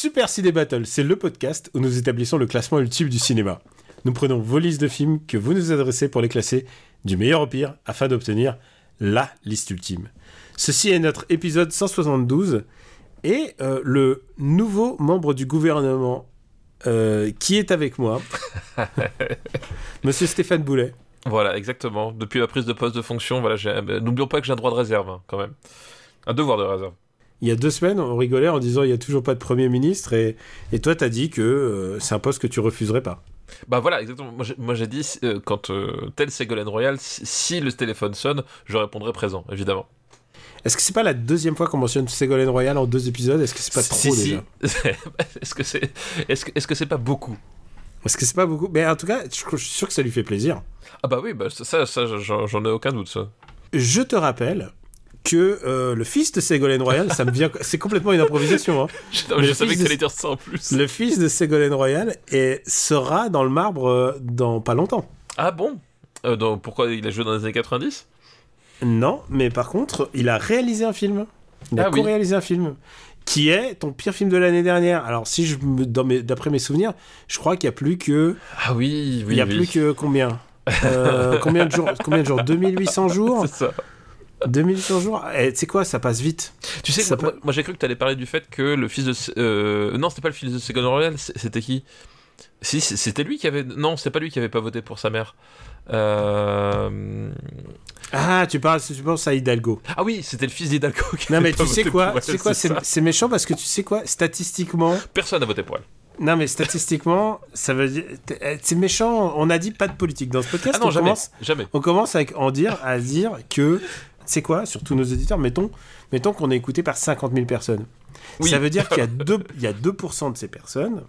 Super Ciné Battle, c'est le podcast où nous établissons le classement ultime du cinéma. Nous prenons vos listes de films que vous nous adressez pour les classer du meilleur au pire afin d'obtenir la liste ultime. Ceci est notre épisode 172 et euh, le nouveau membre du gouvernement euh, qui est avec moi, Monsieur Stéphane Boulet. Voilà, exactement. Depuis la prise de poste de fonction, voilà, euh, n'oublions pas que j'ai un droit de réserve, hein, quand même. Un devoir de réserve. Il y a deux semaines, on rigolait en disant il n'y a toujours pas de Premier ministre et, et toi t'as dit que euh, c'est un poste que tu refuserais pas. Bah voilà, exactement. Moi j'ai- dit, euh, quand euh, tel Ségolène Royal, si, le téléphone sonne, je répondrai présent, évidemment. Est-ce que c'est pas la deuxième fois qu'on mentionne Ségolène Royal en deux épisodes? Est-ce que c'est pas trop Si, si. déjà? Est-ce que c'est est-ce que, est-ce que c'est pas beaucoup? Est-ce que c'est pas beaucoup? Mais en tout cas, je, je suis sûr que ça lui fait plaisir. Ah bah oui, bah ça, ça, j'en ai aucun doute, ça. Je te rappelle que euh, le fils de Ségolène Royal, ça me vient, c'est complètement une improvisation. hein. Je, savais que t'allais dire ça en plus. Le fils de Ségolène Royal est, sera dans le marbre euh, dans pas longtemps. Ah bon? Euh, donc, Pourquoi il a joué dans les années 90 Non, mais par contre, il a réalisé un film. Il a Ah oui. co-réalisé un film qui est ton pire film de l'année dernière. Alors, si je d'après mes souvenirs, je crois qu'il y a plus que, Ah oui, oui, il y a oui. plus que combien? Euh, combien de jours Combien de jours? 2800 jours? C'est ça. 2800 jours Et tu sais quoi, ça passe vite. Tu sais, Ça moi, j'ai cru que t'allais parler du fait que le fils de... Euh, non, c'était pas le fils de Royal, c- c'était qui? Si, c'était lui qui avait... Non, c'est pas lui qui avait pas voté pour sa mère. Euh... Ah, tu parles, tu penses à Hidalgo. Ah oui, c'était le fils d'Hidalgo qui Non, mais tu sais quoi, tu sais quoi, c'est méchant parce que tu sais quoi, statistiquement, Personne n'a voté pour elle. non mais statistiquement, ça veut dire, t'es- c'est méchant. On a dit pas de politique dans ce podcast. Ah non, on jamais, commence, jamais. on commence avec en dire, à dire que, c'est quoi, surtout nos éditeurs, mettons, mettons qu'on est écouté par 50 000 personnes. Oui. Ça veut dire qu'il y a 2 il y a 2% de ces personnes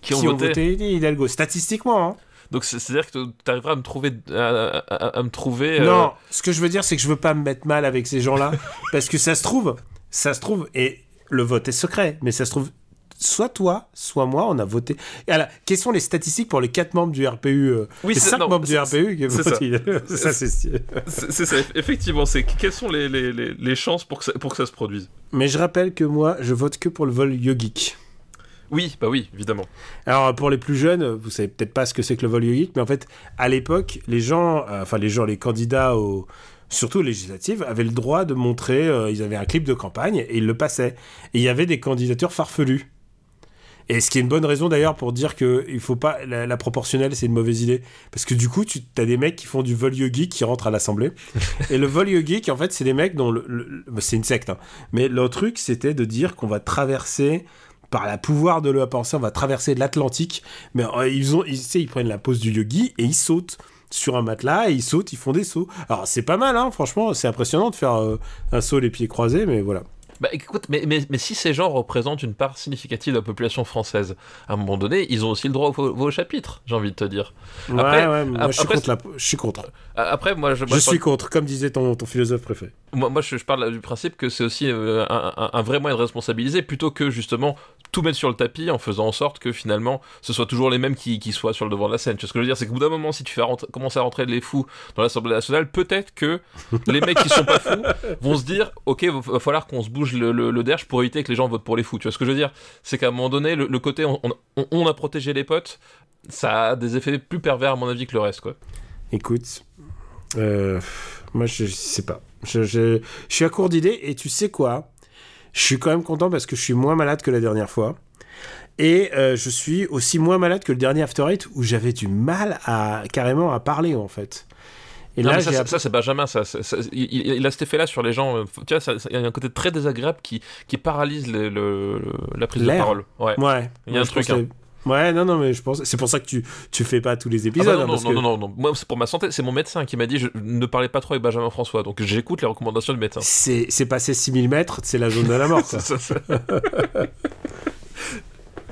Qui ont voté. Hidalgo. Statistiquement, hein. Donc c'est- c'est-à-dire que tu arriveras à me trouver... À, à- à me trouver euh, Non, ce que je veux dire, c'est que je veux pas me mettre mal avec ces gens-là, parce que ça se trouve, ça se trouve, et le vote est secret, mais ça se trouve, soit toi, soit moi, on a voté. Et alors, quelles sont les statistiques pour les quatre membres du RPU euh, Oui, Les c'est- cinq non, membres du RPU qui c'est votent ça. C'est ça, effectivement. C'est quelles sont les, les, les, les chances pour que, ça, pour que ça se produise? Mais je rappelle que moi, je vote que pour le vol yogique. Oui, bah oui, évidemment. Alors pour les plus jeunes, vous savez peut-être pas ce que c'est que le vol yogique, mais en fait, à l'époque, les gens, euh, enfin les gens, les candidats surtout aux législatives, avaient le droit de montrer, euh, ils avaient un clip de campagne et ils le passaient. Et il y avait des candidatures farfelues. Et ce qui est une bonne raison d'ailleurs pour dire que il faut pas la, la proportionnelle, c'est une mauvaise idée parce que du coup, tu as des mecs qui font du vol yogique qui rentrent à l'Assemblée. et le vol yogique, en fait, c'est des mecs dont le, le- le- c'est une secte. hein. Mais le truc, c'était de dire qu'on va traverser par la pouvoir de la pensée, on va traverser l'Atlantique. Mais euh, ils ont, ils, ils prennent la pose du yogi et ils sautent sur un matelas et ils sautent, ils font des sauts. Alors c'est pas mal, hein, franchement, c'est impressionnant de faire euh, un saut les pieds croisés, mais voilà. Bah écoute, mais, mais, mais si ces gens représentent une part significative de la population française, à un moment donné, ils ont aussi le droit au, au chapitre, j'ai envie de te dire. Après- ouais, ouais, moi, je suis contre. La... Je suis contre. Après, moi, je, moi, Je je suis contre, comme disait ton, ton philosophe préféré. Moi, moi, je, parle du principe que c'est aussi euh, un, un- un vrai moyen de responsabiliser plutôt que justement tout mettre sur le tapis en faisant en sorte que finalement ce soit toujours les mêmes qui, qui soient sur le devant de la scène. Tu vois ce que je veux dire? C'est qu'au bout d'un moment, si tu fais rentrer- commencer à rentrer les fous dans l'Assemblée nationale, peut-être que les mecs qui sont pas fous vont se dire Ok, va falloir qu'on se bouge le, le, le derche pour éviter que les gens votent pour les fous. Tu vois ce que je veux dire? C'est qu'à un moment donné, le, côté on, on- a protégé les potes, ça a des effets plus pervers à mon avis que le reste. quoi. Écoute, euh, moi je, sais pas. Je suis à court d'idées et tu sais quoi? Je suis quand même content parce que je suis moins malade que la dernière fois. Et euh, je suis aussi moins malade que le dernier After Eight où j'avais du mal à carrément à parler en fait. Et Non, là, ça, c'est Benjamin. Ça, ça- ça- il, a cet effet-là sur les gens. euh, Tu vois, il y a un côté très désagréable qui, qui paralyse le, le- le- la prise de parole. Ouais. Ouais, Il y a un truc, que- Ouais, non, non, mais je pense. C'est pour ça que tu, tu fais pas tous les Ah bah épisodes. non, hein, non, parce non, que- non, non, non. Moi, c'est pour ma santé. C'est mon médecin qui m'a dit je, ne parlez pas trop avec Benjamin François. Donc j'écoute les recommandations du médecin. C'est passé 6000 mètres, c'est la zone de la mort. ça-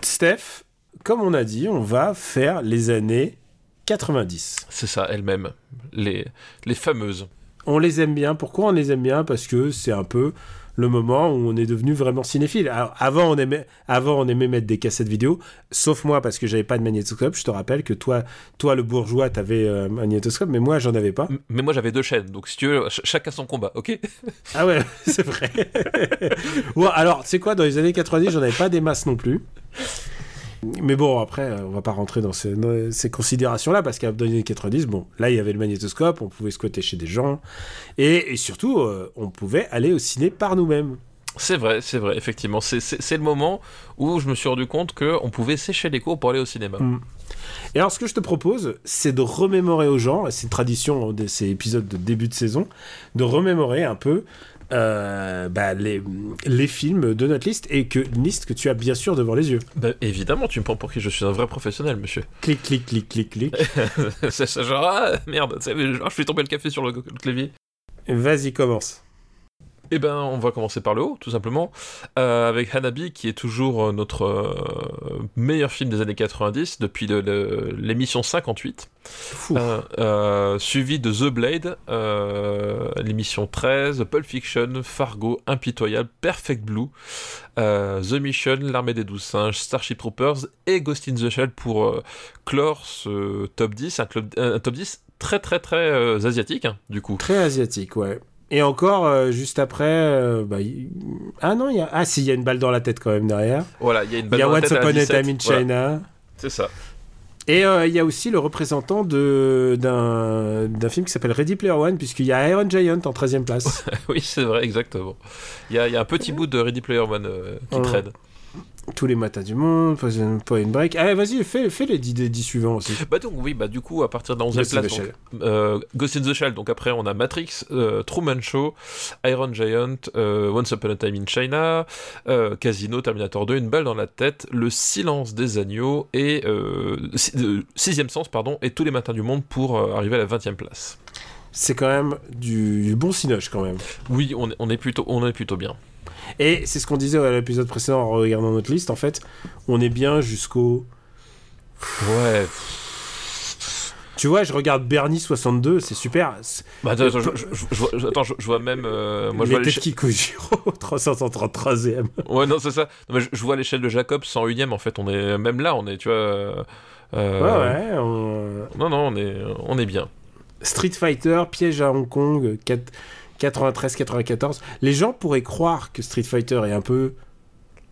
Steph, comme on a dit, on va faire les années 90. C'est ça, elles-mêmes. Les, les fameuses. On les aime bien. Pourquoi on les aime bien? Parce que c'est un peu le moment où on est devenu vraiment cinéphile. Alors, avant, on aimait, avant, on aimait mettre des cassettes vidéo, sauf moi parce que j'avais pas de magnétoscope. Je te rappelle que toi, toi le bourgeois, t'avais un magnétoscope, mais moi, j'en avais pas. Mais moi j'avais deux chaînes, donc si tu veux, ch- chacun son combat, ok? Ah ouais, c'est vrai. ouais, alors, c'est quoi, dans les années 90, j'en avais pas des masses non plus. Mais bon, après, euh, on va pas rentrer dans ces, considérations-là, parce qu'à les années 90, bon, là, il y avait le magnétoscope, on pouvait squatter chez des gens, et, et surtout, euh, on pouvait aller au ciné par nous-mêmes. C'est vrai, c'est vrai, effectivement. C'est- le moment où je me suis rendu compte qu'on pouvait sécher les cours pour aller au cinéma. Mm. Et alors, ce que je te propose, c'est de remémorer aux gens, et c'est une tradition de ces épisodes de début de saison, de remémorer un peu euh, bah, les, les films de notre liste, et que, une liste que tu as bien sûr devant les yeux. Bah, évidemment, tu me prends pour qui je suis un vrai professionnel, monsieur. Clic, clic, clic, clic, clic. c'est ça, genre, ah, merde, genre, je fais tomber le café sur le, le clavier. Vas-y, commence. Eh ben, on va commencer par le haut, tout simplement, euh, avec Hanabi, qui est toujours euh, notre euh, meilleur film des années 90, depuis l'émission 58, Fou. Euh, euh, suivi de The Blade, euh, l'émission 13, Pulp Fiction, Fargo, Impitoyable, Perfect Blue, euh, The Mission, L'Armée des Douze Singes, Starship Troopers et Ghost in the Shell pour euh, clore ce top 10, un, club- un top 10 très très très euh, asiatique, hein, du coup. Très asiatique, ouais. Et encore, euh, juste après... euh, bah, il- Ah non, il y a... Ah si, il y a une balle dans la tête quand même derrière. Voilà, il y a une Il balle y a dans la tête à la Upon a 17, Time in voilà, China. c'est ça. Et euh, il y a aussi le représentant de d'un film qui s'appelle Ready Player One, puisqu'il y a Iron Giant en 13e place. Oui, c'est vrai, exactement. Il y a, il y a un petit bout de Ready Player One euh, qui traîne. Tous les matins du monde, Poison Point Break. Allez, vas-y, fais, fais les 10, 10 suivants aussi. Bah donc oui, bah du coup à partir de la 11e Ghost in place, the donc, euh, Ghost in the Shell, donc après on a Matrix, euh, Truman Show, Iron Giant, euh, Once Upon a Time in China, euh, Casino, Terminator 2, Une balle dans la tête, Le silence des agneaux et si- Sixième sens pardon et Tous les matins du monde pour arriver à la 20e place. C'est quand même du, du bon cinoche quand même. Oui, on on est plutôt on est plutôt bien. Et c'est ce qu'on disait à l'épisode précédent en regardant notre liste. En fait, on est bien jusqu'au. Ouais. Tu vois, je regarde Bernie 62, c'est super. Bah, attends, je, je- attends, je, vois même euh, moi je vois Les l'échelle- têtes Kikujiro, 333e. Ouais, non, c'est ça. Non, mais je, vois l'échelle de Jacob 101ème en fait, on est même là, on est tu vois euh, euh, Ouais, ouais. on- Non non, on est on est bien. Street Fighter, Piège à Hong Kong, 93-94. Les gens pourraient croire que Street Fighter est un peu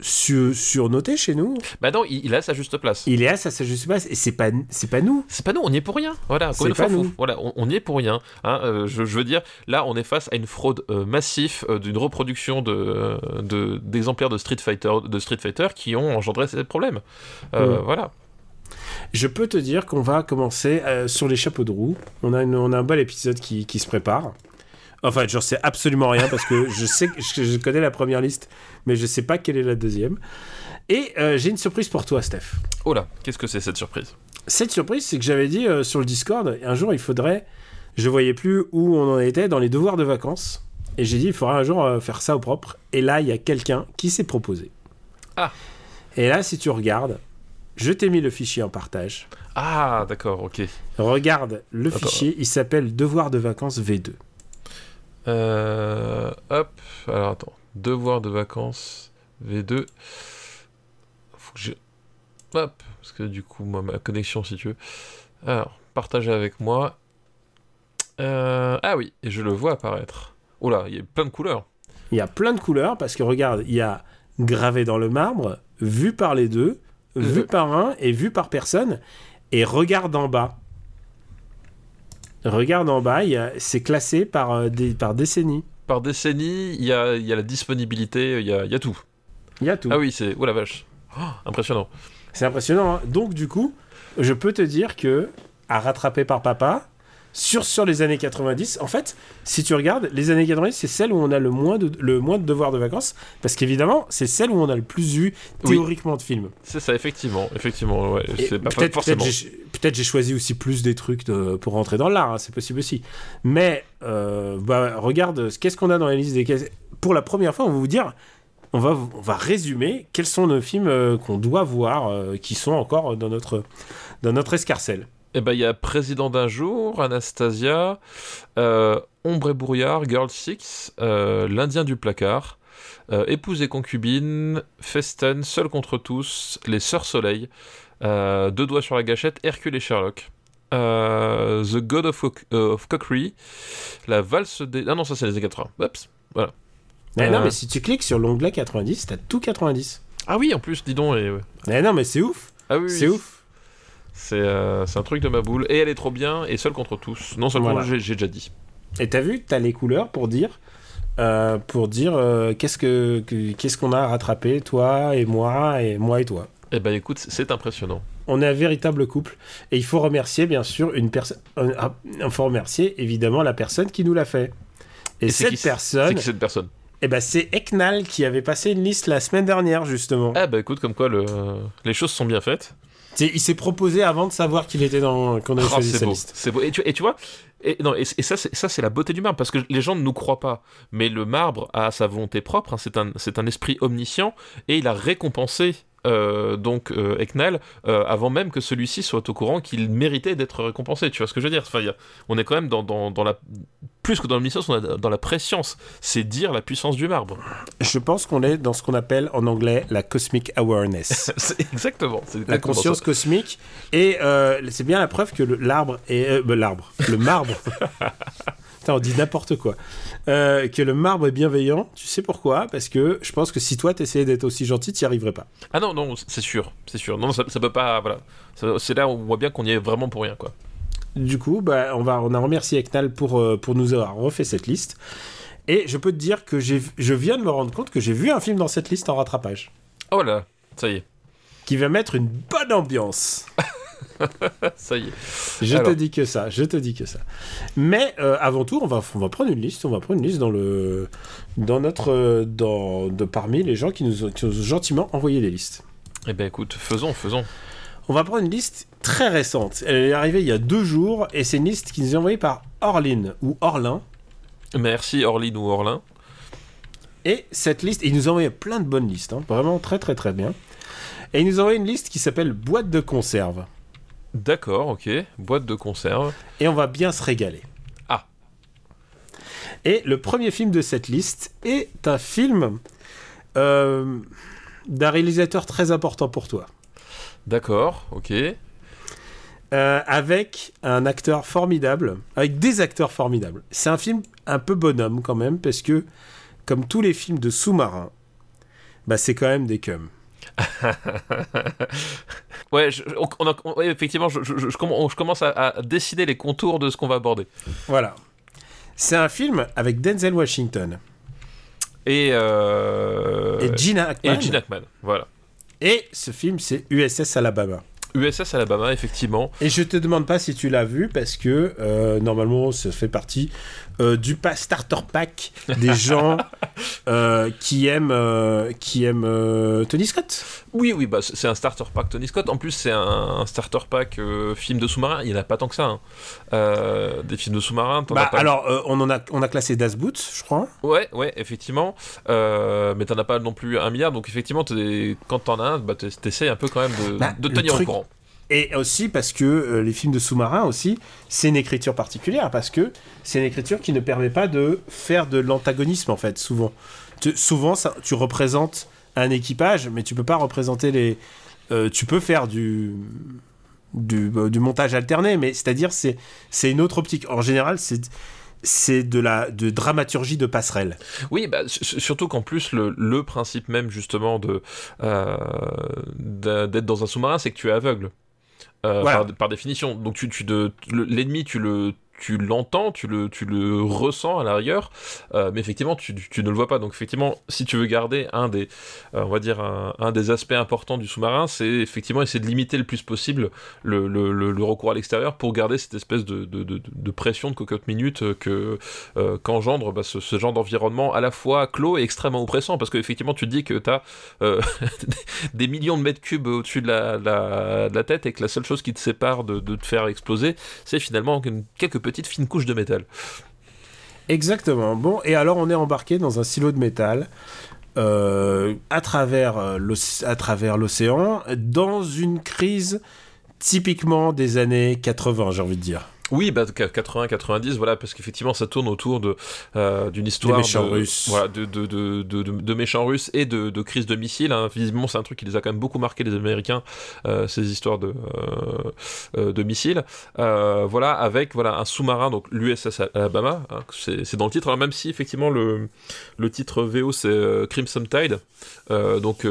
su- surnoté chez nous. Bah non, il, il a sa juste place. Il est à sa sa juste place et c'est pas, c'est pas nous. C'est pas nous, on y est pour rien. Voilà, C'est pas nous. voilà, on, on y est pour rien. hein. Euh, je, je veux dire, là, on est face à une fraude euh, massive euh, d'une reproduction de, euh, de- d'exemplaires de Street Fighter, de Street Fighter qui ont engendré ces problèmes. Mm. Voilà. Je peux te dire qu'on va commencer sur les chapeaux de roue. On a, une- on a un bel épisode qui, qui se prépare. Enfin, j'en sais absolument rien parce que je sais que je, je connais la première liste, mais je sais pas quelle est la deuxième. Et euh, j'ai une surprise pour toi, Steph. Oh là, qu'est-ce que c'est cette surprise? Cette surprise, c'est que j'avais dit euh, sur le Discord, un jour il faudrait. Je voyais plus où on en était dans les devoirs de vacances. Et j'ai dit, il faudra un jour euh, faire ça au propre. Et là, il y a quelqu'un qui s'est proposé. Ah. Et là, si tu regardes, je t'ai mis le fichier en partage. Ah, d'accord, ok. Regarde le fichier, il s'appelle Devoir de vacances V2. Euh, hop, alors attends. Devoir de vacances V2. Faut que. Hop, parce que du coup, moi, ma connexion, si tu veux. Alors, partagez avec moi. Euh, ah oui, et je le vois apparaître. Oh là, il y a plein de couleurs. Il y a plein de couleurs parce que regarde, il y a gravé dans le marbre, vu par les deux, vu Euh. par un et vu par personne. Et regarde en bas. Regarde en bas, c'est classé par, euh, des, par décennie. Par décennie, il y a, y a la disponibilité, il y a, il y a tout. Il y a tout. Ah oui, c'est. Oh la vache. Oh, impressionnant. C'est impressionnant. hein. Donc, du coup, je peux te dire que, à rattraper par papa, sur, sur les années 90, en fait, si tu regardes, les années 90, c'est celle où on a le moins de, le moins de devoirs de vacances, parce qu'évidemment, c'est celle où on a le plus vu Oui. théoriquement de films. C'est ça, effectivement. Effectivement, ouais. Peut-être peut-être j'ai choisi aussi plus des trucs de- pour rentrer dans l'art, hein, c'est possible aussi. Mais, euh, bah, regarde, qu'est-ce qu'on a dans la liste des Pour la première fois, on va vous dire on va, on va résumer quels sont nos films euh, qu'on doit voir, euh, qui sont encore dans notre, dans notre escarcelle. Eh ben, il y a Président d'un jour, Anastasia, euh, Ombre et brouillard, Girl Six, euh, L'Indien du placard, euh, Épouse et concubine, Festen, Seul contre tous, Les Sœurs Soleil, Deux doigts sur la gâchette, Hercule et Sherlock. The God of, Cock- of Cockery, La valse des... Ah non, ça c'est les années 80. Oups, voilà. Mais non, mais si tu cliques sur l'onglet 90, t'as tout 90. Ah oui, en plus, dis donc. et ouais. Mais non, mais c'est ouf. Ah oui, C'est oui. ouf. C'est euh, c'est un truc de ma boule. Et elle est trop bien, et Seul contre tous. Non, Seul Voilà. contre j'ai j'ai déjà dit. Et t'as vu, t'as les couleurs pour dire, euh, pour dire euh, qu'est-ce que, que- qu'est-ce qu'on a à rattraper, toi et moi et moi et toi. Eh ben écoute, c'est impressionnant. On est un véritable couple et il faut remercier bien sûr une personne. Il faut remercier évidemment la personne qui nous l'a fait. Et, c'est cette qui- C'est personne, qui cette personne? Eh ben c'est Eknal qui avait passé une liste la semaine dernière justement. Ah bah écoute, comme quoi le... les choses sont bien faites. Il s'est proposé avant de savoir qu'il était dans qu'on avait Oh, choisi sa beau, liste. c'est beau. Et tu, et tu vois, et, non, et, et ça, c'est, ça c'est la beauté du marbre, parce que les gens ne nous croient pas. Mais le marbre a sa volonté propre, hein, c'est, un, c'est un esprit omniscient, et il a récompensé euh, donc euh, euh, avant même que celui-ci soit au courant qu'il méritait d'être récompensé. Tu vois ce que je veux dire? Enfin, a- On est quand même dans, dans, dans la... Plus que dans l'omniscience, on est dans la préscience. C'est dire la puissance du marbre. Je pense qu'on est dans ce qu'on appelle en anglais la cosmic awareness. exactement. La conscience ça. cosmique et euh, c'est bien la preuve que l'arbre est l'arbre le marbre Putain, on dit n'importe quoi Euh, que le marbre est bienveillant tu sais pourquoi? Parce que je pense que si toi t'essayais d'être aussi gentil t'y arriverais pas Ah non, non, c'est sûr, c'est sûr. Non, ça, ça peut pas. Voilà. C'est là où on voit bien qu'on y est vraiment pour rien, quoi. du coup bah, on va on a remercié Eknal pour euh, pour nous avoir refait cette liste et je peux te dire que j'ai je viens de me rendre compte que j'ai vu un film dans cette liste en rattrapage Oh là, ça y est, qui va mettre une bonne ambiance ça y est. Je Alors. te dis que ça, je te dis que ça. Mais euh, avant tout, on va, on va prendre une liste, on va prendre une liste dans le, dans notre, euh, dans, de parmi les gens qui nous, ont, qui nous ont gentiment envoyé des listes. Eh ben écoute, faisons, faisons. On va prendre une liste très récente. Elle est arrivée il y a deux jours et c'est une liste qui nous est envoyée par Orline ou Orlin. Merci Orline ou Orlin. Et cette liste, il nous a envoyé plein de bonnes listes, hein, vraiment très très très bien. Et il nous a envoyé une liste qui s'appelle boîte de conserve. D'accord, ok. Boîte de conserve. et on va bien se régaler. Ah. Et le premier film de cette liste est un film euh, d'un réalisateur très important pour toi, D'accord, ok. Euh, avec un acteur formidable, avec des acteurs formidables. C'est un film un peu bonhomme quand même, parce que comme tous les films de sous-marins, bah c'est quand même des cums. Ouais, je- on- on a- on- ouais, effectivement, je, je- je- je comm- je commence à, à dessiner les contours de ce qu'on va aborder. Voilà. C'est un film avec Denzel Washington Et, euh, et Gene Hackman. et Hackman, voilà. Et ce film, c'est USS Alabama. USS Alabama, effectivement. Et je te demande pas si tu l'as vu parce que euh, normalement ça fait partie euh, du pas starter pack des gens euh, qui aiment euh, qui aiment Tony Scott. Oui, oui, bah, c'est un starter pack Tony Scott. En plus, c'est un, un starter pack film de sous-marin. Il n'y en a pas tant que ça. hein. Des films de sous-marin, Bah, pas alors on en a on a classé Das Boot, je crois. Ouais, ouais, effectivement. Mais t'en as pas non plus un milliard, donc effectivement, quand t'en as un, bah, t'es- t'essayes un peu quand même de, Bah, de tenir truc- au courant. Et aussi parce que euh, les films de sous-marins aussi, c'est une écriture particulière parce que c'est une écriture qui ne permet pas de faire de l'antagonisme en fait. Souvent, souvent tu représentes un équipage, mais tu peux pas représenter les. euh, tu peux faire du euh, du montage alterné, mais c'est-à-dire c'est c'est une autre optique. En général, c'est c'est de la de dramaturgie de passerelle. Oui, bah, su- su- surtout qu'en plus, le, le principe même, justement, de d'être dans un sous-marin, c'est que tu es aveugle. Euh, Voilà. par, par définition. Donc, tu, tu de- le- l'ennemi, tu le. Tu l'entends, tu le, tu le ressens à la rigueur, euh, mais effectivement, tu, tu- ne le vois pas. Donc, effectivement, si tu veux garder un des, euh, on va dire, un, des aspects importants du sous-marin, c'est effectivement essayer de limiter le plus possible le, recours à l'extérieur pour garder cette espèce de, de- de- pression de cocotte minute euh, que, qu'engendre bah, ce, ce genre d'environnement à la fois clos et extrêmement oppressant parce qu'effectivement tu te dis que tu as des millions de mètres cubes au-dessus de la, la- de la tête et que la seule chose qui te sépare de, de te faire exploser c'est finalement quelques petites fines couches de métal. Exactement. Bon, et alors on est embarqué dans un silo de métal euh, euh, à travers l'océan dans une crise typiquement des années 80, j'ai envie de dire. Oui, bah, 80-90, voilà, parce qu'effectivement, ça tourne autour de euh, d'une histoire méchants de, Russes. voilà, de, de, de, de, de- de méchants russes et de, de crise de missiles. hein. Visiblement, c'est un truc qui les a quand même beaucoup marqué les Américains, euh, ces histoires de euh, de missiles. Voilà, avec voilà un sous-marin, donc l'USS Alabama, hein, c'est dans le titre. Alors même si effectivement le le titre VO c'est Crimson Tide, donc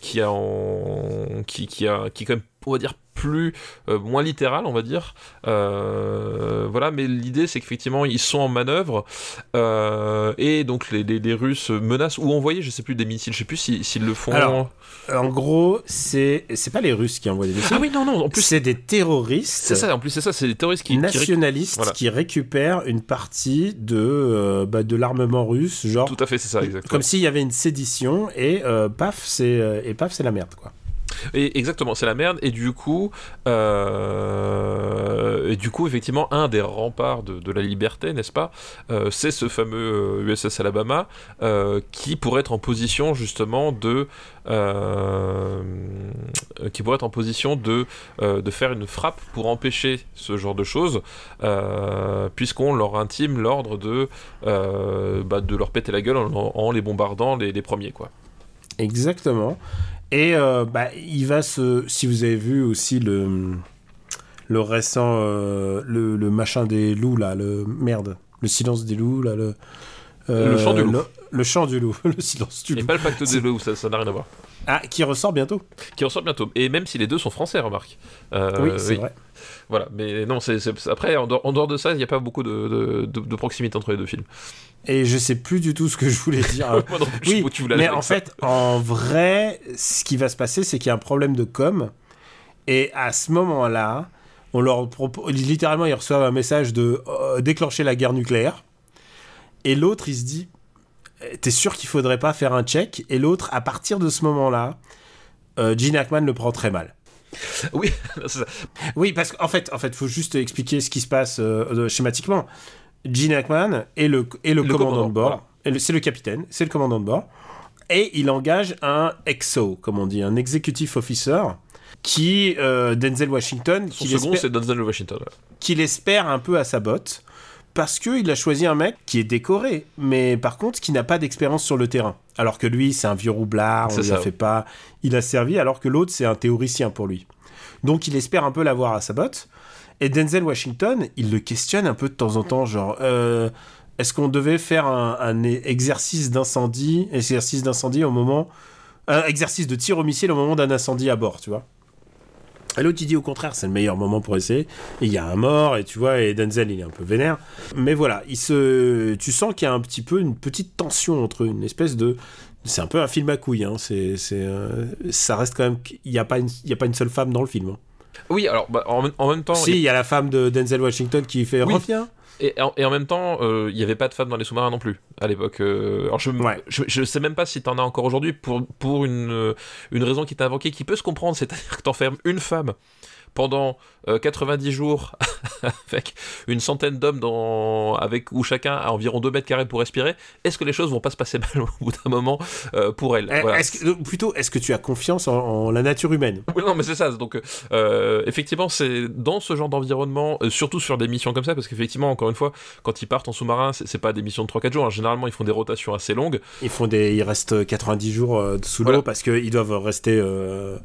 qui a en qui qui a qui est quand même on va dire plus euh, moins littéral on va dire euh, voilà mais l'idée c'est qu'effectivement ils sont en manœuvre euh, et donc les, les, les Russes menacent ou envoyer je sais plus des missiles je sais plus si- s'ils le font Alors, En gros, c'est c'est pas les Russes qui envoient des missiles. ah oui non non en plus c'est des terroristes c'est ça en plus c'est ça c'est les terroristes qui, nationalistes voilà. qui récupèrent une partie de, bah, de l'armement russe, genre tout à fait c'est ça exactement comme s'il y avait une sédition et paf, c'est et paf, c'est la merde quoi. Exactement, c'est la merde. Et du coup, euh, et du coup, effectivement, un des remparts de, la liberté, n'est-ce pas, euh, c'est ce fameux USS Alabama euh, qui pourrait être en position justement de, qui pourrait être en position de de faire une frappe pour empêcher ce genre de choses, puisqu'on leur intime l'ordre de bah, de leur péter la gueule en, en les bombardant les, les premiers, quoi. Exactement. Et euh, bah, il va se. Si vous avez vu aussi le le récent euh, le, le machin des loups là, le merde, le silence des loups là, le Le chant du loup. Le, le chant du loup, le silence du Et loup. pas le pacte des loups, ça ça n'a rien à voir. Ah, qui ressort bientôt. qui ressort bientôt. Et même si les deux sont français, remarque. Euh, oui, c'est vrai. Voilà, mais non, c'est c'est- après, en dehors, en dehors de ça, il n'y a pas beaucoup de, de, de- de proximité entre les deux films. Et je sais plus du tout ce que je voulais dire. Non je oui, mais en ça. fait, en vrai, ce qui va se passer, c'est qu'il y a un problème de com. Et à ce moment-là, on leur propose, littéralement, ils reçoivent un message de euh, déclencher la guerre nucléaire. Et l'autre, il se dit, Eh, t'es sûr qu'il faudrait pas faire un check? Et l'autre, à partir de ce moment-là, euh, Gene Hackman le prend très mal. Oui, ça. Oui, parce qu'en fait, en fait, faut juste expliquer ce qui se passe euh, schématiquement. Gene Hackman est le, est le, Le commandant, commandant, de bord. voilà. C'est le capitaine, c'est le commandant de bord. Et il engage un EXO, comme on dit, un executive officer, qui, euh, Denzel Washington, Son qui second, c'est Denzel Washington. ouais. qu'il espère un peu à sa botte, parce qu'il a choisi un mec qui est décoré, mais par contre qui n'a pas d'expérience sur le terrain. Alors que lui, c'est un vieux roublard, on lui a fait pas, il a servi, alors que l'autre, c'est un théoricien pour lui. Donc il espère un peu l'avoir à sa botte. Et Denzel Washington, il le questionne un peu de temps en temps, genre, euh, est-ce qu'on devait faire un, exercice d'incendie, exercice d'incendie au moment, un exercice de tir au missile au moment d'un incendie à bord, tu vois? Et l'autre, il dit au contraire, c'est le meilleur moment pour essayer. Il y a un mort, et tu vois, et Denzel, il est un peu vénère. Mais voilà, il se... tu sens qu'il y a un petit peu une petite tension entre eux, une espèce de. C'est un peu un film à couilles, hein. c'est, c'est, euh, ça reste quand même. Il n'y a, pas une... y a pas une seule femme dans le film. hein. Oui, alors, bah, en, même- en même temps. Si, il y a la femme de Denzel Washington qui fait Oui. Reviens Et en, et en même temps, euh, il n'y avait pas de femmes dans les sous-marins non plus à l'époque. euh, alors je, Ouais. je, je sais même pas si t'en as encore aujourd'hui pour, pour une, euh, une raison qui t'a invoquée qui peut se comprendre, c'est-à-dire que t'enfermes une femme pendant euh, 90 jours avec une centaine d'hommes dans avec où chacun a environ 2 mètres carrés pour respirer. Est-ce que les choses vont pas se passer mal au bout d'un moment euh, pour elle? Eh, Voilà. est-ce que- Plutôt, est-ce que tu as confiance en, en la nature humaine? Oui, non, mais c'est ça. Donc, euh, effectivement, c'est dans ce genre d'environnement, euh, surtout sur des missions comme ça, parce qu'effectivement, encore une fois, quand ils partent en sous-marin, c'est pas des missions de 3-4 jours. hein. Généralement, ils font des rotations assez longues. Ils font des, ils restent 90 jours euh, sous Voilà. l'eau parce qu'ils doivent rester euh,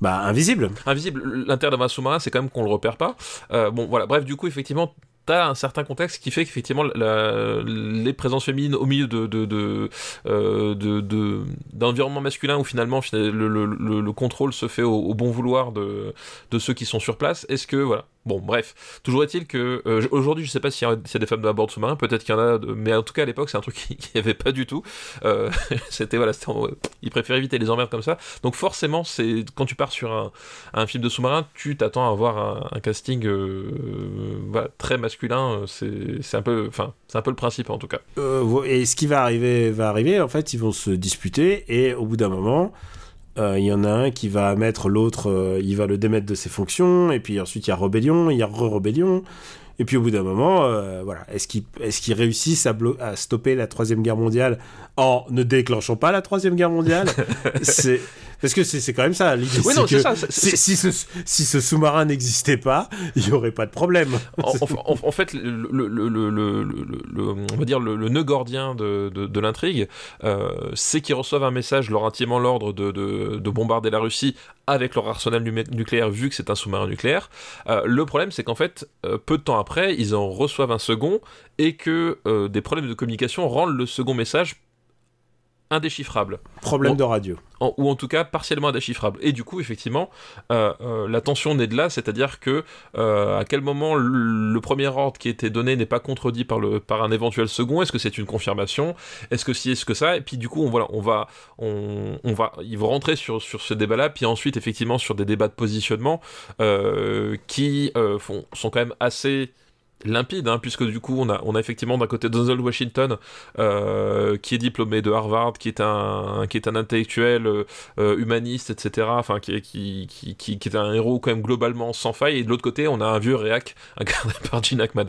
bah, invisibles. Invisible, l'intérêt d'un sous-marin, c'est quand même qu'on le repère pas. Euh, bon, voilà. Bref, du coup, effectivement. T'as un certain contexte qui fait qu'effectivement les présences féminines au milieu de de euh, masculin où finalement fina- le, le, le- le contrôle se fait au, au bon vouloir de de ceux qui sont sur place. Est-ce que voilà Bon, bref. Toujours est-il que euh, aujourd'hui, je sais pas s'il y, a- des femmes à bord de sous-marin, peut-être qu'il y en a, mais en tout cas à l'époque, c'est un truc qui n'y avait pas du tout. Euh, c'était voilà, en- ils préfèrent éviter les emmerdes comme ça. Donc forcément, c'est quand tu pars sur un, film de sous-marin, tu t'attends à avoir un, casting euh, voilà, très masculin. euh, C'est un peu, enfin, c'est un peu le principe en tout cas. Euh, et ce qui va arriver, va arriver. En fait, ils vont se disputer et au bout d'un moment, euh, il y en a un qui va mettre l'autre, euh, il va le démettre de ses fonctions. Et puis ensuite, il y a rébellion, il y a re-rébellion. Et puis au bout d'un moment, euh, voilà, est-ce qu'ils est qu'ils réussissent à, à, stopper la troisième guerre mondiale en ne déclenchant pas la troisième guerre mondiale? C'est parce que c'est quand même ça l'idée. Oui, non, c'est ça. Si ce, si ce sous-marin n'existait pas, il n'y aurait pas de problème. En, fait, le, le, le, on va dire le, nœud gordien de, de, de l'intrigue, euh, c'est qu'ils reçoivent un message leur intimement l'ordre de, de, bombarder la Russie avec leur arsenal nucléaire, vu que c'est un sous-marin nucléaire. Euh, le problème, c'est qu'en fait, euh, peu de temps après, ils en reçoivent un second et que des problèmes de communication rendent le second message indéchiffrable. Problème de radio. ou en tout cas partiellement indéchiffrable. Et du coup, effectivement, euh, euh, la tension naît de là, c'est-à-dire que euh, à quel moment le, premier ordre qui était donné n'est pas contredit par, le, par un éventuel second? Est-ce que c'est une confirmation? Est-ce que si, est-ce que ça? Et puis du coup, on, voilà, on va, on, on va, ils vont rentrer sur, sur ce débat-là, puis ensuite, effectivement, sur des débats de positionnement qui font, sont quand même assez limpide, hein, puisque du coup on a, on a effectivement d'un côté Donald Washington euh, qui est diplômé de Harvard, qui est un, qui est un intellectuel euh, euh, humaniste, etc. Enfin, qui, qui, qui, qui, est un héros quand même globalement sans faille. Et de l'autre côté, on a un vieux réac incarné par Gene Hackman.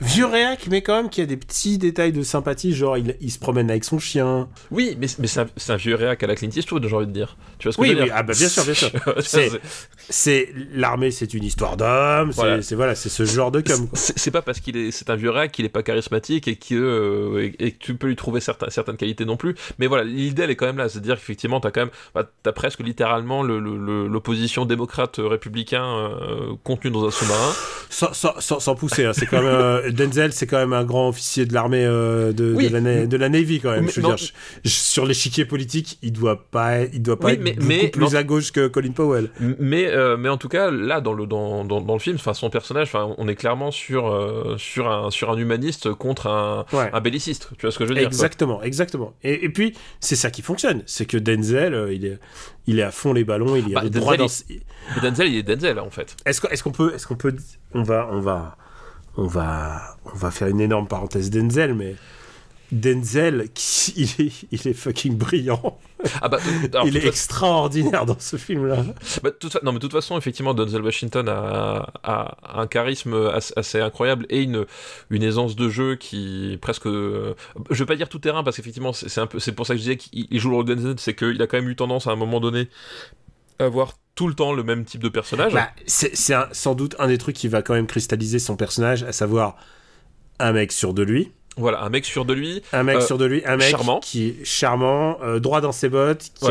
Vieux réac, mais quand même qui a des petits détails de sympathie, genre il, il se promène avec son chien. Oui, mais, mais c'est un, vieux réac à la Clint Eastwood, j'ai envie de dire. Tu vois ce que oui, je veux oui, dire ah bah bien sûr, bien sûr. c'est l'armée, c'est une histoire d'homme. C'est voilà, c'est ce genre de c'est pas parce qu'il est c'est un vieux rat qu'il est pas charismatique et que euh, et, que tu peux lui trouver certaines certaines qualités non plus. Mais voilà l'idée elle est quand même là. C'est à dire qu'effectivement t'as quand même bah, t'as presque littéralement l'opposition démocrate euh, républicain euh, contenue dans un sous-marin. Sans, sans, sans, pousser hein. c'est quand même Denzel c'est quand même un grand officier de l'armée de, de, la, de la Navy quand même je veux dire. sur l'échiquier politique il doit pas il doit pas être beaucoup plus à gauche que Colin Powell. Mais mais en tout cas là dans le dans, dans, dans le film enfin son personnage enfin on est clairement sur, euh, sur, un, sur un humaniste contre un, un belliciste. Tu vois ce que je veux dire Exactement, exactement. Et, et puis, c'est ça qui fonctionne. C'est que Denzel, euh, il, est, il est à fond les ballons, il est bah, droit dans. Denzel, il est Denzel, en fait. Est-ce qu'on est qu'on peut. Est-ce qu'on peut. On va. On va. On va, on va faire une énorme parenthèse Denzel, mais Denzel, il, est, il est fucking brillant. Ah bah, il est extraordinaire dans ce film-là. Bah, non, mais de toute façon, effectivement, Denzel Washington a, a un charisme assez, incroyable et une, une aisance de jeu qui presque. je vais pas dire tout terrain parce qu'effectivement, c'est un peu, c'est pour ça que je disais qu'il joue le rôle de Denzel, c'est qu'il a quand même eu tendance à un moment donné à avoir tout le temps le même type de personnage. Bah, c'est sans doute un des trucs qui va quand même cristalliser son personnage, à savoir un mec sûr de lui voilà, un mec sûr de lui. Un mec euh, sûr de lui, un mec charmant. qui est charmant, euh, droit dans ses bottes, qui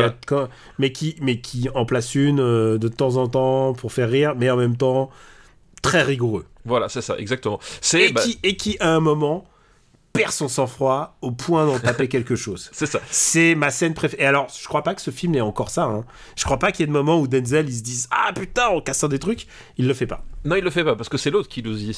mais, qui, mais qui en place une euh, de temps en temps pour faire rire, mais en même temps très rigoureux. Voilà, c'est ça, exactement. Et, bah qui, et qui, à un moment, perd son sang-froid au point d'en taper quelque chose. C'est ça. C'est ma scène préférée. Et alors, je crois pas que ce film ait encore ça. Hein. Je crois pas qu'il y ait de moments où Denzel, il se dise Ah putain, en cassant des trucs. Il le fait pas. Non, il le fait pas parce que c'est l'autre qui nous y,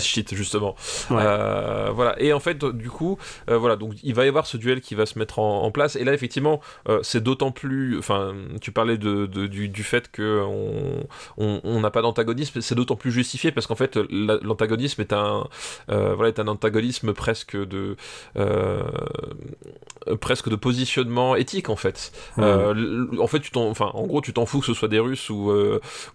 shit justement. Euh, voilà. Et en fait, du coup, euh, voilà. Donc, il va y avoir ce duel qui va se mettre en, place. Et là, effectivement, euh, c'est d'autant plus. Enfin, tu parlais de, du, fait que on n'a pas d'antagonisme. C'est d'autant plus justifié parce qu'en fait, l'antagonisme est un voilà est un antagonisme presque de presque de positionnement éthique en fait. en fait, tu t'en, enfin, en gros, tu t'en fous que ce soit des Russes ou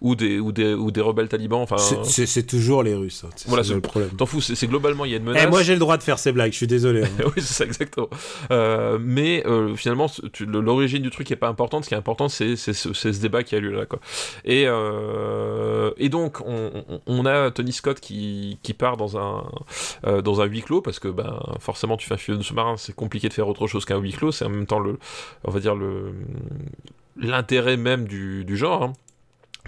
ou des ou des ou des rebelles talibans c'est toujours les Russes. Hein. Voilà, c'est le problème. T'en fous, c'est globalement il y a une menace. Et eh, moi j'ai le droit de faire ces blagues, je suis désolé. Hein. oui, c'est ça exactement. Euh, mais euh, finalement, l'origine du truc est pas importante. Ce qui est important, c'est ce débat qui a lieu là, quoi. Et euh, et donc on, a Tony Scott qui, qui part dans un dans un huis clos parce que ben forcément tu fais un film de sous-marin, c'est compliqué de faire autre chose qu'un huis clos. C'est en même temps le on va dire le l'intérêt même du, du genre. Hein.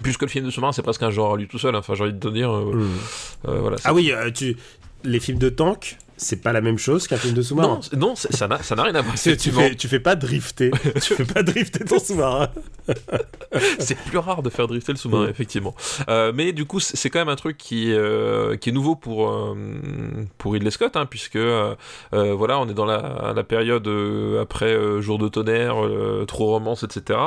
Puisque le film de sous-marin, c'est presque un genre à lui tout seul. Hein. Enfin, j'ai envie de te dire. Euh, hmm. euh, voilà, ah oui, euh, tu... les films de tank, c'est pas la même chose qu'un film de sous-marin. Non, non ça n'a rien à voir. tu, fais, tu fais pas drifter. tu fais pas drifter ton sous-marin. c'est plus rare de faire drifter le sous-marin, effectivement. Euh, mais du coup, c'est quand même un truc qui, euh, qui est nouveau pour, euh, pour Ridley Scott, hein, puisque voilà, on est dans la, la période après Jour de tonnerre, trop romance, etc.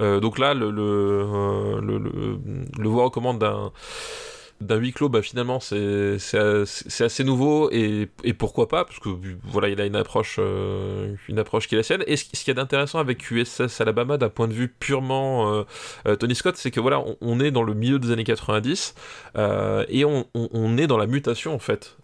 donc là, le, le, le, le, le voix recommande d'un d'un huis clos, bah, finalement, c'est assez nouveau et, pourquoi pas, parce que voilà, il a une approche, euh, qui est la sienne. Et ce, qu'il y a d'intéressant avec USS Alabama d'un point de vue purement euh, euh, Tony Scott, c'est que voilà, on, est dans le milieu des années 90 et on, est dans la mutation en fait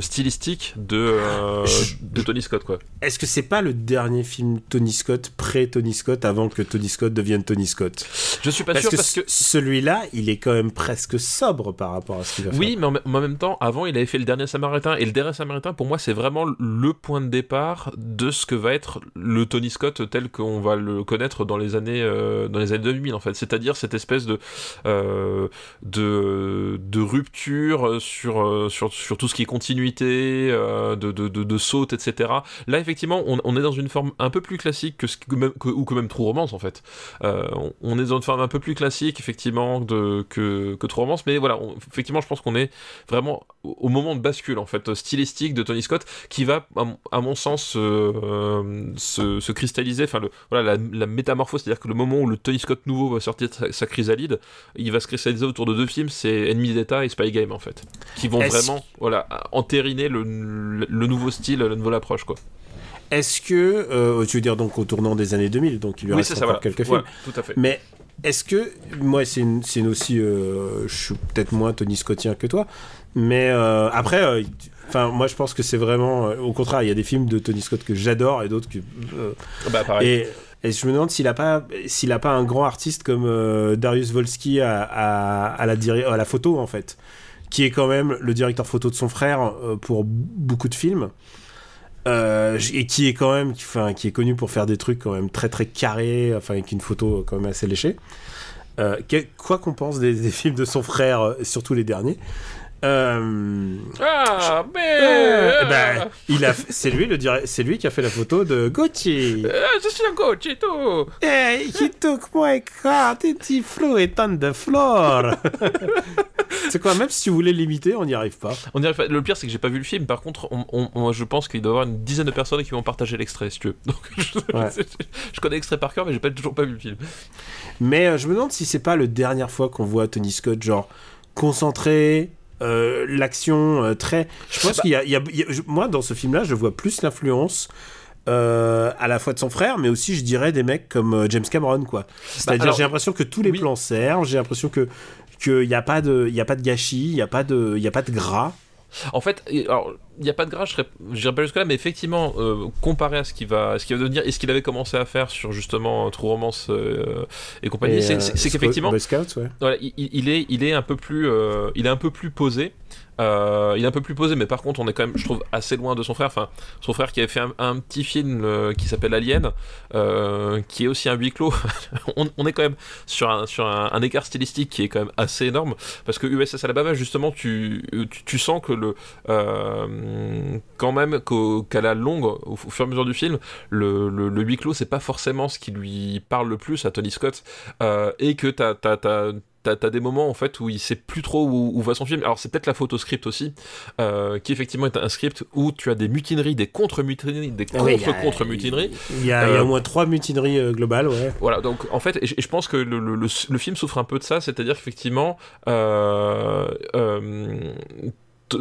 stylistique de, euh, de Tony Scott quoi. Est-ce que c'est pas le dernier film Tony Scott pré Tony Scott avant que Tony Scott devienne Tony Scott? Je suis pas sûr parce que celui-là, il est quand même presque sobre par rapport à ce qu'il a fait. Oui, mais en, même temps, avant, il avait fait le dernier Samaritain et le dernier Samaritain pour moi, c'est vraiment le point de départ de ce que va être le Tony Scott tel qu'on va le connaître dans les années euh, dans les années 2000 en fait, c'est-à-dire cette espèce de euh, de, de rupture sur, sur sur tout ce qui est continu continuité, euh, de, de, de, saute, etc. Là, effectivement, on, est dans une forme un peu plus classique que, ce, que, même, ou que même True Romance, en fait. Euh, on, est dans une forme un peu plus classique, effectivement, de, que, que True Romance, mais voilà, effectivement, je pense qu'on est vraiment au moment de bascule, en fait, stylistique de Tony Scott, qui va, à, mon sens, euh, se, se, cristalliser, enfin, le, voilà, la, la métamorphose, c'est-à-dire que le moment où le Tony Scott nouveau va sortir sa, sa, chrysalide, il va se cristalliser autour de deux films, c'est Enemy d'État et Spy Game, en fait, qui vont vraiment, voilà, entériner le, le, nouveau style, la nouvelle approche, quoi. Est-ce que, euh, tu veux dire donc au tournant des années 2000, donc il lui reste encore quelques films. tout à fait. Mais est-ce que, moi c'est une, une, aussi, euh, je suis peut-être moins Tony Scottien que toi, mais euh, après, enfin moi je pense que c'est vraiment, au contraire, il y a des films de Tony Scott que j'adore et d'autres que. bah pareil. Et, et je me demande s'il a pas, s'il a pas un grand artiste comme Darius Volsky à, à, à, la, à la photo en fait qui est quand même le directeur photo de son frère euh, pour beaucoup de films. Euh, et qui est quand même, est connu pour faire des trucs quand même très très carrés, enfin avec une photo quand même assez léchée. Euh, quoi qu'on pense des, films de son frère, surtout les derniers, euh... Ah, mais. Eh ben, il a, c'est lui le c'est lui qui a fait la photo de Gucci. Euh, je suis un Gucci, tout. Hey, he took my car and he flew it on the floor. c'est quoi, même si vous voulez l'imiter, on n'y arrive pas. On y arrive pas. Le pire, c'est que j'ai pas vu le film. Par contre, on, je pense qu'il doit y avoir une dizaine de personnes qui vont partager l'extrait, si tu veux. Donc, je, connais l'extrait par cœur, mais j'ai pas toujours pas vu le film. Mais euh, je me demande si c'est pas la dernière fois qu'on voit Tony Scott genre concentré, euh, l'action euh, très. Je pense bah qu'il y, a, moi dans ce film-là, je vois plus l'influence. Euh, à la fois de son frère, mais aussi, je dirais, des mecs comme James Cameron, quoi. C'est-à-dire, bah, j'ai l'impression que tous les plans servent, j'ai l'impression que qu'il n'y a pas de, il a pas de gâchis, il n'y a pas de, il a pas de gras. En fait, alors il n'y a pas de grâce, je dirais pas jusque-là, mais effectivement, euh, comparé à ce qu'il va, ce va devenir et ce qu'il avait commencé à faire sur justement True Romance euh, et compagnie, c'est euh, qu'effectivement, il, il, est, il est un peu plus, il est un peu plus posé. Euh, il est un peu plus posé, mais par contre, on est quand même, je trouve, assez loin de son frère. Enfin, son frère qui avait fait un, petit film euh, qui s'appelle Alien, euh, qui est aussi un huis clos. on, est quand même sur, un, écart stylistique qui est quand même assez énorme, parce que USS Alabama, justement, tu, tu, sens que le, quand même, qu'à la longue, au, fur et à mesure du film, le, le, huis clos, c'est pas forcément ce qui lui parle le plus à Tony Scott, et que t'as t'as des moments en fait où il sait plus trop où, va son film. Alors c'est peut-être la photo script aussi, euh, qui effectivement est un script où tu as des mutineries, des contre-mutineries, des contre-contre-mutineries. Il y, a au euh, moins trois mutineries euh, globales, ouais. Voilà, donc en fait, et, je pense que le, le, le, film souffre un peu de ça, c'est-à-dire qu'effectivement,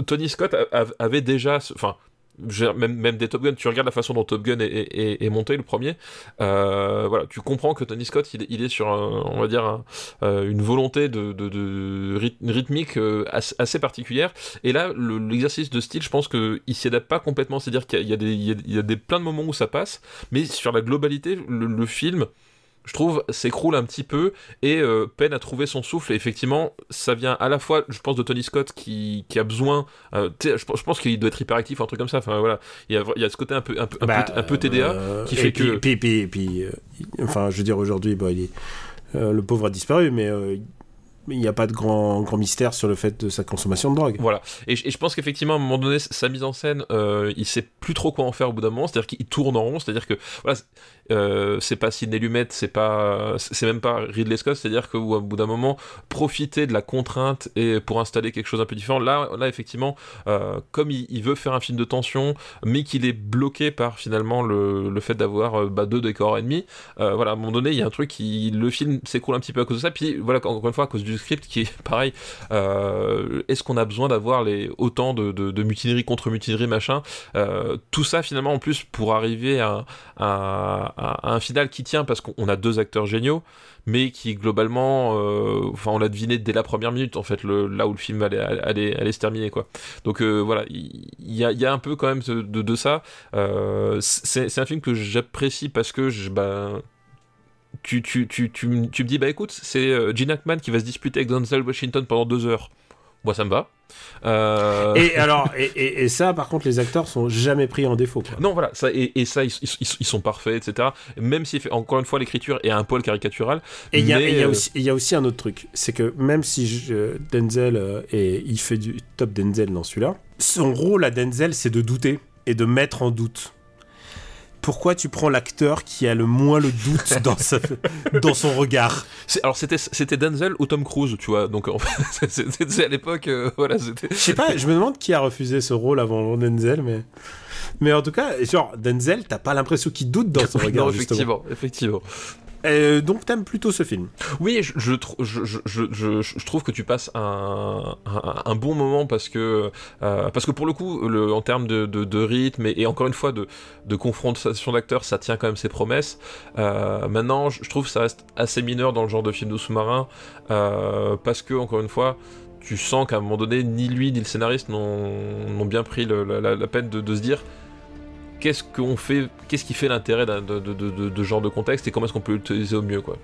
Tony Scott avait déjà, enfin même, même des Top Gun, tu regardes la façon dont Top Gun est, est, monté, le premier, euh, voilà, tu comprends que Tony Scott, il, est sur, on va dire, euh, une volonté de, rythmique euh, assez, particulière. Et là, l'exercice de style, je pense qu'il s'y adapte pas complètement, c'est-à-dire qu'il y, il y a des plein de moments où ça passe, mais sur la globalité, le film je trouve, s'écroule un petit peu et euh, peine à trouver son souffle. Et effectivement, ça vient à la fois, je pense, de Tony Scott qui, qui a besoin. Euh, je, pense qu'il doit être hyperactif, un truc comme ça. Enfin voilà, il y a, il y a ce côté un peu, un peu, un peu, bah, TDA euh, qui fait que. Puis, puis, puis, enfin, je veux dire, aujourd'hui, il est, le pauvre a disparu, mais il n'y a pas de grand, grand mystère sur le fait de sa consommation de drogue. Voilà. Et, je pense qu'effectivement, à un moment donné, sa mise en scène, euh, il sait plus trop quoi en faire au bout d'un moment. C'est-à-dire qu'il tourne en rond. C'est-à-dire que voilà, euh, c'est pas Sidney Lumet, c'est pas, c'est même pas Ridley Scott. C'est-à-dire qu'au bout d'un moment, profiter de la contrainte et pour installer quelque chose un peu différent. Là, là effectivement, euh, comme il, veut faire un film de tension, mais qu'il est bloqué par finalement le, le fait d'avoir euh, bah, deux décors ennemis. Euh, voilà, à un moment donné, il y a un truc qui, le film s'écroule un petit peu à cause de ça. Puis voilà, encore une fois, à cause du script qui est pareil. Euh, est-ce qu'on a besoin d'avoir les autant de, mutineries contre mutineries machin euh, Tout ça finalement en plus pour arriver à, un final qui tient parce qu'on a deux acteurs géniaux, mais qui globalement, enfin on l'a deviné dès la première minute en fait le, là où le film allait, se terminer quoi. Donc voilà, il y, a, un peu quand même de, ça. c'est un film que j'apprécie parce que je, bah, tu, tu, tu, tu, me dis, bah écoute, c'est euh, Gene Hackman qui va se disputer avec Denzel Washington pendant deux heures. Moi, ça me va. Euh, et alors, et, et, ça, par contre, les acteurs sont jamais pris en défaut. Non, voilà, ça, et, ça, ils, ils, sont parfaits, etc. Même si, encore une fois, l'écriture est un poil caricatural. Et il y, y, euh, y, a aussi un autre truc, c'est que même si Denzel, et il fait du top Denzel dans celui-là, son rôle à Denzel, c'est de douter et de mettre en doute pourquoi tu prends l'acteur qui a le moins le doute dans, dans son regard Alors c'était c'était Denzel ou Tom Cruise, tu vois. Donc en fait, c'était à l'époque, euh, voilà. Je sais pas. Je me demande qui a refusé ce rôle avant Denzel, mais mais en tout cas, genre Denzel, t'as pas l'impression qu'il doute dans son regard. non, effectivement, effectivement. Euh, donc t'aimes plutôt ce film Oui, je, trouve que tu passes un, bon moment parce que, euh, parce que pour le coup, en termes de, rythme et, encore une fois de, confrontation d'acteurs, ça tient quand même ses promesses. Euh, maintenant, je trouve que ça reste assez mineur dans le genre de film de sous-marin parce que, encore une fois, tu sens qu'à un moment donné, ni lui ni le scénariste n'ont bien pris la, peine de se dire qu'est-ce qu'on fait, qu'est-ce qui fait l'intérêt de, de, de, de, genre de contexte et comment est-ce qu'on peut l'utiliser au mieux, quoi.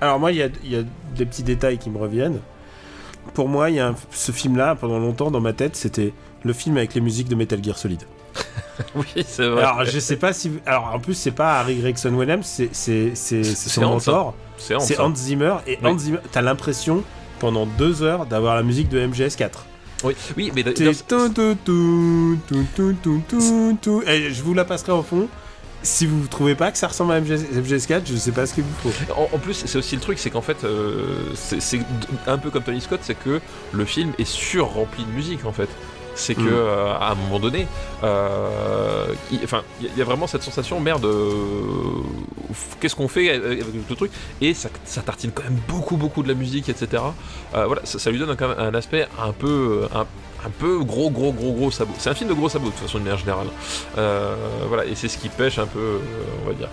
Alors moi, il y a, y a, des petits détails qui me reviennent. Pour moi, il y a ce film-là, pendant longtemps, dans ma tête, c'était le film avec les musiques de Metal Gear Solid. oui, c'est vrai. Alors, je sais pas si. Alors, en plus, c'est pas Harry Gregson Williams, c'est son mentor. C'est Hans, Hans Zimmer. Et Hans Zimmer, t'as l'impression, pendant deux heures, d'avoir la musique de MGS4. Oui, oui mais je vous la passerai au fond. Si vous trouvez pas que ça ressemble à MGS4, je sais pas ce qu'il vous faut. En, plus, c'est aussi le truc, c'est qu'en fait, euh, c'est un peu comme Tony Scott, c'est que le film est sur-rempli de musique en fait c'est que mm. euh, à un moment donné, euh, il, enfin, il y, a vraiment cette sensation merde. Euh, qu'est-ce qu'on fait avec le truc Et ça, tartine quand même beaucoup, beaucoup de la musique, etc. voilà, ça, lui donne quand même un aspect un peu, un, peu gros, gros, gros, gros sabot. C'est un film de gros sabot de toute façon, de manière générale. voilà, et c'est ce qui pêche un peu, on va dire.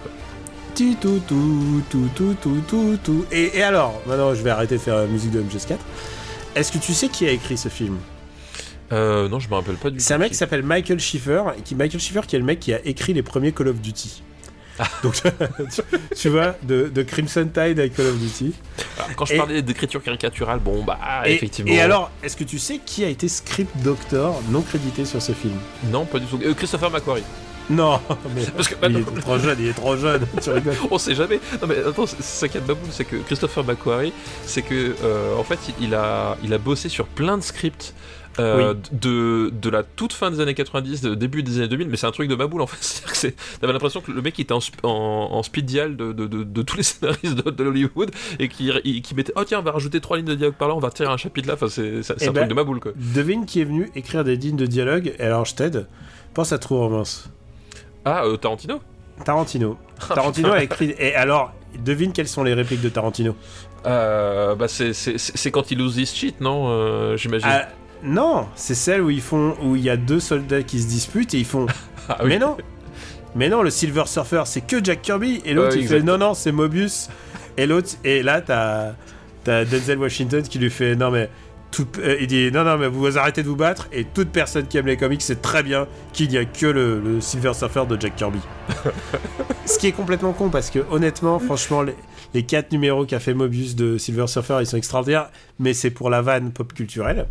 Tout, tout, tout, tout, tout, tout, tout. Et, et alors, maintenant je vais arrêter de faire la musique de MGS4. Est-ce que tu sais qui a écrit ce film? Euh, non, je me rappelle pas du C'est un mec qui s'appelle Michael Schiffer, qui, Michael Schiffer qui est le mec qui a écrit les premiers Call of Duty. Ah. Donc, tu, vois, de, Crimson Tide avec Call of Duty. quand je parlais d'écriture caricaturale, bon, bah, effectivement. Et alors, est-ce que tu sais qui a été script doctor non crédité sur ce film? Non, pas du tout. Euh, Christopher McQuarrie. Non, mais Parce que, il est trop jeune, il est trop jeune, tu rigoles. On sait jamais. Non mais attends, c'est ça qui est babou, c'est que Christopher McQuarrie, c'est que euh, en fait, il a, il a bossé sur plein de scripts euh, de, de la toute fin des années 90, de début des années 2000, mais c'est un truc de ma boule en fait. cest t'avais l'impression que le mec était en, en, speed dial de, de, de, tous les scénaristes de, Hollywood et qui, qui mettait oh tiens on va rajouter trois lignes de dialogue par là, on va tirer un chapitre là. Enfin c'est, c'est un eh truc ben, de ma boule quoi. Devine qui est venu écrire des lignes de dialogue. Et alors je t'aide. Pense à True Romance. Ah euh, Tarantino. Tarantino. Ah, Tarantino a écrit. Et alors devine quelles sont les répliques de Tarantino. Euh, bah c'est, c'est, quand il lose his shit, non euh, J'imagine. Ah, non, c'est celle où ils font où il y a deux soldats qui se disputent et ils font. Ah mais non, mais non, le Silver Surfer c'est que Jack Kirby et l'autre il fait non non c'est Mobius et l'autre et là t'as as Denzel Washington qui lui fait non mais tout, euh, il dit non non mais vous arrêtez de vous battre et toute personne qui aime les comics sait très bien qu'il n'y a que le, Silver Surfer de Jack Kirby. Ce qui est complètement con parce que honnêtement franchement les, les quatre numéros qu'a fait Mobius de Silver Surfer ils sont extraordinaires mais c'est pour la vanne pop culturelle.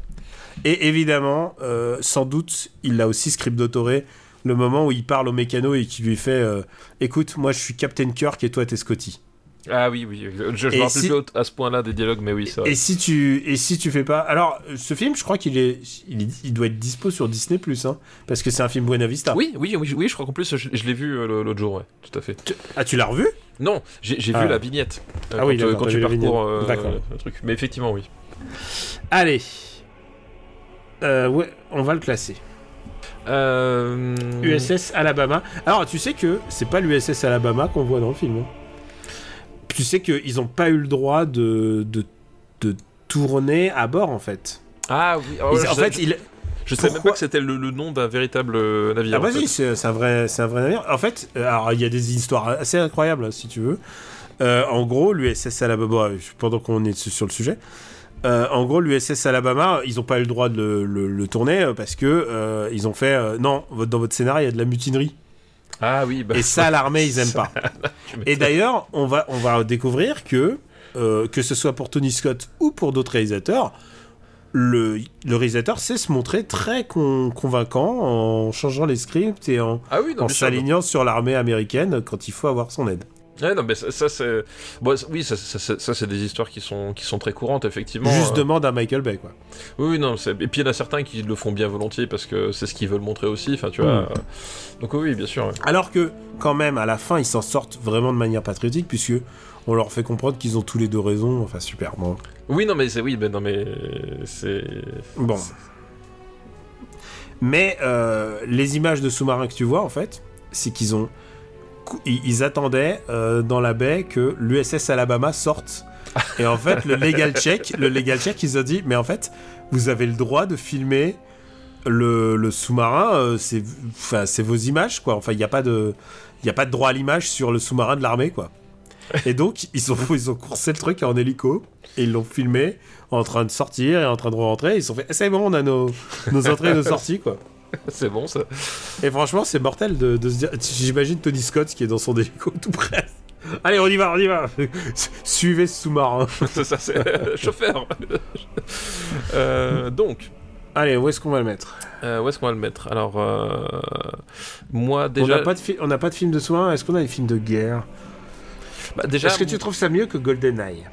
Et évidemment, euh, sans doute, il l'a aussi script d'autoré le moment où il parle au mécano et qui lui fait euh, Écoute, moi je suis Captain Kirk et toi t'es Scotty. Ah oui, oui, je, me rappelle plus à ce point-là des dialogues, mais oui, ça. Et si tu et si tu fais pas, alors ce film, je crois qu'il est, il, doit être dispo sur Disney Plus, hein, parce que c'est un film Buena Vista. Oui, oui, oui, oui, je crois qu'en plus je, l'ai vu euh, l'autre jour, ouais, tout à fait. Ah, tu l'as revu? Non, j'ai vu la vignette. ah oui, quand tu parcours le truc, mais effectivement, oui. Allez, euh, ouais, on va le classer. Euh... USS Alabama. Alors, tu sais que c'est pas l'USS Alabama qu'on voit dans le film. Hein. Tu sais qu'ils n'ont pas eu le droit de, de, tourné à bord en fait. Ah oui, oh, Ils- je en sais- fait, je, il, je sais même pas que c'était le, le nom d'un véritable euh, navire. Ah bah si, c'est un vrai, c'est un vrai navire. En fait, euh, alors il y a des histoires assez incroyables si tu veux. Euh, en gros, l'USS Alabama, pendant qu'on est sur le sujet, euh, en gros l'USS Alabama, ils ont pas eu le droit de le, le- le tourner euh, parce que euh, ils ont fait euh, non, dans votre scénario il y a de la mutinerie. Ah oui, bah, Et ça, l'armée, ils aiment pas. Et d'ailleurs, on va, on va découvrir que, que ce soit pour Tony Scott ou pour d'autres réalisateurs, le, le réalisateur sait se montrer très con- convaincant en changeant les scripts et en, Ah oui, non, en bien sûr. s'alignant sur l'armée américaine quand il faut avoir son aide. Ouais, non, mais ça, ça, c'est. Bon, oui, ça, ça, ça, ça, c'est des histoires qui sont, qui sont très courantes, effectivement. Juste Euh, demande à Michael Bay, quoi. Oui, oui, non. Et puis il y en a certains qui le font bien volontiers parce que c'est ce qu'ils veulent montrer aussi. Enfin, tu vois. Mm. euh, Donc, oui, bien sûr. ouais. Alors que, quand même, à la fin, ils s'en sortent vraiment de manière patriotique, puisque on leur fait comprendre qu'ils ont tous les deux raison. Enfin, super. Bon. Oui, non, mais c'est. Oui, mais non, mais. C'est. Bon. Mais euh, les images de sous-marins que tu vois, en fait, c'est qu'ils ont. Ils, attendaient euh, dans la baie que l'USS Alabama sorte. Et en fait, le legal check, le legal check, ils ont dit, mais en fait, vous avez le droit de filmer le, le sous-marin, euh, c'est, enfin, c'est vos images, quoi. Enfin, il n'y a pas de, il a pas de droit à l'image sur le sous-marin de l'armée, quoi. Et donc, ils ont, ils ont coursé le truc en hélico et ils l'ont filmé en train de sortir et en train de rentrer. Ils se sont fait, c'est bon, on a nos, nos entrées et nos sorties, quoi. c'est bon, ça. Et franchement, c'est mortel de, de se dire. J'imagine Tony Scott qui est dans son hélico tout près. Allez, on y va, on y va. Suivez ce sous-marin. c'est ça, c'est. Chauffeur. Euh, donc. Allez, où est-ce qu'on va le mettre? Euh, où est-ce qu'on va le mettre? Alors, euh, moi On déjà. n'a pas, de fi- on n'a pas de film de sous-marin. Est-ce qu'on a des films de guerre? Bah, déjà Est-ce que tu trouves ça mieux que GoldenEye?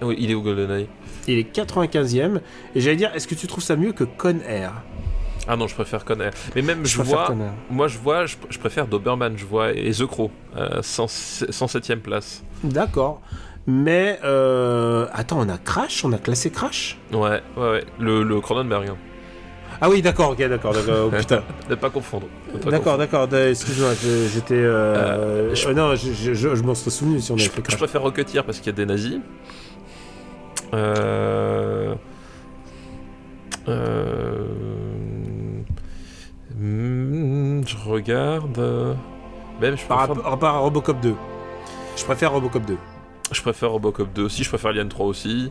Oui, il est où GoldenEye? Il est 95e. Et j'allais dire, est-ce que tu trouves ça mieux que Con Air Ah non, je préfère Con Air. Mais même, je, vois. Moi, je vois, je, je préfère Doberman, je vois, et The Crow, euh, 100 107ème place. D'accord. Mais, euh... attends, on a Crash On a classé Crash? Ouais, ouais, ouais. Le, le Cronenberg. Hein. Ah oui, d'accord, ok, d'accord, d'accord. Oh, putain. Ne pas confondre. D'accord, d'accord, excuse-moi, je- j'étais. Euh... Euh, je- euh, non, je, je, je- je m'en serais souvenu si on avait Je, fait je Crash. préfère Rocketeer parce qu'il y a des nazis. Euh... Euh... hmm, Je regarde. euh, Même je Par préfère, rapport rapport à Robocop 2. Je préfère Robocop 2. je préfère Robocop 2 aussi, je préfère Alien 3 aussi.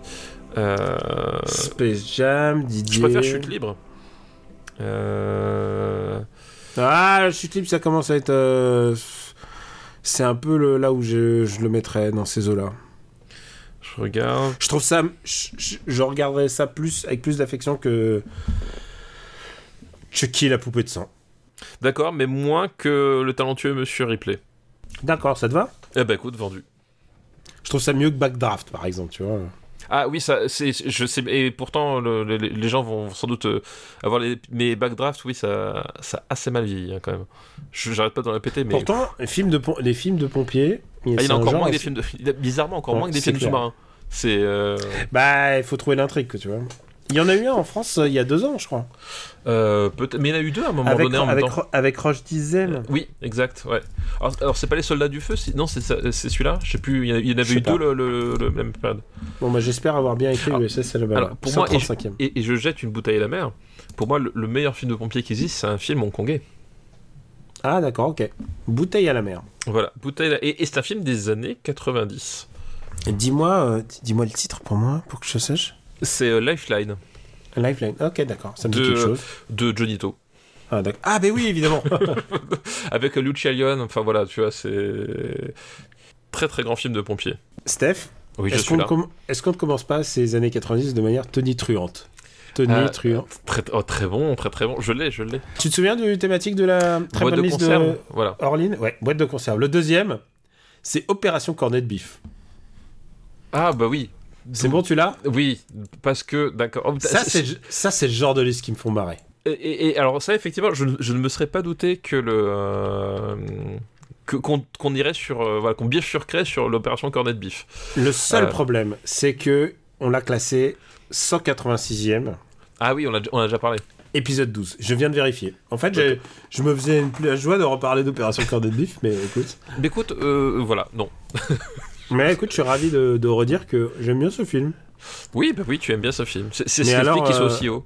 Euh... Space Jam, Didier. Je préfère Chute Libre. Euh... Ah, Chute Libre, ça commence à être. euh, C'est un peu le, là où je, je le mettrais dans ces eaux-là. Je regarde. Je trouve ça. Je, je- je regarderais ça plus avec plus d'affection que. Chucky, la poupée de sang. D'accord, mais moins que le talentueux Monsieur Ripley. D'accord, ça te va? Eh ben écoute, vendu. Je trouve ça mieux que Backdraft, par exemple, tu vois. Ah oui, ça, c'est, je sais, et pourtant le- le- les gens vont sans doute euh, avoir les, mais Backdraft, oui, ça, ça a assez mal vieilli hein, quand même. Je, j'arrête pas de le répéter, mais Pourtant, les films de, pom- les films de pompiers. Ah, il y c'est en a encore moins que des films de, il a bizarrement encore moins que des films clair. sous-marins. C'est, euh, Bah, il faut trouver l'intrigue, tu vois. Il y en a eu un en France euh, il y a deux ans, je crois. Euh, peut-être, mais il y en a eu deux à un moment Avec, donné en même avec, temps. Ro- avec Roche Diesel. Oui, exact, ouais. Alors, alors, c'est pas les soldats du feu, c'est- non, c'est, celui-là. Je sais plus, il y en Je avait eu pas. deux le, le, le même période. Bon, bah, j'espère avoir bien écrit Alors- l'USS Alabama. alors, pour moi, 135e. Et, et je jette une bouteille à la mer. Pour moi, le, le meilleur film de pompier qui existe, c'est un film hongkongais. Ah, d'accord, ok. Bouteille à la mer. Voilà, bouteille. à- Et, et c'est un film des années 90. Et Dis-moi euh, dis-moi le titre pour moi, pour que je sache. C'est euh, Lifeline Lifeline. Ok, d'accord, ça me dit De- quelque chose. de Johnny To. Ah. Ah, ben oui, évidemment. Avec Lucia Lyon, enfin voilà, tu vois, c'est. Très très grand film de pompier. Steph, Oui, je est-ce suis qu'on ne com- est-ce qu'on ne commence pas ces années 90 de manière tonitruante Tony Euh, truante. Très, oh, très bon, très très bon. Je l'ai, je l'ai. Tu te souviens du thématique de la très Boîte bonne de liste conserve, de voilà. Orline Ouais, boîte de conserve. Le deuxième, c'est Opération Cornet de Bif. Ah bah oui. C'est bon, tu l'as Oui, parce que, d'accord. Oh, Ça, c'est ça, c'est le genre de liste qui me font marrer. Et, et- et alors ça, effectivement, je, ne- je ne me serais pas douté que le... euh, qu'on irait sur... euh, voilà, qu'on bifurquerait sur l'opération Cornet de Bif. Le seul Euh. problème, c'est que on l'a classé 186e. Ah oui, on a, on a déjà parlé. Épisode 12. Je viens de vérifier. En fait, je me faisais une joie de reparler d'Opération Cornet de Bif, mais écoute. Mais écoute, euh, voilà, non. Mais écoute, je suis ravi de, de redire que j'aime bien ce film. Oui, bah oui, tu aimes bien ce film. C'est ce qui explique qu'il soit euh, aussi haut.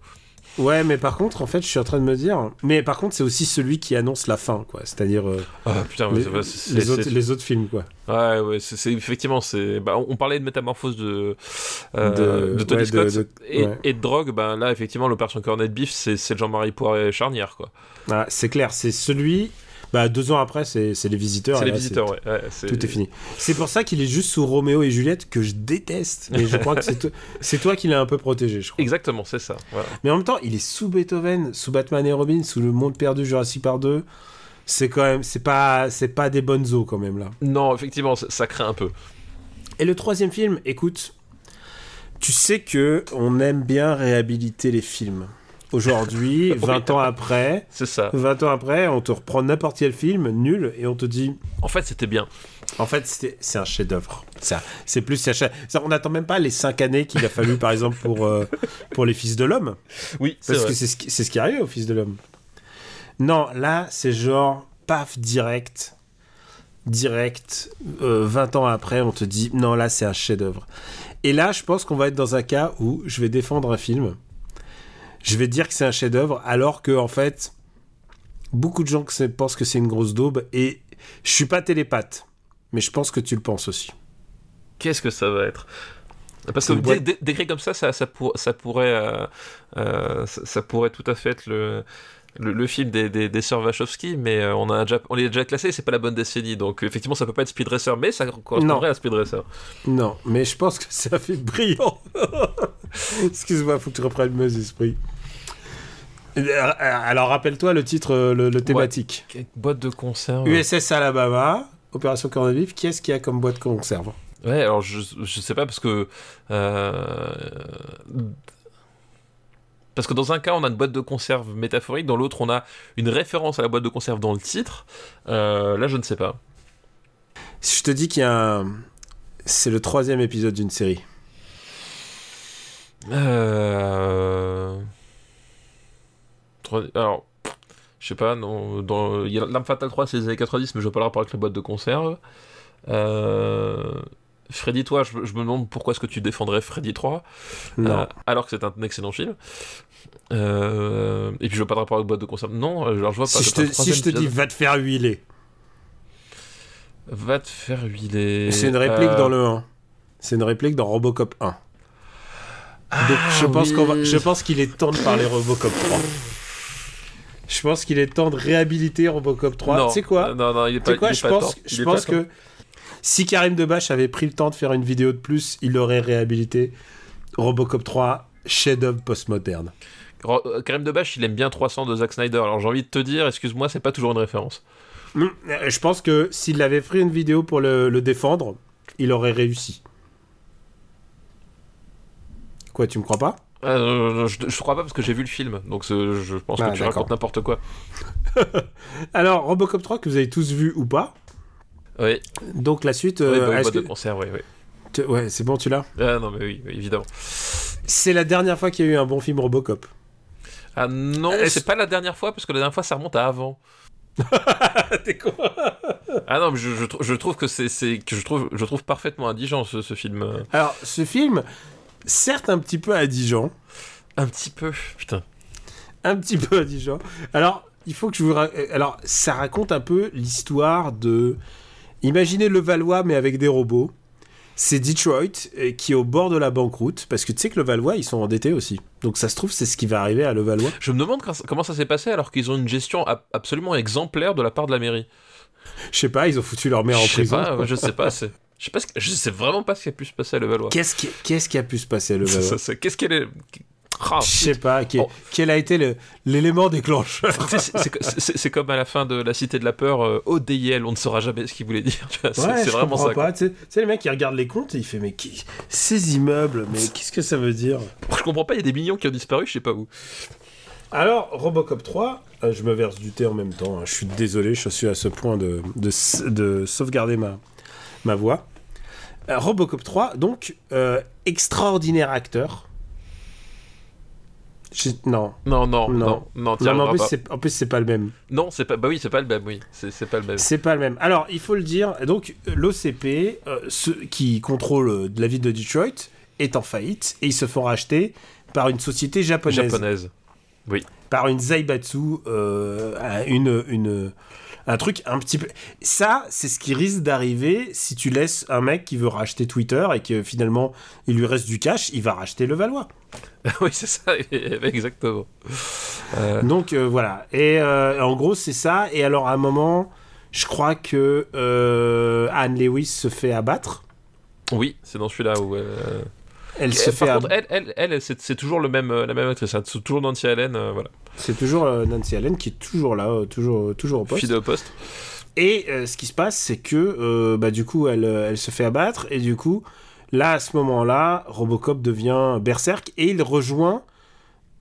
Ouais, mais par contre, en fait, je suis en train de me dire. Mais par contre, c'est aussi celui qui annonce la fin, quoi. C'est-à-dire euh, Ah putain, les, c'est- ouais, les autres, les autres films, quoi. Ouais, ouais, c'est effectivement, c'est. Bah, on on parlait de métamorphose de De- de, Tony ouais, Scott de- et, ouais. et de drogue. Ben là, effectivement, l'opération Cornet Beef, c'est c'est Jean-Marie Poiret charnière, quoi. Ah, c'est clair, c'est celui. Bah, deux ans après, c'est les visiteurs. C'est les là, visiteurs, ouais. ouais, c'est- Tout est fini. C'est pour ça qu'il est juste sous Roméo et Juliette que je déteste. Mais je crois que c'est to- c'est toi qui l'as un peu protégé, je crois. Exactement, c'est ça. voilà. Mais en même temps, il est sous Beethoven, sous Batman et Robin, sous Le Monde Perdu, Jurassic Park 2. C'est quand même, c'est pas, c'est pas des bonnes eaux quand même là. Non, effectivement, ça, ça craint un peu. Et le troisième film, écoute, tu sais que on aime bien réhabiliter les films. Aujourd'hui, 20 ans après, C'est ça. 20 ans après, on te reprend n'importe quel film nul et on te dit, En fait, c'était bien. en fait, c'est un chef-d'œuvre. Ça, c'est plus, chef- ça, on n'attend même pas les 5 années qu'il a fallu, par exemple, pour euh, pour les Fils de l'homme. Oui, Parce vrai. que c'est ce, qui- c'est ce qui arrive au Fils de l'Homme. Non, là, c'est genre, paf, direct. Direct. euh, 20 ans après, on te dit, non, là, c'est un chef-d'œuvre. Et là, je pense qu'on va être dans un cas où je vais défendre un film. Je vais dire que c'est un chef-d'œuvre, alors que, en fait, beaucoup de gens que pensent que c'est une grosse daube. Et je suis pas télépathe, mais je pense que tu le penses aussi. Qu'est-ce que ça va être? Parce que boîte- dé- dé- décrit comme ça, ça, ça, pour- ça pourrait, euh, euh, ça, ça pourrait tout à fait être le, le, le film des, des, des sœurs Wachowski, mais euh, on, a déjà, on les a déjà classé, c'est pas la bonne décennie, donc effectivement ça peut pas être Speed Racer, mais ça correspondrait Non. à Speed Racer. Non, mais je pense que c'est un film brillant. Excuse-moi, faut que tu reprennes mes esprits. Euh, Alors, rappelle-toi le titre, euh, le, le thématique. Boîte de conserve. USS Alabama, Opération Corned qui est-ce qu'il y a comme boîte de conserve? Ouais, alors je, je sais pas parce que. euh, Parce que dans un cas, on a une boîte de conserve métaphorique, dans l'autre, on a une référence à la boîte de conserve dans le titre. Euh, là, je ne sais pas. Si je te dis qu'il y a un... C'est le troisième épisode d'une série. Euh... Alors, je sais pas, non, dans... il y a L'Arme Fatale 3, c'est les années 90, mais je vois pas le rapport avec la boîte de conserve. Euh... Freddy 3, je, je me demande pourquoi est-ce que tu défendrais Freddy 3, Non. euh, alors que c'est un excellent film. Euh... Et puis je vois pas de rapport avec boîte de conserve. Non, alors je vois pas. si je te, si je te dis va te faire huiler, Va te faire huiler. c'est une réplique Euh, dans le 1. C'est une réplique dans Robocop 1. Donc je Ah, pense qu'on va, oui. je pense qu'il est temps de parler Robocop 3. Je pense qu'il est temps de réhabiliter Robocop 3. Non, Tu sais quoi Non, non, il est Tu pas. sais quoi, il est je pas pense, temps. je Il est pense pas temps. que si Karim Debache avait pris le temps de faire une vidéo de plus, il aurait réhabilité Robocop 3, chef-d'œuvre postmoderne. Euh, Karim Debache, il aime bien 300 de Zack Snyder. Alors j'ai envie de te dire, excuse-moi, c'est pas toujours une référence. Hum, euh, Je pense que s'il avait fait une vidéo pour le, le défendre, il aurait réussi. Quoi, tu me crois pas? Euh, je, je crois pas parce que j'ai vu le film, donc je pense Ah, que tu d'accord. racontes n'importe quoi. Alors, Robocop 3 que vous avez tous vu ou pas. Oui, Donc la suite, oui, euh, bah, est-ce que- de conserve, oui, oui. tu- ouais, c'est bon, tu l'as? Ah non, mais oui, évidemment. C'est la dernière fois qu'il y a eu un bon film Robocop. Ah non, c'est pas la dernière fois parce que la dernière fois ça remonte à avant. T'es con Ah non, mais je, je, trou- je trouve que c'est c'est- que je trouve je trouve parfaitement indigent ce, ce film. Alors, ce film, certes un petit peu indigent, Un petit peu, putain. un petit peu indigent. Alors, il faut que je vous... euh, Alors, ça raconte un peu l'histoire de... Imaginez le Valois, mais avec des robots. C'est Detroit euh, qui est au bord de la banqueroute, parce que tu sais que le Valois, ils sont endettés aussi. Donc ça se trouve, c'est ce qui va arriver à le Valois. Je me demande comment ça s'est passé alors qu'ils ont une gestion ab- absolument exemplaire de la part de la mairie. Je sais pas, ils ont foutu leur mère en je sais prison. pas, ouais, je sais pas, c'est je sais pas ce que- je sais vraiment pas ce qui a pu se passer à Levallois. Qu'est-ce qui... Qu'est-ce qui a pu se passer à le Ça- Valois ça- ça- Qu'est-ce qu'elle est Ah, Je sais pas, qui- Oh. quel a été l'élément déclencheur c'est- comme à la fin de La Cité de la Peur, euh, ODIL, on ne saura jamais ce qu'il voulait dire. Ouais, c'est je vraiment comprends ça. Tu sais, le mec, il regarde les comptes et il fait Mais qui... ces immeubles, mais qu'est-ce que ça veut dire Je comprends pas, il y a des millions qui ont disparu, je sais pas où. Alors, Robocop 3, euh, je me verse du thé en même temps. hein. Je suis désolé, je suis à ce point de, de, s- de sauvegarder ma, ma voix. Euh, Robocop 3, donc, euh, extraordinaire acteur. Non. Non, non, Non. non, non, Non, en plus, c'est- en plus, c'est pas le même. Non, c'est pas. Bah oui, c'est pas le même, oui. C'est pas le même. C'est pas le même. Alors, il faut le dire, donc l'OCP, euh, ceux qui contrôle de la ville de Detroit, est en faillite et ils se font racheter par une société japonaise. Japonaise. Oui. Par une Zaibatsu, euh, une, une, un truc un petit peu. Ça, c'est ce qui risque d'arriver si tu laisses un mec qui veut racheter Twitter et que finalement il lui reste du cash, il va racheter le Valois. oui, c'est ça, exactement. Euh. Donc euh, voilà. Et euh, en gros, c'est ça. Et alors, à un moment, je crois que Anne Lewis se fait abattre. Oui, c'est dans celui-là où. Elle se fait. Par contre, elle, elle, elle c'est toujours le même, la même actrice. C'est toujours Nancy Allen, voilà. C'est toujours Nancy Allen qui est toujours là, toujours, toujours au poste. Fidèle au poste. Et ce qui se passe, c'est que bah, du coup, elle, elle se fait abattre et du coup, Là, à ce moment-là, Robocop devient berserk et il rejoint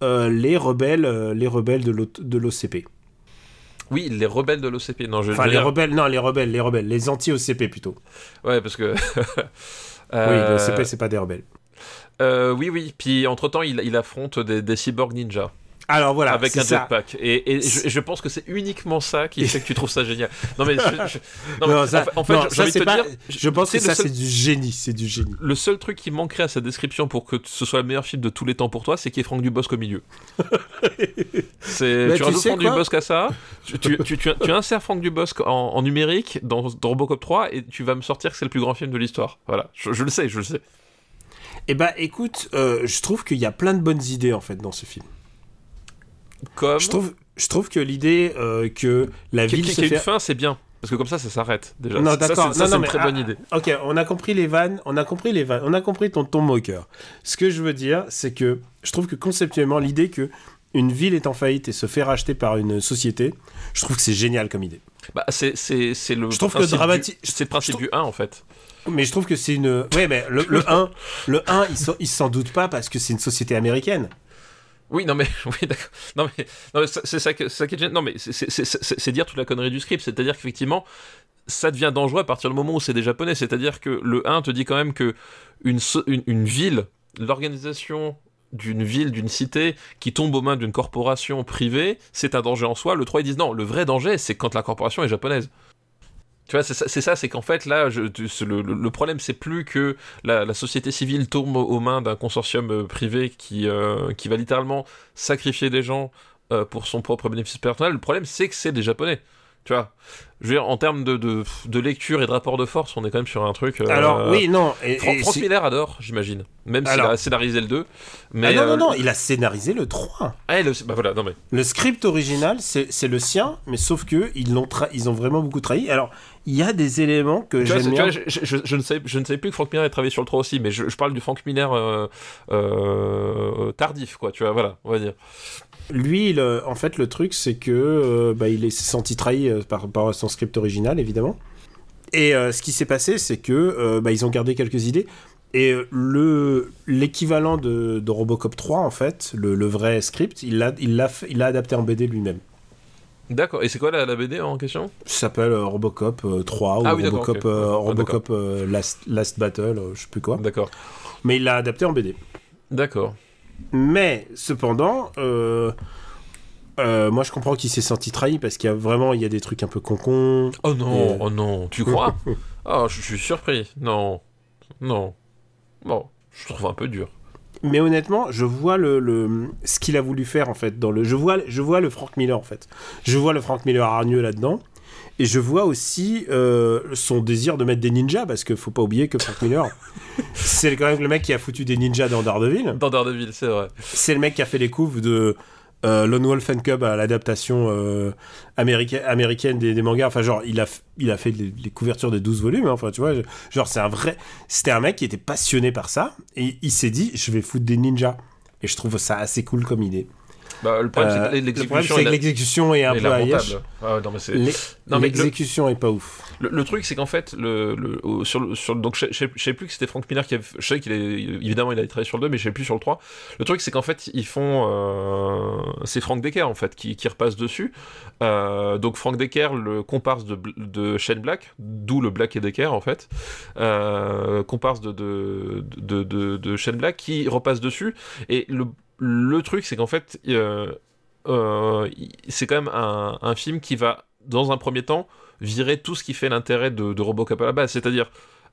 euh, les rebelles, euh, les rebelles de l'OCP. Oui, les rebelles de l'OCP. Non, je enfin, les rebelles, non, les rebelles, les rebelles, les anti-OCP plutôt. Ouais, parce que. Oui, l'OCP, c'est pas des rebelles. Euh, oui, oui. Puis entre temps, il, il affronte des, des cyborgs ninjas. Alors voilà, avec un jetpack. Et, je, pense que c'est uniquement ça qui fait que tu trouves ça génial. Non mais, je, en fait, je pense que ça c'est du génie, c'est du génie. Le seul truc qui manquerait à sa description pour que ce soit le meilleur film de tous les temps pour toi, c'est qu'il y ait Franck Dubosc au milieu. c'est tu rajoutes Franck Dubosc à ça, tu, tu, tu, insères Franck Dubosc en, numérique dans, dans, Robocop 3 et tu vas me sortir que c'est le plus grand film de l'histoire. Voilà, je, le sais, je le sais. Eh bah écoute, euh, je trouve qu'il y a plein de bonnes idées en fait dans ce film. Je trouve, je trouve que l'idée euh, que la ville se fait... une fin, c'est bien. Parce que comme ça, ça s'arrête déjà. Non, d'accord. c'est une très bonne ah, idée. Ok, on a compris les vannes, on a compris les vannes, on a compris ton ton moqueur. Ce que je veux dire, c'est que je trouve que conceptuellement, l'idée que une ville est en faillite et se fait racheter par une société, je trouve que c'est génial comme idée. Bah, c'est le. Je trouve que dramatique. C'est le principe du 1 en fait. Mais je trouve que c'est une. Ouais, mais le, le 1, le 1, il s'en doute pas parce que c'est une société américaine. Oui, non mais, oui, d'accord. Non mais, c'est ça, que, ça qui est Non mais c'est dire toute la connerie du script. C'est-à-dire qu'effectivement, ça devient dangereux à partir du moment où c'est des japonais. C'est-à-dire que le 1 te dit quand même que une, une, ville, l'organisation d'une ville, d'une cité qui tombe aux mains d'une corporation privée, c'est un danger en soi. Le 3 ils disent non, le vrai danger c'est quand la corporation est japonaise. Tu vois, c'est ça, c'est qu'en fait, là, je, le, le, problème, c'est plus que la, société civile tombe aux mains d'un consortium euh, privé qui, euh, qui va littéralement sacrifier des gens euh, pour son propre bénéfice personnel. Le problème, c'est que c'est des Japonais. Tu vois je veux dire, en termes de, de, lecture et de rapport de force, on est quand même sur un truc. Alors, oui, non. Et, Franck Miller adore, j'imagine. Même s'il a scénarisé le 2. Mais, ah non, non, non, il a scénarisé le 3. Ah, le, bah voilà, non, mais... le script original, c'est le sien, mais sauf que ils, ont ils ont vraiment beaucoup trahi. Alors, il y a des éléments que j'aime bien. je, je, ne sais, je ne sais plus que Frank Miller ait travaillé sur le 3 aussi, mais je, parle du Frank Miller euh, euh, tardif, quoi, tu vois, voilà, on va dire. Lui, en fait, le truc, c'est que euh, bah, il s'est senti trahi par, par, son script original, évidemment. Et ce qui s'est passé, c'est que bah, ils ont gardé quelques idées. Et le l'équivalent de, de, Robocop 3, en fait, le, le vrai script, il l'a il l'a il l'a adapté en BD lui-même. D'accord, et c'est quoi la, BD en question? Ça s'appelle euh, Robocop 3 euh, ou ah Robocop, euh, ah, Last, Last, Battle, je sais plus quoi. D'accord. Mais il l'a adapté en BD. D'accord. Mais cependant, moi je comprends qu'il s'est senti trahi parce qu'il y a vraiment il y a des trucs un peu concon. Oh non, oh non, tu crois? Oh, je suis surpris. Non, non. Bon, je trouve un peu dur mais honnêtement, je vois le, ce qu'il a voulu faire en fait dans le. Je vois, je vois le Frank Miller en fait. Je vois le Frank Miller hargneux là-dedans. Et je vois aussi euh, son désir de mettre des ninjas, parce qu'il faut pas oublier que Frank Miller, c'est quand même le mec qui a foutu des ninjas dans Daredevil. Dans Daredevil, c'est vrai. C'est le mec qui a fait les couves de euh, Lone Wolf and Cub à l'adaptation euh, américaine, des, mangas. Enfin, genre, il a, fait les, couvertures des 12 volumes. Hein. Enfin, tu vois, genre, c'est un vrai. C'était un mec qui était passionné par ça. Et il s'est dit, je vais foutre des ninjas. Et je trouve ça assez cool comme idée. Bah, le problème, c'est que l'exécution est un peu aïeuf. Ah, l'exécution est pas ouf. Le, truc, c'est qu'en fait, le, le, sur, sur, donc je, je, sais plus que c'était Frank Miller qui avait, je sais qu'il est, évidemment, il a travaillé sur le 2, mais je sais plus sur le 3. Le truc, c'est qu'en fait, ils font, euh, c'est Frank Decker, en fait, qui, qui repasse dessus. Euh, donc, Frank Decker, le comparse de, de Shane Black, d'où le Black et Decker, en fait, euh, comparse de, de, de, de, de Shane Black, qui repasse dessus. Et le, le truc, c'est qu'en fait, euh, euh, c'est quand même un, un, film qui va, dans un premier temps, virer tout ce qui fait l'intérêt de, de, Robocop à la base. C'est-à-dire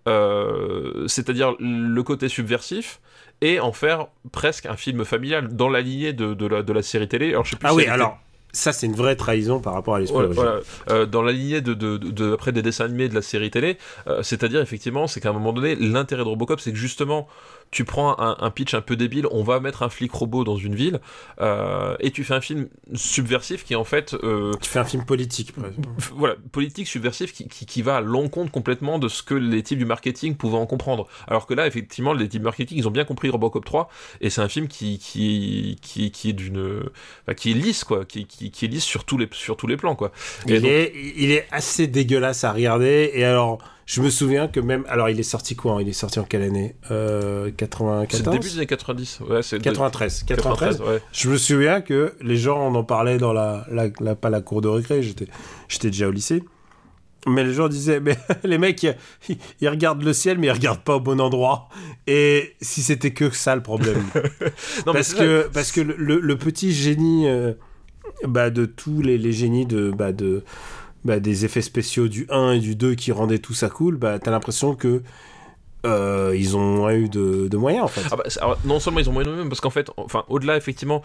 euh, c'est-à-dire le côté subversif, et en faire presque un film familial dans la lignée de, de, la, de la série télé. Alors, je sais plus Ah si oui, alors ça c'est une vraie trahison par rapport à l'esprit original. voilà. Euh, dans la lignée de, de, de- après des dessins animés de la série télé, euh, c'est-à-dire effectivement, c'est qu'à un moment donné, l'intérêt de Robocop, c'est que justement, tu prends un, un pitch un peu débile, on va mettre un flic robot dans une ville, euh, et tu fais un film subversif qui en fait, euh, Tu fais un film politique. voilà, politique subversif qui, qui, qui va à l'encontre complètement de ce que les types du marketing pouvaient en comprendre. Alors que là, effectivement, les types du marketing, ils ont bien compris Robocop 3, et c'est un film qui, qui, qui, qui est d'une, enfin, qui est lisse quoi, qui, qui, qui est lisse sur tous les, sur tous les plans quoi. Et Il, donc- est, il est assez dégueulasse à regarder. Et alors, je me souviens que même. Alors, il est sorti quoi hein Il est sorti en quelle année? Euh, C'est 94 le début des années 90. Ouais, c'est de- 93. 93. 93, ouais. Je me souviens que les gens en en parlaient dans la, la, la- pas la cour de récré, j'étais, j'étais déjà au lycée. Mais les gens disaient, mais les mecs, ils, ils regardent le ciel, mais ils regardent pas au bon endroit. Et si c'était que ça le problème. Non, parce, c'est que, parce que le petit génie euh, bah, de tous les, les génies de, bah, de, bah, des effets spéciaux du 1 et du 2 qui rendaient tout ça cool, bah, t'as l'impression que euh, ils ont eu de, moyens en fait. Ah bah, non seulement ils ont moyen de même parce qu'en fait enfin au-delà effectivement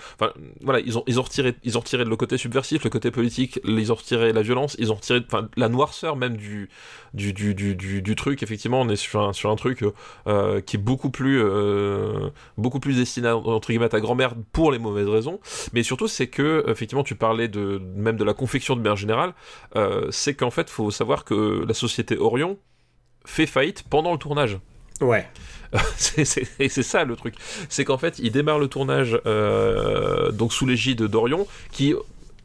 voilà ils ont retiré ils ont retiré le côté subversif le côté politique ils ont retiré la violence ils ont retiré la noirceur même du truc effectivement on est sur un, truc euh, qui est beaucoup plus euh, beaucoup plus destiné à, entre guillemets à ta grand-mère pour les mauvaises raisons mais surtout c'est que effectivement tu parlais de même de la confection de manière générale c'est qu'en fait faut savoir que la société Orion fait faillite pendant le tournage Ouais. c'est c'est- et c'est ça le truc. C'est qu'en fait, il démarre le tournage euh, donc sous l'égide d'Orion, qui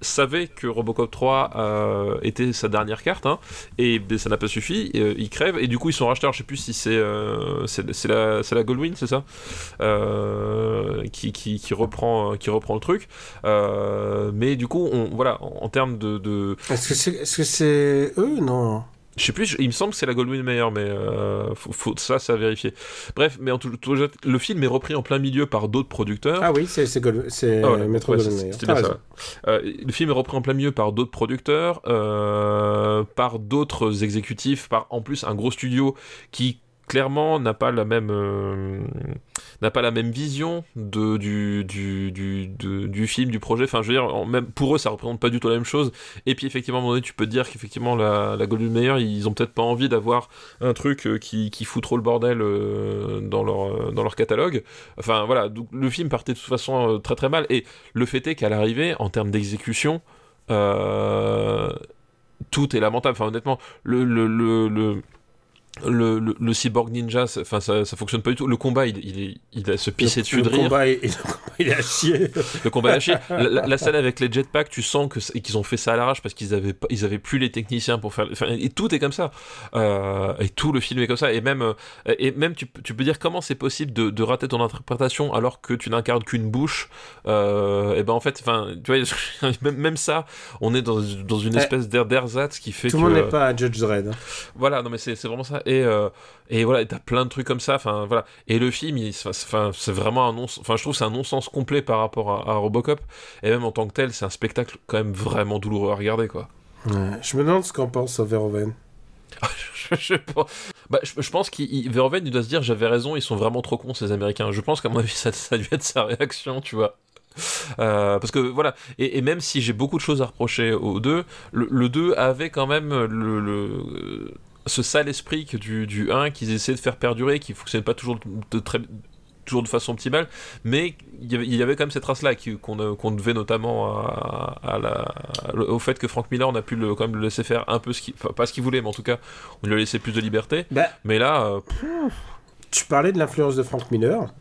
savait que Robocop 3 euh, était sa dernière carte, hein, et ben, ça n'a pas suffi, euh, il crève, et du coup ils sont rachetés, alors, je sais plus si c'est euh, c'est la, la Goldwyn, c'est ça qui, qui, qui, reprend, qui reprend le truc. Mais du coup, on, voilà, en, en termes de, de, Est-ce que c'est est-ce que c'est eux? Non. Je sais plus, je- il me semble que c'est la Goldwyn Mayer, mais euh, faut, faut- ça, ça à vérifier. Bref, mais en tout, tout- le film est repris en plein milieu par d'autres producteurs. Ah oui, c'est c'est c'est Ah, voilà. Metro Ouais, Goldwyn c'est- Mayer. bien ça. Euh, le film est repris en plein milieu par d'autres producteurs, euh, par d'autres exécutifs, par en plus un gros studio qui clairement n'a pas la même vision du, film, du projet. Enfin, je veux dire, pour eux, ça représente pas du tout la même chose. Et puis, effectivement, à un moment donné, tu peux te dire qu'effectivement, la, la Golden Mayer, ils ont peut-être pas envie d'avoir un truc euh, qui, qui fout trop le bordel euh, dans, leur, euh, dans leur catalogue. Enfin, voilà, le film partait de toute façon très très mal. Et le fait est qu'à l'arrivée, en termes d'exécution, tout est lamentable. Enfin, honnêtement, le, le, le, le, le- le cyborg ninja, ça- enfin ça, ça fonctionne pas du tout. Le combat, il, il, il a se pisser dessus le de rire. combat est- le combat, il est à chier. Le combat est lâché. La, la- la scène avec les jetpacks, tu sens que qu'ils ont fait ça à l'arrache parce qu'ils avaient pas, ils avaient plus les techniciens pour faire. enfin, et tout est comme ça. Euh, et tout le film est comme ça. Et même, euh, et même tu, peux- tu peux dire comment c'est possible de, de rater ton interprétation alors que tu n'incarnes qu'une bouche. Euh, et ben en fait, enfin, tu vois, même, même ça, on est dans, dans une Eh, espèce d'air d'ersatz qui fait Tout que. le monde n'est pas à Judge Dredd. hein. Voilà, non mais c'est c'est vraiment ça. Et, euh, et voilà, et t'as plein de trucs comme ça. Enfin voilà. Et le film, il- c'est- enfin c'est vraiment un non. Enfin je trouve c'est un non-sens complet par rapport à, à Robocop. Et même en tant que tel, c'est un spectacle quand même vraiment douloureux à regarder quoi. Ouais. Je me demande ce qu'en pense Verhoeven. je, je pense- bah, je- je pense qu'il Verhoeven, il doit se dire j'avais raison, ils sont vraiment trop cons ces Américains. Je pense qu'à mon avis ça, ça a dû être sa réaction, tu vois. Euh, parce que voilà, et, et même si j'ai beaucoup de choses à reprocher aux deux, le, le 2 avait quand même le, le- ce sale esprit que du, du 1 qu'ils essaient de faire perdurer, qui fonctionne pas toujours de, très toujours de façon optimale, mais il y avait, il y avait quand même cette race-là qui- qu'on euh, qu'on devait notamment à, à la, au fait que Frank Miller on a pu le, quand même le laisser faire un peu ce qu'il, enfin, pas ce qu'il voulait, mais en tout cas on lui a laissé plus de liberté. Bah, Mais là, euh, tu parlais de l'influence de Frank Miller.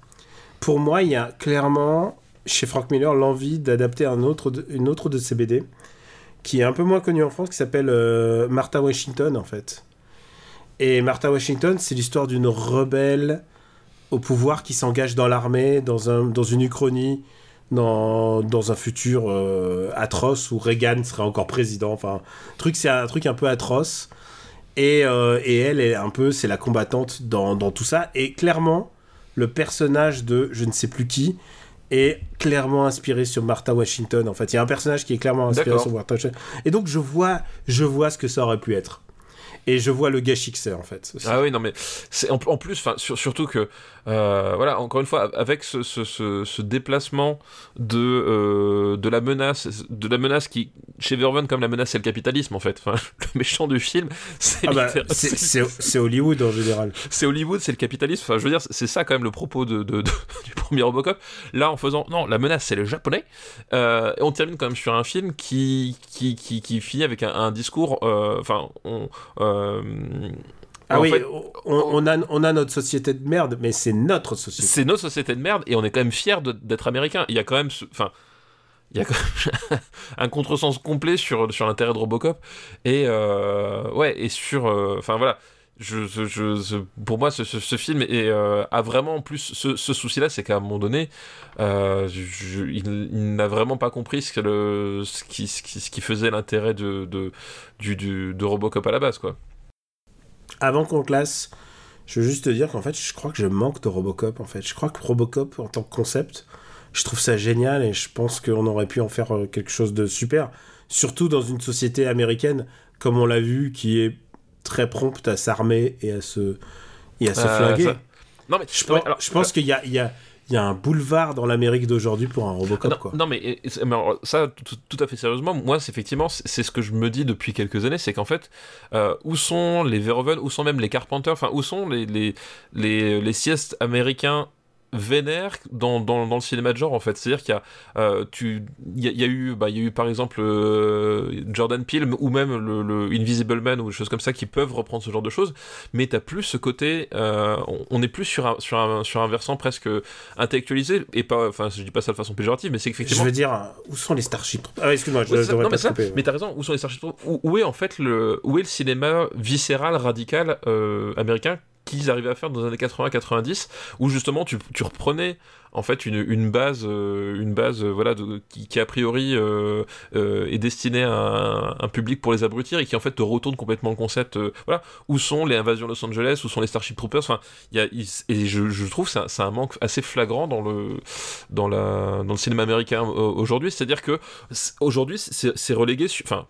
Pour moi, il y a clairement chez Frank Miller l'envie d'adapter un autre une autre de ses BD qui est un peu moins connue en France, qui s'appelle euh, Martha Washington en fait. Et Martha Washington, c'est l'histoire d'une rebelle au pouvoir qui s'engage dans l'armée, dans, un, dans une uchronie, dans, dans un futur euh, atroce où Reagan serait encore président. Enfin, truc, c'est un truc un peu atroce. Et, euh, et elle est un peu, c'est la combattante dans, dans tout ça. Et clairement, le personnage de je ne sais plus qui est clairement inspiré sur Martha Washington. En fait, il y a un personnage qui est clairement inspiré sur Martha Washington. Et donc, je vois, je vois ce que ça aurait pu être. Et je vois le gâchis que c'est en fait. Ah oui, non mais c'est en, en plus, surtout que euh, voilà, encore une fois, avec ce, ce- ce- ce déplacement de euh, de la menace, de la menace qui chez Verhoeven comme la menace c'est le capitalisme en fait. Enfin, le méchant du film, c'est Ah bah, Hollywood en général. c'est Hollywood, c'est le capitalisme. Enfin, je veux dire, c'est ça quand même le propos de, de- de- du premier Robocop. Là, en faisant non, la menace c'est le japonais. Euh, et on termine quand même sur un film qui qui, qui, qui finit avec un, un discours. euh, Enfin, on. Ah en oui, fait, on, on a, on a notre société de merde, mais c'est notre société. c'est notre société de merde et on est quand même fiers d'être américain. Il y a quand même, enfin, il y a quand même un contresens complet sur sur l'intérêt de Robocop et euh, ouais et sur, euh, enfin voilà. Je, je- pour moi, ce, ce- ce film est, euh, a vraiment en plus ce, ce souci-là, c'est qu'à un moment donné, euh, il n'a vraiment pas compris ce, que le, ce, qui, ce, qui, ce qui faisait l'intérêt de, de, du, du- de Robocop à la base, quoi. Avant qu'on classe, je veux juste te dire qu'en fait, je crois que je manque de Robocop. En fait, je crois que Robocop en tant que concept, je trouve ça génial et je pense qu'on aurait pu en faire euh, quelque chose de super. Surtout dans une société américaine, comme on l'a vu, qui est très prompte à s'armer et à se, et à se Euh, flinguer. ça- Non mais Je pense, alors, je pense qu'il y a, il y, a, il y a un boulevard dans l'Amérique d'aujourd'hui pour un Robocop. non, quoi. non, mais, alors, ça, tout, tout à fait sérieusement, moi, c'est effectivement, c'est ce que je me dis depuis quelques années, c'est qu'en fait, euh, où sont les Verhoeven, où sont même les Carpenters, enfin, où sont les, les, les, les siestes américains vénères dans, dans, dans le cinéma de genre en fait. C'est à dire qu'il y a euh, tu il y, a- il y a eu bah il y a eu par exemple euh, Jordan Peele ou même le, le Invisible Man ou des choses comme ça qui peuvent reprendre ce genre de choses. Mais t'as plus ce côté euh, on, on est plus sur un, sur un sur un versant presque intellectualisé et pas enfin je dis pas ça de façon péjorative mais c'est Je qu'effectivement veux dire, où sont les Starship Ah, excuse-moi, je, Ouais, je non, pas mais ça, t'as raison, où sont les Starship où, où est en fait le, où est le cinéma viscéral, radical américain? Qu'ils arrivaient à faire dans les années 80-90, où justement tu, reprenais en fait une, base, euh, une base euh, voilà, de- qui, a priori euh, euh, est destinée à un, public pour les abrutir et qui en fait te retourne complètement le concept. euh, voilà, où sont les invasions Los Angeles, où sont les Starship Troopers. Enfin, y a, il- et je, trouve que c'est un- manque assez flagrant dans le dans la dans le cinéma américain euh, aujourd'hui. C'est-à-dire que aujourd'hui c'est relégué, enfin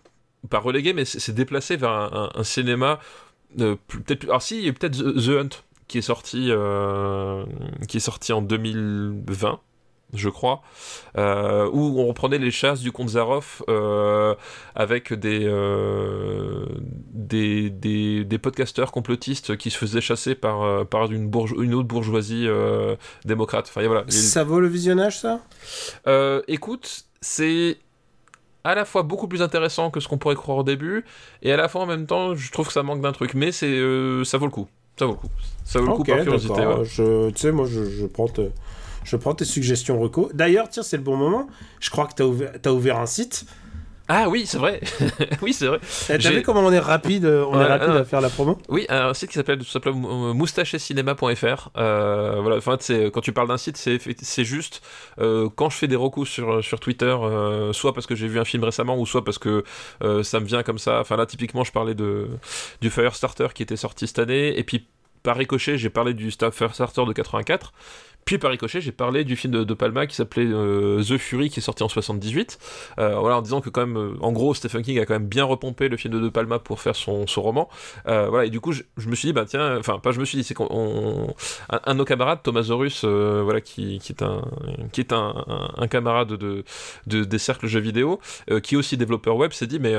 pas relégué, mais c'est déplacé vers un, un- un cinéma euh, peut-être alors si il y a peut-être The, Hunt qui est sorti euh, qui est sorti en 2020 je crois, euh, où on reprenait les chasses du comte Zaroff euh, avec des, euh, des, des, des podcasteurs complotistes qui se faisaient chasser par, par une, bourge- une autre bourgeoisie démocrate. Enfin, voilà. Ça vaut le visionnage, ça? Écoute, c'est à la fois beaucoup plus intéressant que ce qu'on pourrait croire au début, et à la fois en même temps, je trouve que ça manque d'un truc, mais c'est euh, ça vaut le coup. Ça vaut le coup. Ça vaut le coup par curiosité. ouais. Tu sais, moi, je, je prends te- je prends tes suggestions reco. D'ailleurs, tiens, c'est le bon moment. Je crois que tu as ouvert un site. Ah oui, c'est vrai. oui, c'est vrai. T'as J'ai- vu comment on est rapide, euh, on est rapide à faire la promo Oui, un site qui s'appelle tout simplement euh. Euh, voilà, enfin, quand tu parles d'un site, c'est juste euh, quand je fais des recos sur sur Twitter, euh, soit parce que j'ai vu un film récemment, ou soit parce que ça me vient comme ça. Enfin là, typiquement, je parlais de du Firestarter qui était sorti cette année, et puis par ricochet, j'ai parlé du Star- Firestarter de 84. Puis par ricochet, j'ai parlé du film de, de Palma qui s'appelait euh, The Fury, qui est sorti en 78. Euh, voilà, en disant que quand même, euh, en gros, Stephen King a quand même bien repompé le film de De Palma pour faire son, roman. Voilà, et du coup, je, me suis dit, bah tiens, enfin, pas je me suis dit, c'est qu'on, on- un, de nos camarades, Thomas Zorus, voilà, qui, qui est un, qui est un, camarade de, de- des cercles jeux vidéo, qui est aussi développeur web, s'est dit, mais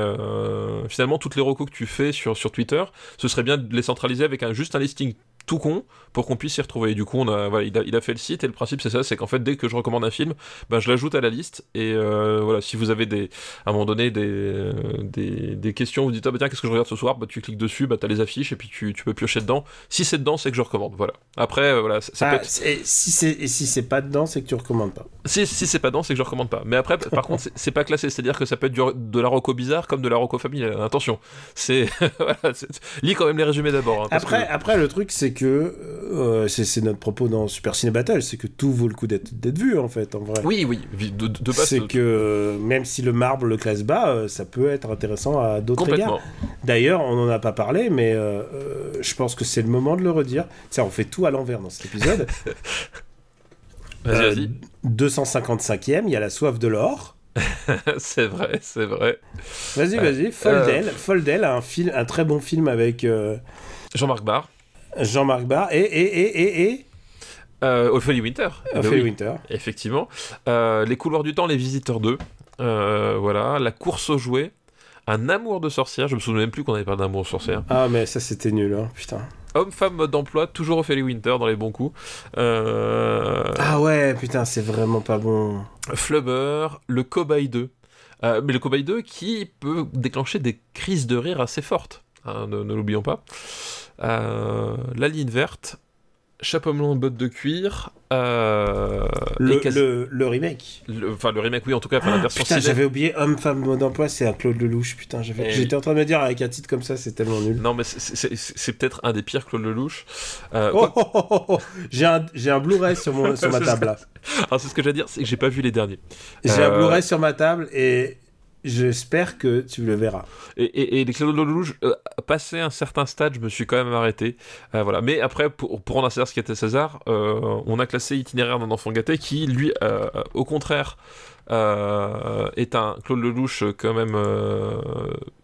finalement, toutes les recos que tu fais sur, sur Twitter, ce serait bien de les centraliser avec un, juste un listing tout con pour qu'on puisse s'y retrouver. Et du coup, on a, voilà, il, a, il a fait le site et le principe c'est ça, c'est qu'en fait dès que je recommande un film, ben, je l'ajoute à la liste et euh, voilà, si vous avez des, à un moment donné des, euh, des, des questions, vous dites ah bah tiens qu'est-ce que je regarde ce soir, bah tu cliques dessus, bah t'as les affiches et puis tu, tu peux piocher dedans. Si c'est dedans, c'est que je recommande. Voilà. Après euh, voilà, ça, ça peut Ah, être- c'est- si c'est et si c'est pas dedans, c'est que tu recommandes pas. si, si c'est pas dedans, c'est que je recommande pas. Mais après, par contre, c'est- pas classé, c'est-à-dire que ça peut être du- de la roco bizarre comme de la roco familiale. Attention, c'est voilà, lis quand même les résumés d'abord. hein, Après, que- après, le truc, c'est que euh, c'est c'est notre propos dans Super Ciné Battle, c'est que tout vaut le coup d'être vu en fait, en vrai. oui, oui, de, de, c'est que euh, même si le marbre le classe bas, euh, ça peut être intéressant à d'autres égards. D'ailleurs, on n'en a pas parlé, mais euh, je pense que c'est le moment de le redire. Ça, on fait tout à l'envers dans cet épisode. Vas-y, vas-y. 255e, il y a la soif de l'or. c'est vrai, c'est vrai. Vas-y, vas-y. Foldel, Foldel a un, film, un très bon film avec euh, Jean-Marc Barr. Jean-Marc Barr et, et, et, et, et Euh, Ophélie Winter. Eh Ophélie oui, Winter. Effectivement. Euh, les couloirs du temps, les visiteurs 2. Euh, voilà. La course aux jouets. Un amour de sorcière. Je me souviens même plus qu'on avait parlé d'amour de sorcière. Ah, mais ça, c'était nul, hein, putain. Homme-femme mode d'emploi. Toujours Ophélie Winter dans les bons coups. Euh, Ah ouais, putain, c'est vraiment pas bon. Flubber. Le Cobaye 2. Euh, mais le Cobaye 2 qui peut déclencher des crises de rire assez fortes. hein, ne ne l'oublions pas. Euh, la ligne verte. Chapeau melon, bottes de cuir. Euh, Le, quasi- le, le remake. le- Enfin, le remake, oui, en tout cas, enfin, la version Putain, j'avais oublié Homme-Femme mode d'emploi, c'est un Claude Lelouch. Putain, j'étais en train de me dire avec un titre comme ça, c'est tellement nul. Non, mais c'est- peut-être un des pires Claude Lelouch. Euh, Oh, quoi- oh, oh, oh, oh. J'ai un, Blu-ray sur, mon, sur ma table là. Alors, c'est ce que j'allais dire, c'est que j'ai pas vu les derniers. J'ai Euh, un Blu-ray sur ma table et j'espère que tu le verras. Et, et- et les Claude Lelouch, euh, passé un certain stade, je me suis quand même arrêté. Euh, voilà. Mais après, pour, pour rendre à César ce qui était César, euh, on a classé Itinéraire d'un enfant gâté qui, lui, euh, au contraire, euh, est un Claude Lelouch quand même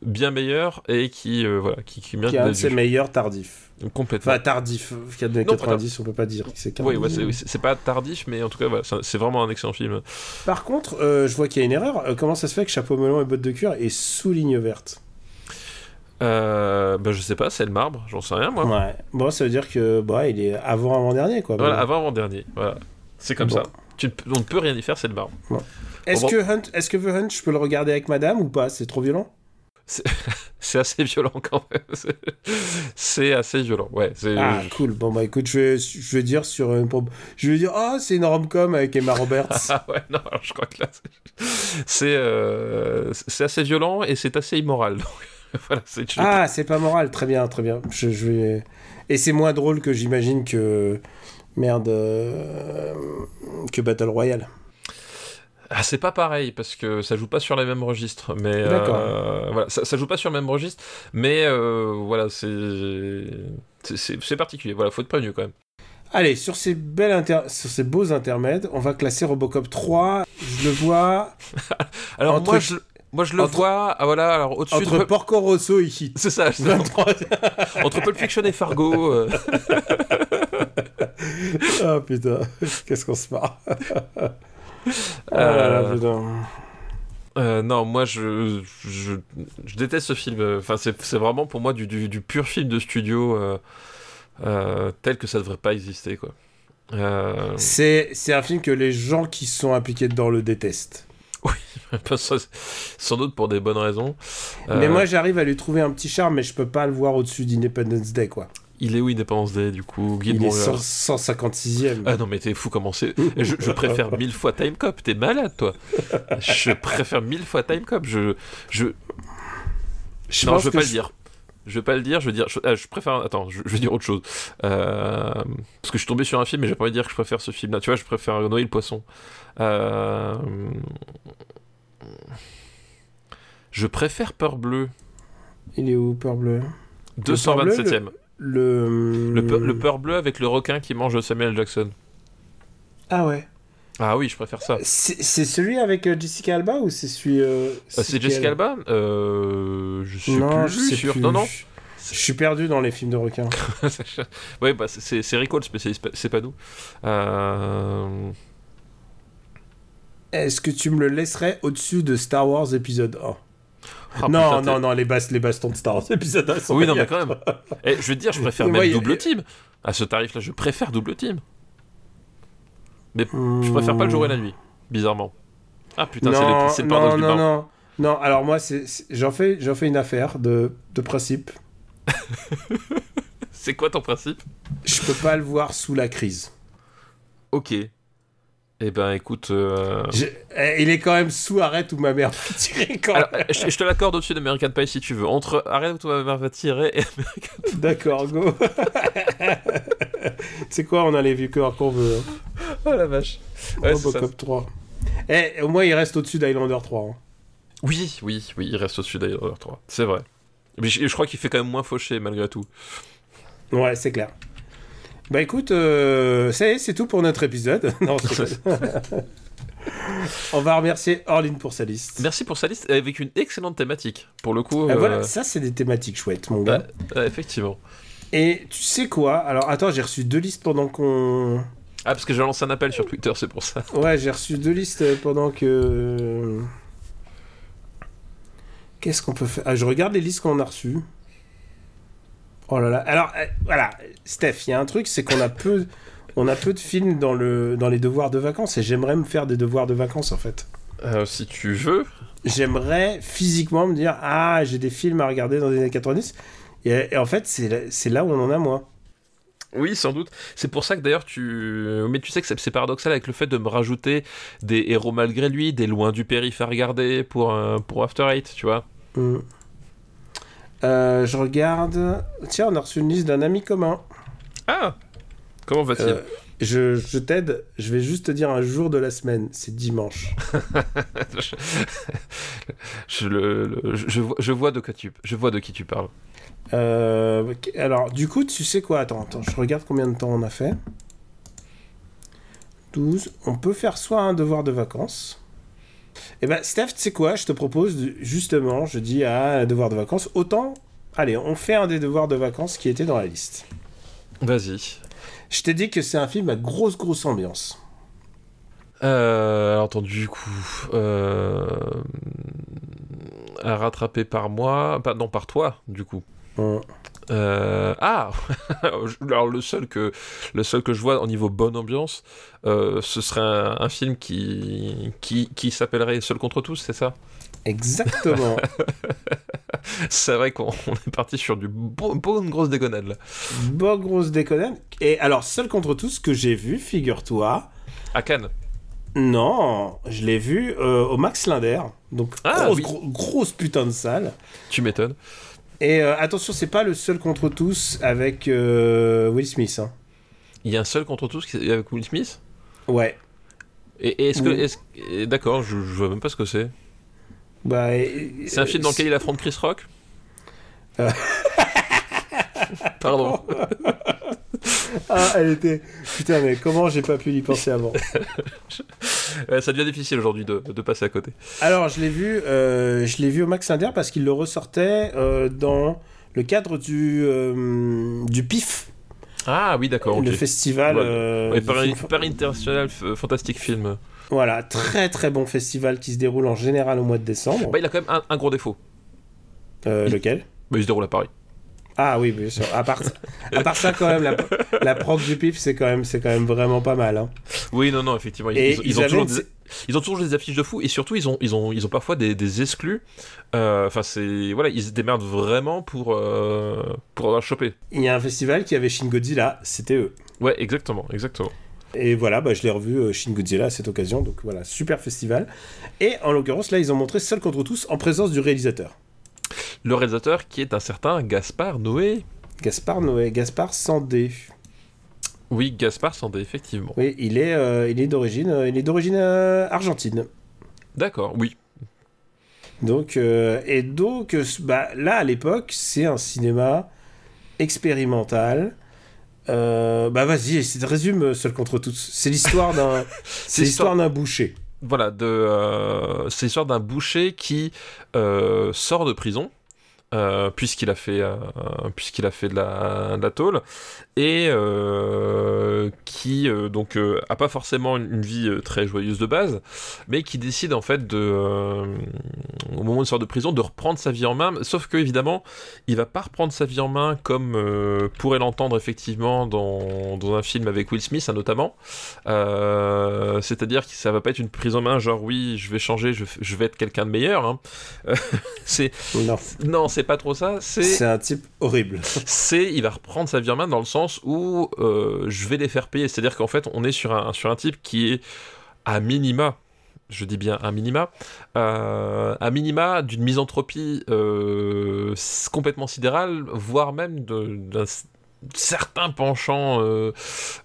bien meilleur et qui, voilà, qui, qui mérite Qui est un de ses meilleurs tardifs. Complètement. Enfin, tardif. Donné Non, 90, on peut pas dire que c'est oui, ouais, c'est oui, c'est- c'est pas tardif, mais en tout cas, voilà, c'est c'est vraiment un excellent film. Par contre, euh, je vois qu'il y a une erreur. Euh, comment ça se fait que Chapeau melon et bottes de cuir est sous ligne verte? Euh, bah, je sais pas, c'est le marbre, j'en sais rien moi. Ouais. Bon, ça veut dire que bah, il est avant avant-dernier, quoi. Voilà, avant avant dernier. Voilà, c'est comme Bon. ça. Tu ne peux- on ne peut rien y faire, c'est le marbre. Est-ce Bon. que Hunt, est-ce que The Hunt, je peux le regarder avec madame ou pas? C'est trop violent? C'est assez violent quand même. C'est- assez violent, ouais. Ah, cool. Bon, bah écoute, je vais, je vais dire sur une Je vais dire, ah, c'est une rom-com avec Emma Roberts. Ah ouais, non, alors je crois que là, c'est- c'est euh, assez violent et c'est assez immoral. Donc, voilà, ah, c'est pas moral. Très bien, très bien. Je, je vais... Et c'est moins drôle que j'imagine que. Merde. euh, Que Battle Royale. Ah, c'est pas pareil parce que ça joue pas sur les mêmes registres, mais euh, voilà, ça, ça joue pas sur le même registre, mais euh, voilà, c'est particulier. Voilà, faut être prévenu quand même. Allez, sur ces, belles inter- sur ces beaux intermèdes, on va classer Robocop 3. Je le vois Alors Entre- moi, je, moi je le entre- vois, ah, voilà, alors au-dessus entre de Porco Rosso et Hit. c'est ça, 23. entre Pulp Fiction et Fargo. euh, Ah putain, qu'est-ce qu'on se marre. Ah Euh. Euh, non, moi je, je, je déteste ce film. Enfin, c'est c'est vraiment pour moi du, du, du pur film de studio euh, euh, tel que ça devrait pas exister, quoi. Euh, C'est c'est un film que les gens qui sont impliqués dedans le détestent. sans sans doute pour des bonnes raisons. Mais Euh, moi j'arrive à lui trouver un petit charme, mais je peux pas le voir au-dessus d'Independence Day quoi. Il est où Independence Day du coup Guy Il est Montréal. 100 156e. Ah non, mais t'es fou comment c'est. Je, je préfère mille fois Time Cop, t'es malade toi. Je préfère mille fois Time Cop. Je, je, je non, je veux pas le dire. Je vais pas le dire, je veux dire. Je, ah, je préfère. Attends, je, je vais dire autre chose. Euh, parce que je suis tombé sur un film et j'ai pas envie de dire que je préfère ce film-là. Tu vois, je préfère Noé le poisson. Euh, Je préfère Peur Bleue, Il est où, Peur Bleu Bleu, 227ème. Le... Le, Peur- le Peur Bleu avec le requin qui mange Samuel Jackson. Ah ouais. Ah oui, je préfère ça. C'est c'est celui avec euh, Jessica Alba ou c'est celui... euh, Ah, c'est Jessica Alba euh, Je suis Non, plus je sais sûr. plus. Non, non. Je suis perdu dans les films de requins. ouais, bah, c'est- c'est c'est Rico le spécialiste, c'est pas nous. Euh... Est-ce que tu me le laisserais au-dessus de Star Wars épisode 1 Ah, Non, putain, non, non, les, bas les bastons de Star Wars épisode 1 sont Oui, non, mais quand même. Eh, je te dire, je préfère même a- double team. À ce tarif-là, je préfère double team. Mais je Hmm. préfère pas le jour et la nuit, bizarrement. Ah putain, c'est le, c'est le non, du non, non, non. Alors moi, j'en fais, j'en fais une affaire de, de principe. C'est quoi ton principe? Je peux pas le voir sous la crise. Ok. Eh ben, écoute. euh, Je- eh, il est quand même sous arrête où ma mère va tirer quand Alors, même. je, je te l'accorde au-dessus d'American Pie si tu veux. Entre Arrête où toi mère va tirer et D'accord, go. c'est quoi, on a les vieux corps qu'on veut. hein. Oh la vache. Ouais. Robocop 3. Eh, au moins, il reste au-dessus d'Highlander 3. hein. Oui, oui, oui, il reste au-dessus d'Highlander 3. C'est vrai. Mais je, je crois qu'il fait quand même moins fauché malgré tout. Ouais, c'est clair. Bah écoute, euh, ça y est, c'est tout pour notre épisode. non. On va remercier Orline pour sa liste. Merci pour sa liste avec une excellente thématique. Pour le coup. Ah, euh, Voilà, ça c'est des thématiques chouettes, mon gars. ouais, ouais, effectivement. Et tu sais quoi? Alors attends, j'ai reçu deux listes pendant qu'on. Ah, parce que j'ai lancé un appel sur Twitter, c'est pour ça. Ouais, j'ai reçu deux listes pendant que. Qu'est-ce qu'on peut faire? Ah, je regarde les listes qu'on a reçues. Oh là là. Alors, euh, voilà, Steph, il y a un truc, c'est qu'on a peu. On a peu de films dans, le, dans les devoirs de vacances et j'aimerais me faire des devoirs de vacances en fait. Euh, si tu veux. J'aimerais physiquement me dire Ah, j'ai des films à regarder dans les années 90. Et, et en fait, c'est là- où on en a moins. Oui, sans doute. C'est pour ça que d'ailleurs tu. Mais tu sais que c'est- paradoxal avec le fait de me rajouter des héros malgré lui, des loin du périph' à regarder pour, euh, pour After Eight, tu vois. Hmm. Euh, je regarde. Tiens, on a reçu une liste d'un ami commun. Ah Comment va-t-il Euh, je je t'aide, je vais juste te dire un jour de la semaine, c'est dimanche. je, je le- le- je- je vois, de quoi tu, je vois de qui tu parles. Euh, alors, du coup, tu sais quoi? Attends, attends, je regarde combien de temps on a fait. 12. On peut faire soit un devoir de vacances. Eh ben, Steph, tu sais quoi? Je te propose, de- justement, je dis à devoir de vacances, autant. Allez, on fait un des devoirs de vacances qui était dans la liste. Vas-y. Je t'ai dit que c'est un film à grosse, grosse ambiance. Euh, alors attends, du coup, euh, à rattraper par moi, pas, non par toi, du coup. Hum. Euh, ah, alors le seul que le seul que je vois au niveau bonne ambiance, euh, ce serait un, un film qui qui, qui s'appellerait Seul contre tous, c'est ça? Exactement. C'est vrai qu'on on est parti sur du bon, bonne grosse déconnade là. Bonne grosse déconne. Et alors, seul contre tous, que j'ai vu, figure-toi. À Cannes? Non, je l'ai vu euh, au Max Linder. Donc, Ah, grosse, oui. gro- grosse putain de salle. Tu m'étonnes. Et euh, attention, c'est pas le seul contre tous avec euh, Will Smith. hein. Il y a un seul contre tous qui- avec Will Smith? Ouais. Et, et est-ce que, Oui. et d'accord, je, je vois même pas ce que c'est. Bah, C'est un film dans lequel il affronte Chris Rock? Euh. Pardon. Ah, elle était. Putain, mais comment j'ai pas pu y penser avant ça devient difficile aujourd'hui de, de passer à côté. Alors, je l'ai vu, euh, je l'ai vu au Max Linder parce qu'il le ressortait euh, dans le cadre du, euh, du PIF, Ah oui, d'accord. le festival. Ouais. Paris, film- Paris International Fantastic Film. Voilà, très très bon festival qui se déroule en général au mois de décembre. Bah, il a quand même un, un gros défaut. Il- lequel? Bah, il se déroule à Paris. Ah oui, bien sûr. À part, à part ça, quand même, la, la prog du PIF, c'est quand, même- quand même vraiment pas mal. hein. Oui, non, non, effectivement. Ils, Et ils- ils ils ont toujours des, ils ont toujours des affiches de fou et surtout, ils ont, ils ont, ils ont parfois des, des exclus. Euh, Enfin, c'est. Voilà, ils se démerdent vraiment pour, euh, pour avoir chopé. Il y a un festival qui avait Shin Godzilla, c'était eux. Ouais, exactement, exactement. Et voilà, bah, je l'ai revu euh, Shin Godzilla à cette occasion, donc voilà, super festival. Et en l'occurrence, là, ils ont montré Seul contre tous en présence du réalisateur. Le réalisateur qui est un certain Gaspard Noé. Gaspard Noé, Gaspard Sandé. Oui, Gaspard Sandé, effectivement. Oui, il est, euh, il est d'origine, euh, il est d'origine euh, argentine. D'accord, oui. Donc, et donc, bah, là, à l'époque, c'est un cinéma expérimental. Bah vas-y, résume Seul contre tous. C'est l'histoire d'un, c'est l'histoire d'un boucher. Voilà, de, euh, c'est l'histoire d'un boucher qui euh, sort de prison. Euh, puisqu'il a fait euh, puisqu'il a fait de la, de la tôle. Et euh, qui donc a pas forcément une, une vie très joyeuse de base mais qui décide en fait de au moment où il sort de prison de reprendre sa vie en main. Sauf que évidemment il va pas reprendre sa vie en main comme pourrait l'entendre effectivement dans, dans un film avec Will Smith hein, notamment. C'est-à-dire que ça va pas être une prise en main genre oui je vais changer je, je vais être quelqu'un de meilleur hein. C'est Non, non c'est pas trop ça c'est c'est un type horrible. c'est il va reprendre sa vie en main dans le sens où euh, je vais les faire payer c'est à dire qu'en fait on est sur un sur un type qui est à minima je dis bien à minima, euh, à minima d'une misanthropie euh, complètement sidérale, voire même de- d'un certain penchant euh,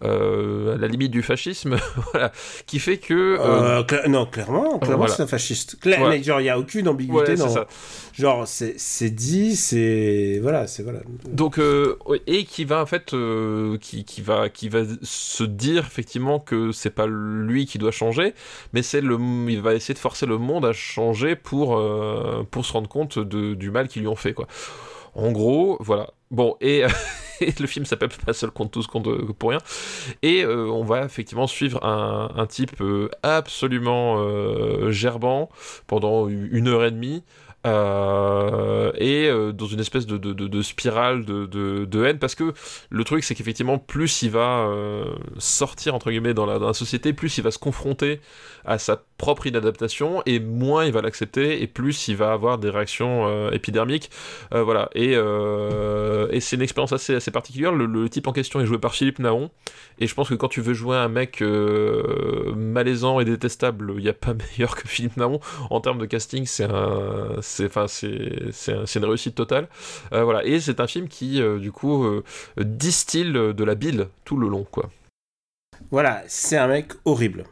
euh, à la limite du fascisme, voilà, qui fait que. Euh, non, clairement, clairement c'est un fasciste. il n'y a aucune ambiguïté dans. Ça. Genre, c'est dit, c'est. Voilà, c'est. Voilà. Donc, et qui va, en fait, qui, qui, va, qui va se dire, effectivement, que c'est pas lui qui doit changer, mais c'est le. Il va essayer de forcer le monde à changer pour, pour se rendre compte de, du mal qu'ils lui ont fait, quoi. En gros, voilà. Bon, et, le film s'appelle Pas seul contre tous pour rien. Et euh, on va effectivement suivre un, type euh, absolument euh, gerbant pendant une heure et demie. Et dans une espèce de, spirale de, haine parce que le truc c'est qu'effectivement plus il va sortir entre guillemets dans la, société plus il va se confronter à sa propre inadaptation et moins il va l'accepter et plus il va avoir des réactions épidermiques. Voilà. Et, et c'est une expérience assez, assez particulière. Le, type en question est joué par Philippe Naon. Et je pense que quand tu veux jouer un mec malaisant et détestable il n'y a pas meilleur que Philippe Naon. En termes de casting c'est un c'est une réussite totale. Euh, voilà. Et c'est un film qui euh, du coup euh, distille de la bile tout le long quoi. Voilà, c'est un mec horrible.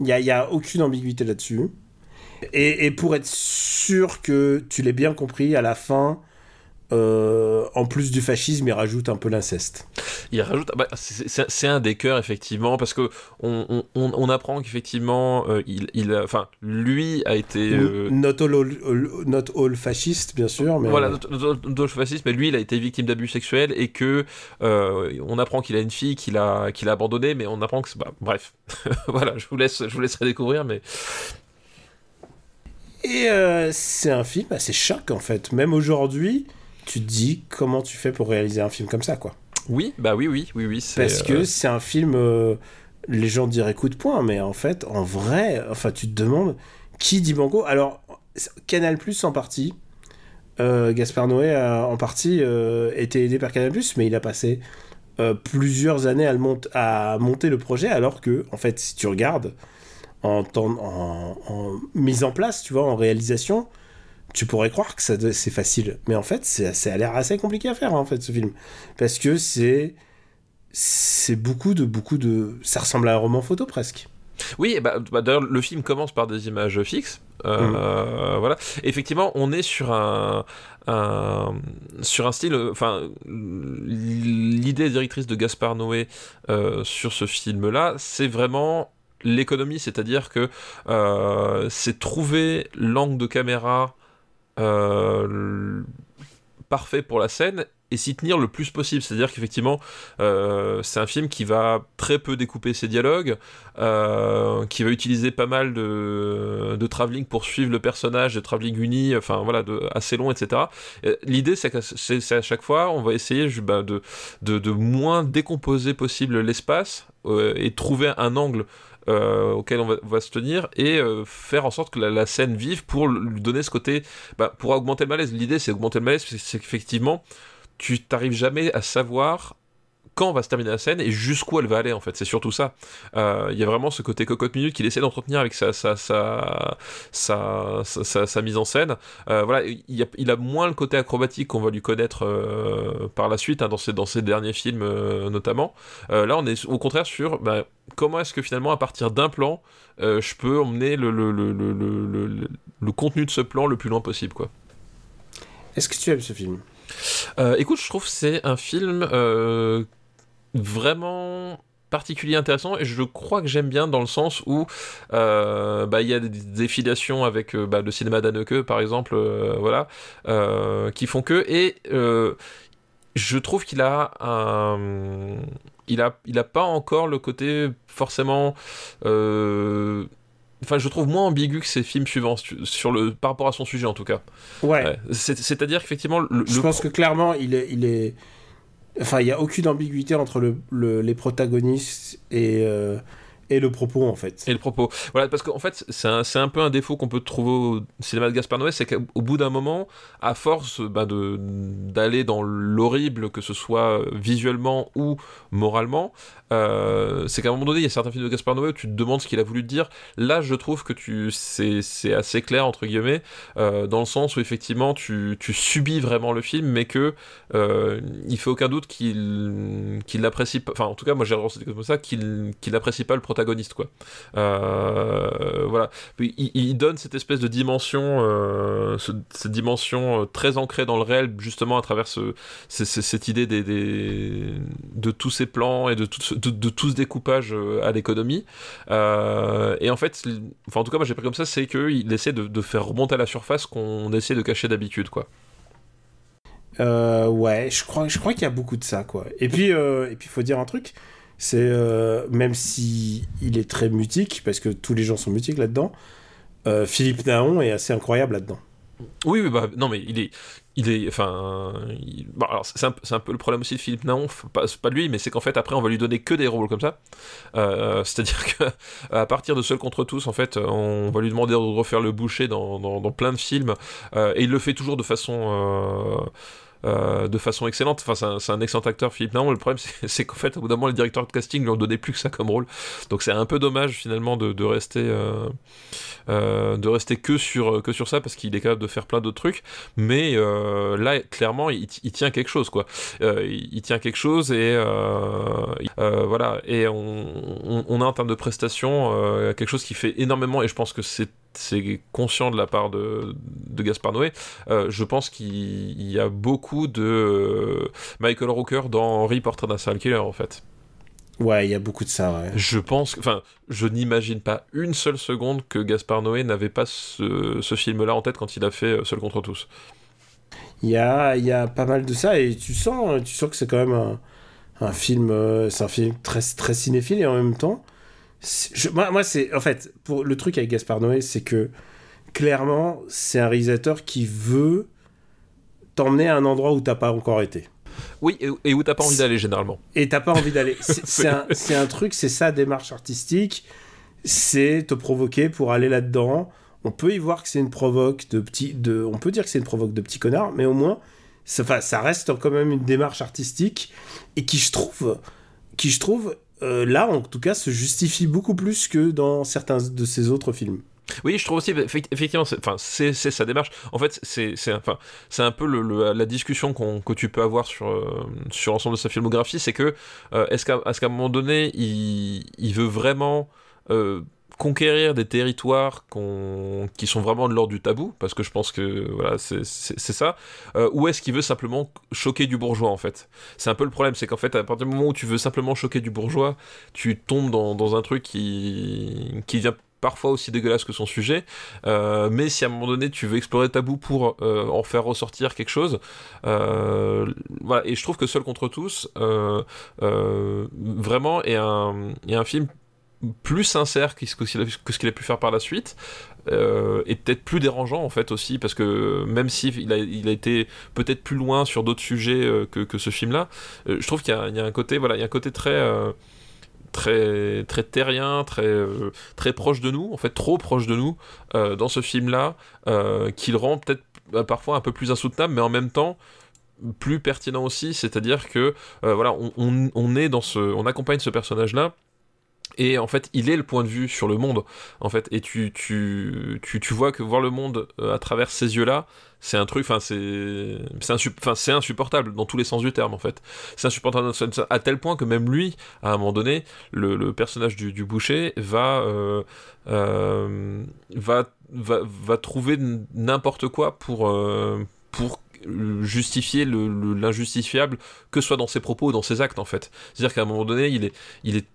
Il n'y a, y a aucune ambiguïté là-dessus. Et, et, pour être sûr que tu l'aies bien compris, à la fin, euh, en plus du fascisme, il rajoute un peu l'inceste. Il rajoute, bah, c'est un des cœurs effectivement, parce que on, on, on apprend qu'effectivement, euh, il, il, enfin, lui a été euh... not, all, not all fasciste, bien sûr. Mais... Voilà, not, all fasciste, mais lui, il a été victime d'abus sexuels et que on apprend qu'il a une fille qu'il a qu'il a abandonnée, mais on apprend que, bah, bref, voilà, je vous laisse, je vous laisserai découvrir, mais. Et c'est un film assez choc en fait, même aujourd'hui tu te dis comment tu fais pour réaliser un film comme ça, quoi. Oui, bah oui, oui, oui, oui. Parce que euh, c'est un film, euh, les gens diraient coup de poing, mais en fait, en vrai, enfin, tu te demandes qui dit Banco. Alors, Canal Plus en partie, euh, Gaspard Noé a en partie été aidé par Canal Plus, mais il a passé plusieurs années à, le à, monter le projet, alors que, en fait, si tu regardes en, en, en mise en place, tu vois, en réalisation, tu pourrais croire que c'est facile, mais en fait, ça a l'air assez compliqué à faire en fait ce film, parce que c'est c'est beaucoup de beaucoup de, ça ressemble à un roman photo presque. Oui, bah, bah, d'ailleurs le film commence par des images fixes. Euh, mm. Voilà. Effectivement, on est sur un, sur un style. Enfin, l'idée directrice de Gaspard Noé euh, sur ce film-là, c'est vraiment l'économie, c'est-à-dire que euh, c'est trouver l'angle de caméra parfait pour la scène et s'y tenir le plus possible. C'est-à-dire qu'effectivement, euh, c'est un film qui va très peu découper ses dialogues, euh, qui va utiliser pas mal de, de travelling pour suivre le personnage, de travelling uni, enfin voilà, de, assez long, etc. L'idée, c'est que c'est à chaque fois, on va essayer de, de, de, moins décomposer possible l'espace et trouver un angle euh, auquel on va, se tenir et euh, faire en sorte que la, scène vive pour lui donner ce côté, bah, pour augmenter le malaise. L'idée c'est augmenter le malaise, c'est qu'effectivement, tu t'arrives jamais à savoir quand va se terminer la scène et jusqu'où elle va aller en fait. C'est surtout ça. Euh, il y a vraiment ce côté cocotte minute qu'il essaie d'entretenir avec sa sa, sa, sa, sa, mise en scène. Euh, voilà il, a, il, a, moins le côté acrobatique qu'on va lui connaître euh, par la suite hein, dans, ses, dans ses derniers films notamment. Là on est au contraire sur bah, comment est-ce que finalement à partir d'un plan je peux emmener le le, le, le, le, contenu de ce plan le plus loin possible quoi. Est-ce que tu aimes ce film? Écoute, je trouve que c'est un film vraiment particulier intéressant et je crois que j'aime bien dans le sens où euh, bah, il y a des, filiations avec euh, bah, le cinéma d'Anneke par exemple euh, voilà qui font que et je trouve qu'il a un il a il a pas encore le côté forcément Enfin, je trouve moins ambigu que ses films suivants sur le par rapport à son sujet en tout cas. Ouais. C'est-à-dire qu'effectivement, je pense que clairement, il est, il est, Enfin, il n'y a aucune ambiguïté entre le, les protagonistes et, euh, et le propos en fait. Et le propos. Voilà, parce qu'en fait, c'est un, un, peu un défaut qu'on peut trouver au cinéma de Gaspard Noé, c'est qu'au bout d'un moment, à force bah, d'aller dans l'horrible, que ce soit visuellement ou moralement, euh, c'est qu'à un moment donné, il y a certains films de Gaspard Noé où tu te demandes ce qu'il a voulu te dire. Là, je trouve que c'est assez clair, entre guillemets, euh, dans le sens où effectivement, tu, tu, subis vraiment le film, mais que euh, il fait aucun doute qu'il qu'il l'apprécie pas. Enfin, en tout cas, moi j'ai ressenti comme ça, qu'il qu'il n'apprécie pas le protagoniste, quoi. Euh, voilà. Il, donne cette espèce de dimension, euh, cette dimension très ancrée dans le réel, justement à travers ce, cette idée des, de tous ces plans et de tout ce ce découpage euh, à l'économie. Euh, et en fait, enfin en tout cas moi j'ai pris comme ça, c'est qu'il essaie de, faire remonter à la surface qu'on essaie de cacher d'habitude, quoi. Euh, ouais, je crois, je crois qu'il y a beaucoup de ça, quoi. Et puis, et puis, faut dire un truc, c'est même si il est très mutique, parce que tous les gens sont mutiques là-dedans, Philippe Naon est assez incroyable là-dedans. Oui, oui, bah, non, mais il est, il est, enfin, c'est un, peu le problème aussi de Philippe Naon, pas, pas de lui, mais c'est qu'en fait après on va lui donner que des rôles comme ça. Euh, c'est-à-dire que à partir de Seul contre tous, en fait, on va lui demander de refaire le boucher dans, plein de films, euh, et il le fait toujours de façon euh, de façon excellente. Enfin, c'est un, excellent acteur, Philippe Naon. Le problème, c'est qu'en fait, au bout d'un moment, les directeurs de casting lui ont donné plus que ça comme rôle. Donc, c'est un peu dommage finalement de, rester, euh, euh, de rester que sur, que sur ça parce qu'il est capable de faire plein d'autres trucs. Mais là, clairement, il, tient quelque chose, quoi. Il, tient quelque chose et voilà. Et on, on, a en termes de prestations quelque chose qui fait énormément. Et je pense que c'est c'est conscient de la part de, de Gaspard Noé. Euh, je pense qu'il y a beaucoup de euh, Michael Rooker dans Henry Portrait d'un serial killer en fait. Ouais, il y a beaucoup de ça, ouais. Je pense, enfin, je n'imagine pas une seule seconde que Gaspard Noé n'avait pas ce, ce film-là en tête quand il a fait euh, Seul contre tous. Il y a, y a pas mal de ça et tu sens, tu sens que c'est quand même un, un film, c'est un film très, très cinéphile et en même temps, moi, moi c'est en fait pour le truc avec Gaspard Noé, c'est que clairement, c'est un réalisateur qui veut t'emmener à un endroit où t'as pas encore été. Oui, et où t'as pas envie d'aller généralement. Et t'as pas envie d'aller. C'est un, un, truc, c'est sa démarche artistique, c'est te provoquer pour aller là-dedans. On peut y voir que c'est une provoque de petit, de, on peut dire que c'est une provoque de petit connard, mais au moins, ça, ça reste quand même une démarche artistique et qui je trouve, qui je trouve euh, là, en tout cas, se justifie beaucoup plus que dans certains de ses autres films. Oui, je trouve aussi, effectivement, c'est sa démarche. En fait, c'est enfin, un peu la discussion que tu peux avoir sur, euh, sur l'ensemble de sa filmographie, c'est que euh, est-ce qu'à un moment donné, il veut vraiment conquérir des territoires qui sont vraiment de l'ordre du tabou, parce que je pense que voilà, c'est ça, euh, ou est-ce qu'il veut simplement choquer du bourgeois en fait? C'est un peu le problème, c'est qu'en fait, à partir du moment où tu veux simplement choquer du bourgeois, tu tombes dans, un truc qui, qui vient parfois aussi dégueulasse que son sujet, euh, mais si à un moment donné tu veux explorer tabou pour euh, en faire ressortir quelque chose, voilà, et je trouve que Seul contre tous, vraiment, est un, est un film plus sincère que ce qu'il a, pu faire par la suite euh, et peut-être plus dérangeant en fait aussi parce que même si a, été peut-être plus loin sur d'autres sujets euh, que, ce film là euh, je trouve qu'il y, a un côté voilà il y a un côté très très très terrien très très proche de nous en fait trop proche de nous dans ce film là qui le rend peut-être parfois un peu plus insoutenable mais en même temps plus pertinent aussi. C'est-à-dire que voilà on est dans ce on accompagne ce personnage là et en fait il est le point de vue sur le monde en fait. Et tu tu, tu, tu vois que voir le monde euh, à travers ces yeux là c'est un truc enfin c'est c'est insupportable dans tous les sens du terme en fait. C'est insupportable à tel point que même lui à un moment donné le, le personnage du, du, boucher va euh, euh, va, va va trouver n'importe quoi pour pour justifier l'injustifiable que ce soit dans ses propos ou dans ses actes en fait. C'est à dire qu'à un moment donné il est il est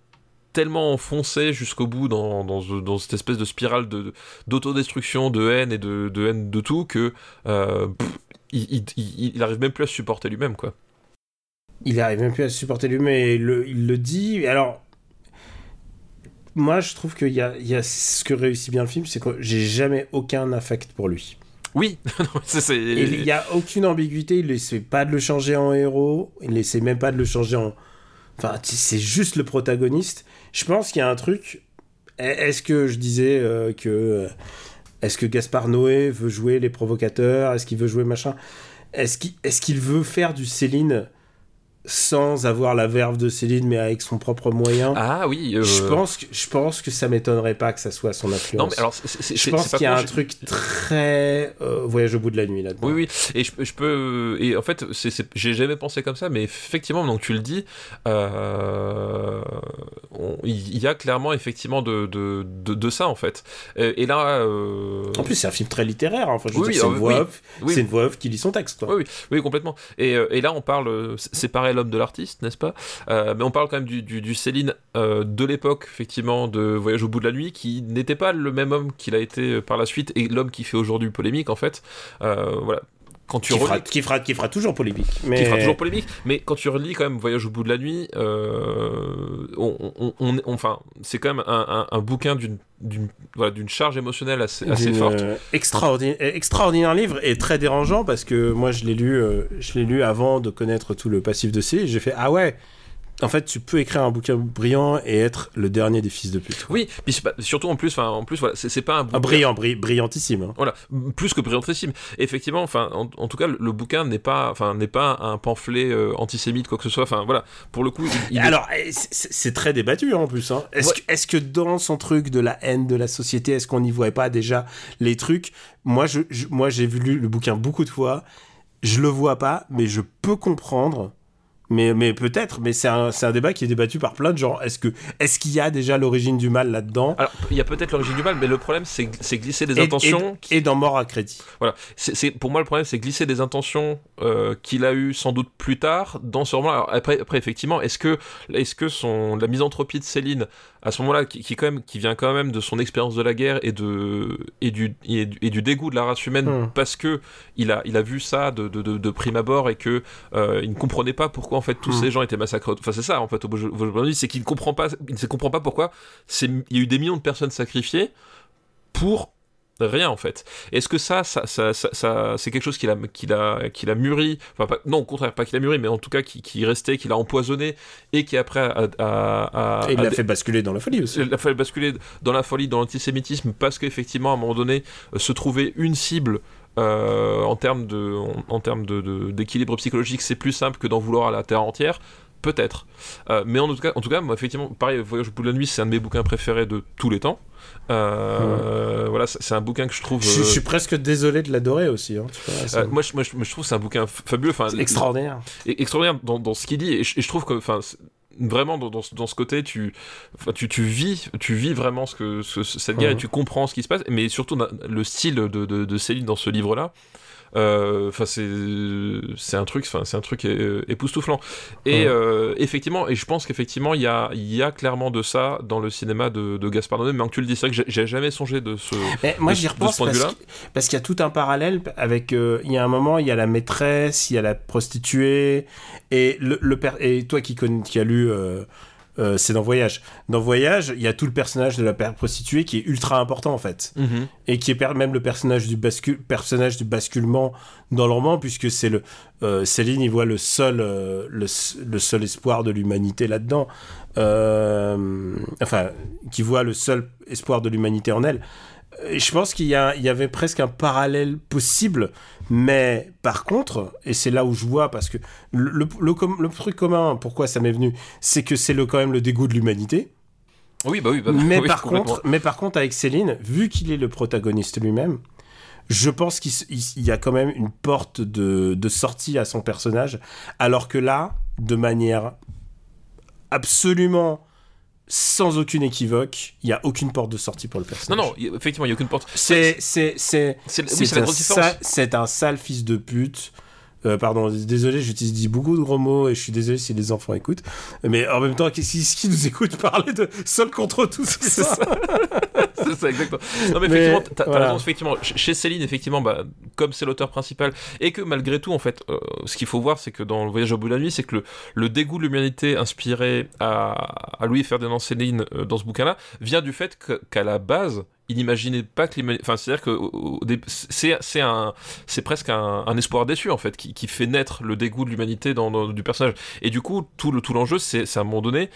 tellement enfoncé jusqu'au bout dans, dans, cette espèce de spirale de, d'autodestruction, de haine et de, de, haine de tout que euh, il, il, arrive même plus à se supporter lui-même, quoi. Il arrive même plus à se supporter lui-même le, il le dit. Alors, moi, je trouve qu'il y a, il y a ce que réussit bien le film, c'est que j'ai jamais aucun affect pour lui. Oui, il n'y a aucune ambiguïté, il essaie pas de le changer en héros, il essaie même pas de le changer en, Enfin, c'est juste le protagoniste. Je pense qu'il y a un truc. Est-ce que je disais euh, que. Euh, est-ce que Gaspard Noé veut jouer les provocateurs Est-ce qu'il veut jouer machin? Est-ce qu'il est qu'il veut faire du Céline sans avoir la verve de Céline, mais avec son propre moyen. Ah oui. Euh, je pense que je pense que ça m'étonnerait pas que ça soit son influence. Non, mais alors, je pense qu'il y a un truc très euh, voyage au bout de la nuit là-dedans. Oui, oui. Et je, je, peux. Et en fait, j'ai jamais pensé comme ça, mais effectivement, donc tu le dis, euh, il y a clairement effectivement de, de, de, ça en fait. Et, là. En plus, c'est un film très littéraire. Hein. Enfin, oui, c'est une, voix off. C'est une voix off qui lit son texte. Quoi. Oui, oui, complètement. Et, et là, on parle. C'est pareil l'homme de l'artiste, n'est-ce pas? Euh, Mais on parle quand même du, Céline euh, de l'époque, effectivement, de Voyage au bout de la nuit, qui n'était pas le même homme qu'il a été par la suite, et l'homme qui fait aujourd'hui polémique, en fait. Euh, voilà, quand tu qui, fera, qui, fera, qui fera toujours polémique. Mais... Qui fera toujours polémique, mais quand tu relis quand même Voyage au bout de la nuit, euh, on, on, enfin, c'est quand même un, un, bouquin d'une d'une voilà, charge émotionnelle assez, assez forte. Euh, extraordinaire, extraordinaire livre et très dérangeant parce que moi je l'ai lu, euh, je l'ai lu avant de connaître tout le passif de C. J'ai fait ah ouais, en fait, tu peux écrire un bouquin brillant et être le dernier des fils de pute. Oui, puis surtout en plus, en plus, voilà, c'est pas un bouquin... brillant, brillantissime. Hein. Voilà, plus que brillantissime. Effectivement, enfin, en, tout cas, le, bouquin n'est pas, enfin, n'est pas un pamphlet euh, antisémite quoi que ce soit. Enfin, voilà, pour le coup. Alors, eh, c'est très débattu hein, en plus. Hein. Est-ce que, est que, dans son truc de la haine de la société, est-ce qu'on n'y voit pas déjà les trucs? Moi, je, moi, j'ai vu le bouquin beaucoup de fois. Je le vois pas, mais je peux comprendre mais, mais peut-être, mais c'est un, un, débat qui est débattu par plein de gens. Est-ce qu'il est qu'il y a déjà l'origine du mal là-dedans? Alors, il y a peut-être l'origine du mal, mais le problème, c'est glisser des intentions. Et, dans Mort à crédit. Voilà. c'est pour moi, le problème, c'est glisser des intentions euh, qu'il a eues sans doute plus tard dans ce roman. Alors, après, après effectivement, est-ce que, est -ce que son, la misanthropie de Céline à ce moment-là, qui, qui, quand même, qui vient quand même de son expérience de la guerre et, de, et, du, et, du, dégoût de la race humaine, hmm. parce que il a, il a vu ça de, de, de, prime abord et que euh, il ne comprenait pas pourquoi en fait tous hmm. ces gens étaient massacrés. Enfin, c'est ça en fait, c'est qu'il ne comprend pas, il ne comprend pas pourquoi il y a eu des millions de personnes sacrifiées pour rien en fait. Est-ce que ça, ça, ça, ça, c'est quelque chose qu'il a, qu'il a, qu'il a mûri, enfin non au contraire pas qu'il a mûri, mais en tout cas qui, qui restait, qu'il a empoisonné et qui après a, et il l'a fait basculer dans la folie aussi. Il l'a fait basculer dans la folie, dans l'antisémitisme, parce qu'effectivement à un moment donné euh, se trouvait une cible. Euh, en termes de, en, termes de, d'équilibre psychologique, c'est plus simple que d'en vouloir à la terre entière. Peut-être. Euh, mais en tout cas, en tout cas moi, effectivement, pareil, Voyage au bout de la nuit, c'est un de mes bouquins préférés de tous les temps. Euh, voilà, c'est un bouquin que je trouve. Je, suis euh, presque désolé de l'adorer aussi. Hein, euh, moi, je, moi, je, trouve c'est un bouquin fabuleux. Enfin, extraordinaire. extraordinaire dans, dans ce qu'il dit. Et je, trouve que, enfin, vraiment dans, dans, ce côté, tu, tu, tu, vis, tu vis vraiment ce que cette guerre et tu comprends ce qui se passe. Mais surtout le style de, de, de Céline dans ce livre-là. Euh, enfin, c'est c'est un truc, enfin, c'est un truc époustouflant. Et euh, effectivement, et je pense qu'effectivement, il y a, il y a clairement de ça dans le cinéma de, de Gaspard Noé. Mais que tu le dis, c'est vrai que j'ai jamais songé de ce. Mais moi, j'y repense parce qu'il y a tout un parallèle avec. Euh, il y a un moment, il y a la maîtresse, il y a la prostituée, et le, le et toi qui, connais, qui as lu euh, c'est dans Voyage. Dans Voyage, il y a tout le personnage de la prostituée qui est ultra important en fait, mhm. et qui est même le personnage du, personnage du basculement dans le roman, puisque c'est le euh, Céline, il voit le seul, euh, le, seul espoir de l'humanité là-dedans, enfin, qui voit le seul espoir de l'humanité en elle je pense qu'il y, y, avait presque un parallèle possible, mais par contre, et c'est là où je vois, parce que le, le, truc commun, pourquoi ça m'est venu, c'est que c'est quand même le dégoût de l'humanité. Oui, bah oui, bah, mais, par contre, mais par contre, avec Céline, vu qu'il est le protagoniste lui-même, je pense qu'il y a quand même une porte de, de sortie à son personnage, alors que là, de manière absolument sans aucune équivoque, il n'y a aucune porte de sortie pour le personnage. Non, non, effectivement, il n'y a aucune porte. C'est c'est c'est c'est un, sale fils de pute. Euh, pardon, désolé, j'utilise beaucoup de gros mots et je suis désolé si les enfants écoutent. Mais en même temps, qu'est-ce qui nous écoute parler de seul contre tous C'est ça. c'est ça, exactement. Non, mais, effectivement, t'as raison. Effectivement, chez Céline, effectivement, bah, comme c'est l'auteur principal, et que malgré tout, en fait, euh, ce qu'il faut voir, c'est que dans Le Voyage au bout de la nuit, c'est que le, le, dégoût de l'humanité inspiré à, à Louis Ferdinand Céline euh, dans ce bouquin-là vient du fait qu'à la base, il n'imaginait pas que l'humanité. Enfin, c'est-à-dire que c'est un, c'est presque un, espoir déçu en fait, qui, fait naître le dégoût de l'humanité dans, du personnage. Et du coup, tout le tout l'enjeu, c'est à un moment donné,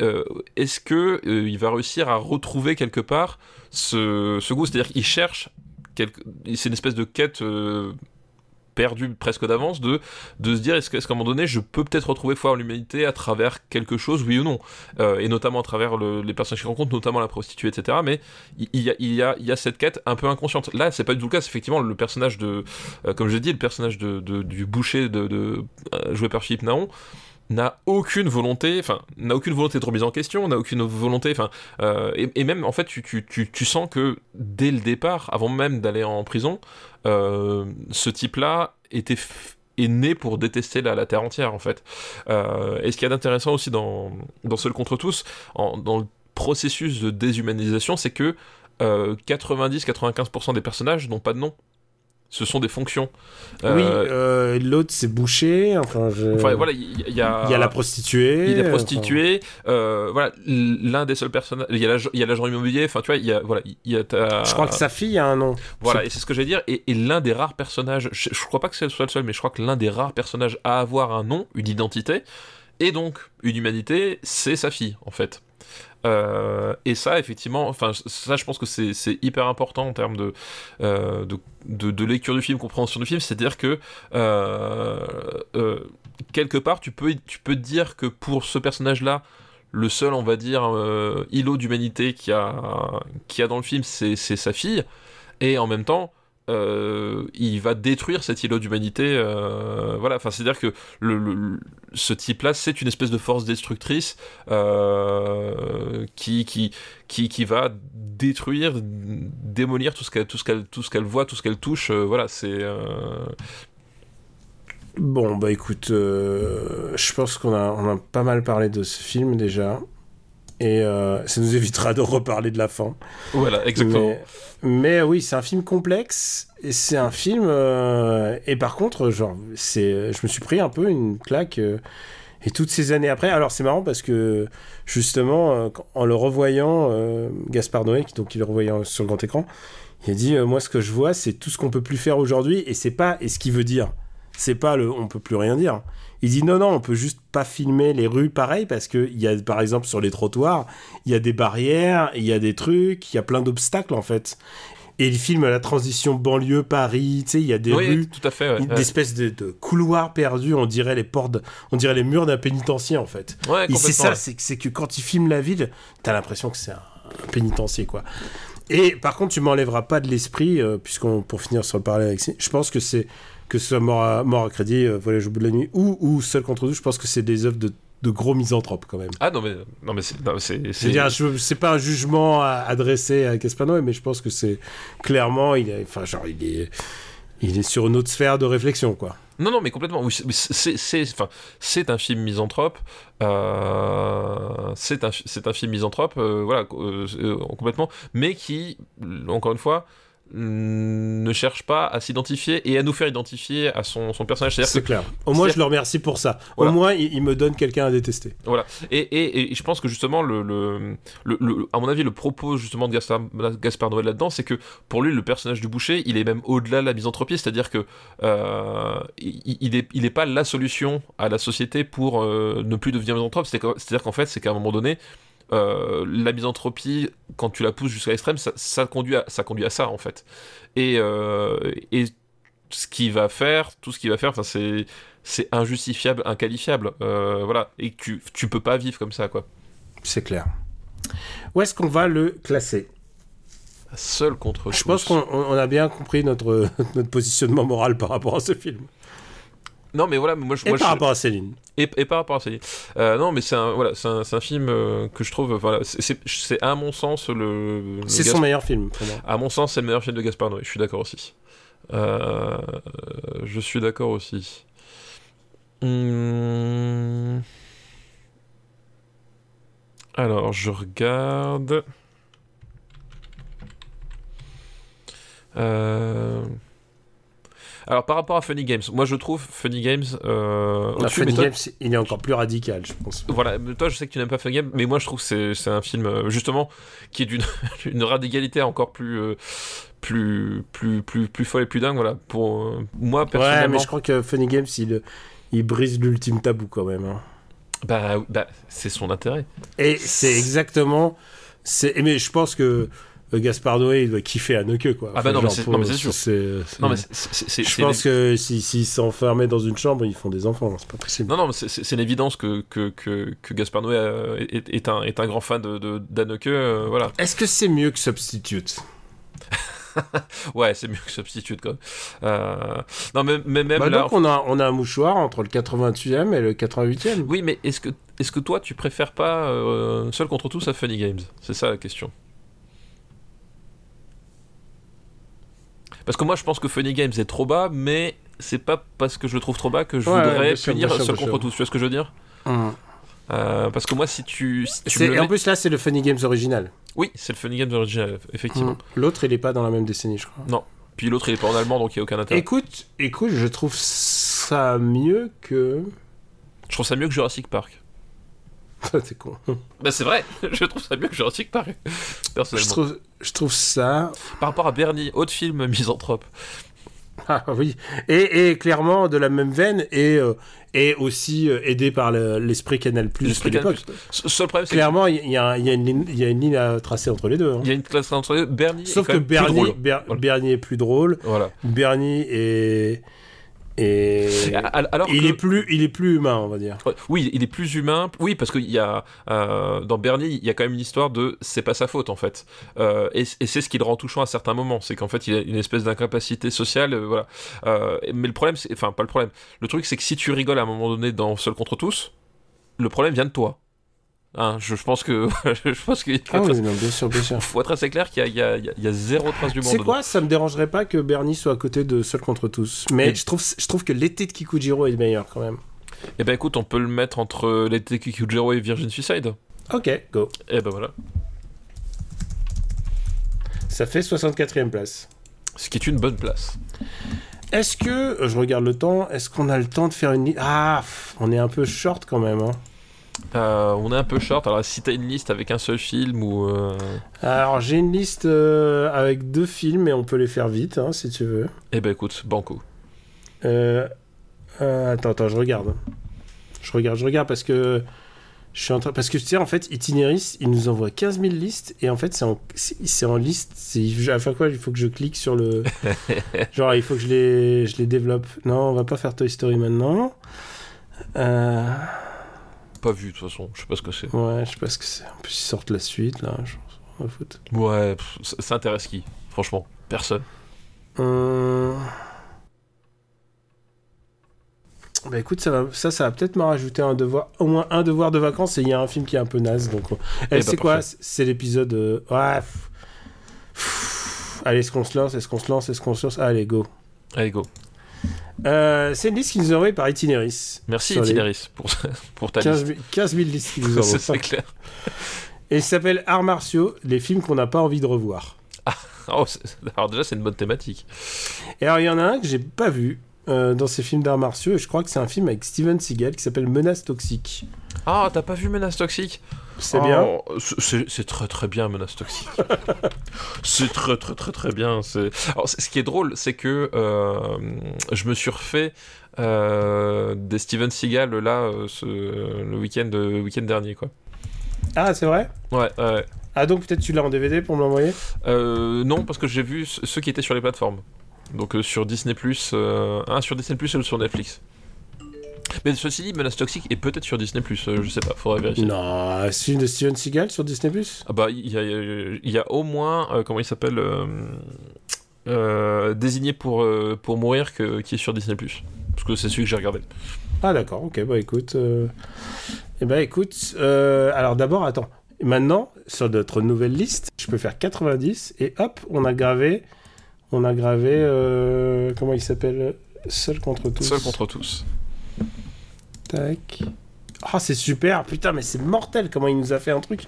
euh, est-ce que euh, il va réussir à retrouver quelque part ce, ce goût? C'est-à-dire qu'il cherche c'est une espèce de quête euh, perdu presque d'avance de, de se dire est-ce qu'à un moment donné je peux peut-être retrouver foi en l'humanité à travers quelque chose, oui ou non, euh, et notamment à travers les personnages qu'il rencontre, notamment la prostituée, etc. Mais il y, a, il, y a, il y a cette quête un peu inconsciente. Là, c'est pas du tout le cas, c'est effectivement le personnage de, euh, comme je dit, le personnage de, du boucher de, de euh, joué par Philippe Naon n'a aucune volonté, enfin, n'a aucune volonté de remise en question, n'a aucune volonté, enfin, euh, et, même en fait, tu, tu, tu, tu, sens que dès le départ, avant même d'aller en prison, euh, ce type-là était est né pour détester la, terre entière en fait. Euh, et ce qu'il y a d'intéressant aussi dans, dans Seul contre tous, dans le processus de déshumanisation, c'est que 90-95% des personnages n'ont pas de nom ce sont des fonctions. Oui, euh, euh, l'autre c'est boucher. Enfin, voilà, il y, a. Il y a la prostituée. Il y a la prostituée. Euh, voilà, l'un des seuls personnages. Il y a l'agent immobilier. Enfin, tu vois, il y a voilà, il y a Je crois que sa fille a un nom. Voilà, et c'est ce que j'allais dire. Et, l'un des rares personnages. Je, je crois pas que c'est soit le seul, mais je crois que l'un des rares personnages à avoir un nom, une identité, et donc une humanité, c'est sa fille en fait. Euh, et ça, effectivement, enfin, ça, je pense que c'est hyper important en termes de, euh, de, lecture du film, compréhension du film. C'est-à-dire que euh, quelque part, tu peux, tu peux dire que pour ce personnage-là, le seul, on va dire, îlot d'humanité qu'il y, a, qui a dans le film, c'est sa fille. Et en même temps, euh, il va détruire cet îlot d'humanité. Euh, voilà, enfin, c'est-à-dire que ce type-là, c'est une espèce de force destructrice euh, qui, qui, qui, qui, va détruire, démolir tout ce qu'elle, tout ce qu'elle, tout ce qu'elle voit, tout ce qu'elle touche. voilà, c'est. Bon, bah écoute, je pense qu'on a, on a pas mal parlé de ce film déjà. Et ça nous évitera de reparler de la fin. Voilà, exactement. Mais oui, c'est un film complexe. Et c'est un film. Euh, et par contre, genre, c'est, je me suis pris un peu une claque. Euh, et toutes ces années après. Alors, c'est marrant parce que, justement, euh, en le revoyant, Gaspard Noé, donc il le revoyait sur le grand écran, il a dit Moi, ce que je vois, c'est tout ce qu'on peut plus faire aujourd'hui. Et c'est pas. Et ce qu'il veut dire, c'est pas le. On peut plus rien dire. Il dit non, non, on peut juste pas filmer les rues pareil parce qu'il y a, par exemple, sur les trottoirs, il y a des barrières, il y a des trucs, il y a plein d'obstacles en fait. Et il filme la transition banlieue-Paris, tu sais, il y a des rues, tout à fait, ouais, espèces de, couloirs perdus, on dirait les portes, on dirait les murs d'un pénitencier en fait. Ouais, et c'est ça, c'est que quand il filme la ville, t'as l'impression que c'est un, pénitencier quoi. Et par contre, tu m'enlèveras pas de l'esprit, euh, puisqu'on pour finir sur le parler avec, je pense que c'est que ce soit Mort à, mort à crédit, euh, Voyage au bout de la nuit, ou, ou Seul contre nous, je pense que c'est des œuvres de, de gros misanthropes quand même. Ah non mais non mais c'est c'est pas un jugement adressé à Caspano mais je pense que c'est clairement il est enfin genre il est il est sur une autre sphère de réflexion quoi. Non non mais complètement c'est c'est enfin c'est un film misanthrope euh, c'est un c'est un film misanthrope euh, voilà euh, complètement mais qui encore une fois ne cherche pas à s'identifier et à nous faire identifier à son, son personnage. C'est clair. Au moins, je le remercie pour ça. Au moins, il, me donne quelqu'un à détester. Voilà. Et, et, et, je pense que justement, le, le, le, à mon avis, le propos justement de Gaspard, Gaspard Noël là-dedans, c'est que pour lui, le personnage du boucher, il est même au-delà de la misanthropie, c'est-à-dire que euh, il, il, est, il est pas la solution à la société pour euh, ne plus devenir misanthrope. C'est-à-dire qu'en fait, c'est qu'à un moment donné, euh, la misanthropie, quand tu la pousses jusqu'à l'extrême, ça, conduit à, ça conduit à ça en fait. Et, euh, et ce qu'il va faire, tout ce qu'il va faire, c'est c'est injustifiable, inqualifiable, euh, voilà. Et tu tu peux pas vivre comme ça quoi. C'est clair. Où est-ce qu'on va le classer? Seul contre. Je pense qu'on a bien compris notre notre positionnement moral par rapport à ce film. Non, mais voilà, moi, je, et par rapport à Céline. Et, par rapport à Céline. Euh, non, mais c'est un, voilà, c'est un, un, film euh, que je trouve, voilà, c'est à mon sens le. c'est son meilleur film. Pour moi. À mon sens, c'est le meilleur film de Gaspard Noé. Je suis d'accord aussi. Euh, je suis d'accord aussi. Hum... Alors, je regarde. Euh... Alors par rapport à Funny Games, moi je trouve Funny Games. Euh, Ah, au-dessus, Funny toi- Games, il est encore plus radical, je pense. Voilà, toi je sais que tu n'aimes pas Funny Games, mais moi je trouve que c'est, un film euh, justement qui est d'une une radicalité encore plus, euh, plus, plus, plus, plus folle et plus dingue. Voilà, pour euh, moi Ouais, personnellement. mais je crois que Funny Games, il, il brise l'ultime tabou quand même. hein. bah, bah, c'est son intérêt. Et c'est exactement. c'est- Mais je pense que Gaspard Noé, il doit kiffer à quoi. Ah bah non, mais c'est- c'est sûr. c'est- c'est- c'est, c'est, c'est- Je c'est pense que s'ils si, s'ils s'enfermaient dans une chambre, ils font des enfants, c'est pas possible. Non, non, c'est- c'est c'est l'évidence que, que, que, Gaspard Noé euh, est, est un, est un grand fan de, de, d'Anneke, euh, voilà. Est-ce que c'est mieux que Substitute? Ouais, c'est mieux que Substitute, quoi. Euh, non, mais, mais même Bah là... donc on a, on a un mouchoir entre le 88e et le 88e. Oui, mais est-ce que, est-ce que toi, tu préfères pas euh, Seul contre tous à Funny Games? C'est ça la question. Parce que moi, je pense que Funny Games est trop bas, mais c'est pas parce que je le trouve trop bas que je Ouais, voudrais sûr, punir bien sûr, Seul contre tous. Tu vois ce que je veux dire Hum. Euh, Parce que moi, si tu... si tu C'est- me et en mets- plus là, c'est le Funny Games original. Oui, c'est le Funny Games original, effectivement. Hum. L'autre, il est pas dans la même décennie, je crois. Puis l'autre, il est pas en allemand, donc il n'y a aucun intérêt. Écoute, écoute, je trouve ça mieux que. Je trouve ça mieux que Jurassic Park. C'est con. Bah c'est vrai, je trouve ça mieux que Jurassic Park, Je personnellement. trouve, je trouve ça. Par rapport à Bernie, autre film misanthrope. Ah oui. Et, et clairement de la même veine et, euh, et aussi euh, aidé par le- l'esprit Canal Plus de l'époque. Seul problème, Clairement, il y, a, il y a une ligne- il y a une ligne à tracer entre les deux. hein. qu'il y a une classe entre les deux. Bernie Sauf est quand que même plus Bernie, drôle. Ber- Voilà. Bernie est plus drôle. Voilà. Bernie est. Alors il, que- est plus, il est plus humain, on va dire. Oui, il est plus humain. Oui, parce qu'il y a euh, dans Bernie, il y a quand même une histoire de c'est pas sa faute en fait, Euh, et, et c'est ce qui le rend touchant à certains moments, c'est qu'en fait il a une espèce d'incapacité sociale, euh, voilà. Mais le problème, enfin pas le problème, le truc c'est que si tu rigoles à un moment donné dans Seul contre tous, le problème vient de toi. Hein, je, je pense que je pense qu'il Ah oui, bien sûr, bien sûr. faut être assez clair qu'il y a, y y zéro trace du monde. C'est quoi Ça me dérangerait pas que Bernie soit à côté de Seul contre tous. Mais Et- je, trouve, je trouve que l'été de Kikujiro est meilleur quand même. Eh ben écoute, on peut le mettre entre l'été Kikujiro et Virgin Suicide. Ok, go. Eh ben voilà. Ça fait 64e place. Ce qui est une bonne place. Est-ce que, je regarde le temps, est-ce qu'on a le temps de faire une Ah, on est un peu short quand même. hein. Euh, on est un peu short. Alors, si t'as une liste avec un seul film ou. euh, Alors, j'ai une liste euh, avec deux films et on peut les faire vite, hein, si tu veux. Eh ben écoute, Banco. Attends, attends, je regarde. Je regarde, je regarde parce que je suis en train parce que tu sais en fait Itineris, il nous envoie 15 000 listes et en fait c'est en c'est en liste. C'est à faire quoi Il faut que je clique sur le genre il faut que je les je les développe. Non, on va pas faire Toy Story maintenant. Euh, Pas vu de toute façon, je sais pas ce que c'est. ouais, je sais pas ce que c'est. En plus ils sortent la suite là. Je foutre. Ouais, pff, ça intéresse qui Franchement, personne. Hum. Bah écoute, ça, va, ça, ça va peut-être me rajouter un devoir, au moins un devoir de vacances. Et il y a un film qui est un peu naze. Donc, on- Eh, bah, c'est quoi? C'est l'épisode. euh, Ouais. pff. Pff. Allez, est-ce qu'on se lance Est-ce qu'on se lance Est-ce qu'on se lance? Allez, go. Allez, go. Euh, c'est une liste qui nous est envoyée par Itineris. Merci les Itineris pour, pour ta 15 liste. 000, 15 000 listes qui nous Ça, envoient. c'est clair. Et il s'appelle Arts martiaux, les films qu'on n'a pas envie de revoir. Oh, c'est- alors déjà, c'est une bonne thématique. Et alors, il y en a un que j'ai pas vu euh, dans ces films d'arts martiaux. Et je crois que c'est un film avec Steven Seagal qui s'appelle Menace toxique. Ah, t'as pas vu Menace Toxique? C'est Oh, bien. c'est- C'est très très bien Menace Toxique. c'est très très très très bien. c'est- Alors, ce qui est drôle, c'est que euh, je me suis refait euh, des Steven Seagal là euh, ce, le week-end week-end dernier quoi. Ah, c'est vrai? Ouais. ouais. Ah, donc peut-être tu l'as en DVD pour me l'envoyer? Euh, non, parce que j'ai vu ce- ceux qui étaient sur les plateformes. Donc sur Disney un sur Disney et l'autre sur Netflix. Mais ceci dit, Menace Toxique est peut-être sur Disney euh, je sais pas, faudrait vérifier. Non, c'est une de Steven Seagal sur Disney Ah bah il y a, il y a au moins euh, comment il s'appelle euh, euh, désigné pour pour mourir que, qui est sur Disney parce que c'est celui que j'ai regardé. Ah, d'accord, ok, bah écoute. Eh bah écoute, alors d'abord, attends. Maintenant, sur notre nouvelle liste, je peux faire 90 et hop, on a gravé. On a gravé. Comment il s'appelle? Seul contre tous. Seul contre tous. Tac. Ah, c'est super, putain, mais c'est mortel comment il nous a fait un truc.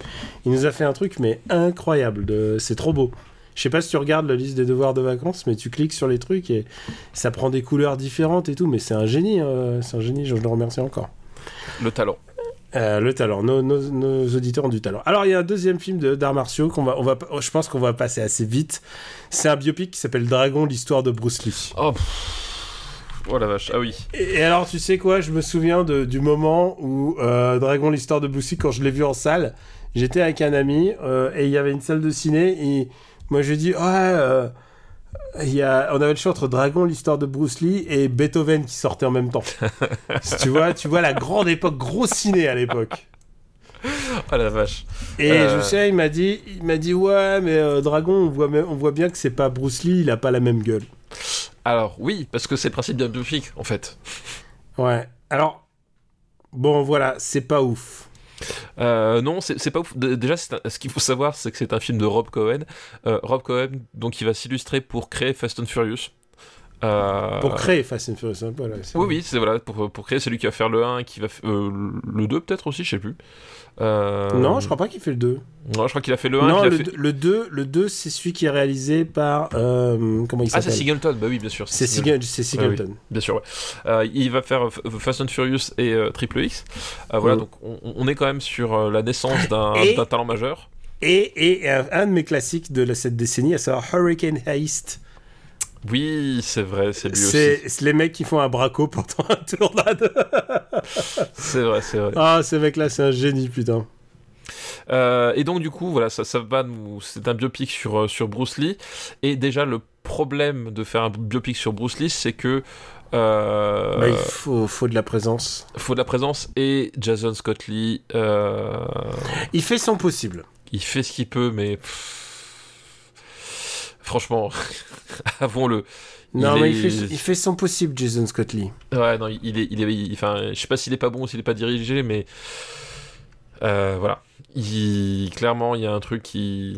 Il nous a fait un truc, mais incroyable. De... C'est trop beau. Je sais pas si tu regardes la liste des devoirs de vacances, mais tu cliques sur les trucs et ça prend des couleurs différentes et tout. Mais c'est un génie, euh, c'est un génie. Je le remercie encore. Le talent. Euh, le talent, nos, nos- nos auditeurs ont du talent. Alors il y a un deuxième film de- d'arts martiaux qu'on va, on va, je pense qu'on va passer assez vite. C'est un biopic qui s'appelle Dragon, l'histoire de Bruce Lee. Oh, pff. Oh la vache, ah oui. Et, et alors tu sais quoi, je me souviens de- du moment où euh, Dragon, l'histoire de Bruce Lee, quand je l'ai vu en salle, j'étais avec un ami euh, et il y avait une salle de ciné et moi je lui ai dit ouais. euh, il y a, on avait le choix entre Dragon, l'histoire de Bruce Lee et Beethoven qui sortait en même temps. tu vois, tu vois la grande époque, gros ciné à l'époque. Ah la vache. Et Euh. je sais, il m'a dit, il m'a dit ouais, mais euh, Dragon, on voit, on voit bien que c'est pas Bruce Lee, il a pas la même gueule. Alors oui, parce que c'est le principe d'un biopic en fait. Ouais. Alors, bon, voilà, c'est pas ouf. Euh, non, c'est pas ouf. Déjà, un- ce qu'il faut savoir, c'est que c'est un film de Rob Cohen. Euh, Rob Cohen, donc, il va s'illustrer pour créer Fast and Furious. Euh, Pour créer Fast and Furious, hein, voilà. Oui, oui, c'est voilà, pour, pour créer celui qui va faire le 1 et qui va euh, le 2 peut-être aussi, je sais plus. Euh, Non, je crois pas qu'il fait le 2. Non, je crois qu'il a fait le 1. non, le, fait- le 2, le 2 c'est celui qui est réalisé par. euh, comment il Ah, s'appelle c'est Singleton, bah oui, bien sûr. C'est Singleton. Singleton. Bien sûr, ouais. Euh, il va faire Fast and Furious et Triple X. Voilà, Mm. donc on, on est quand même sur la naissance d'un Et- talent majeur. Et, et un, de mes classiques de cette décennie, à savoir Hurricane Heist. Oui, c'est vrai, c'est lui aussi. C'est les mecs qui font un braco pendant un tournade. C'est vrai, c'est vrai. ah, ce mec-là, c'est un génie, putain. Euh, et donc du coup, voilà, ça, ça va nous. C'est un biopic sur, euh, sur Bruce Lee. Et déjà, le problème de faire un biopic sur Bruce Lee, c'est que. euh, Bah, il faut, faut de la présence. faut de la présence et Jason Scott Lee, euh, Il fait son possible. il fait ce qu'il peut, mais pff, franchement, avouons-le. Non, il mais est- il fait, il fait son possible, Jason Scott Lee. Ouais, non, il est, il est, il- enfin, je sais pas s'il est pas bon ou s'il est pas dirigé, mais euh, voilà. Il, clairement, il y a un truc qui,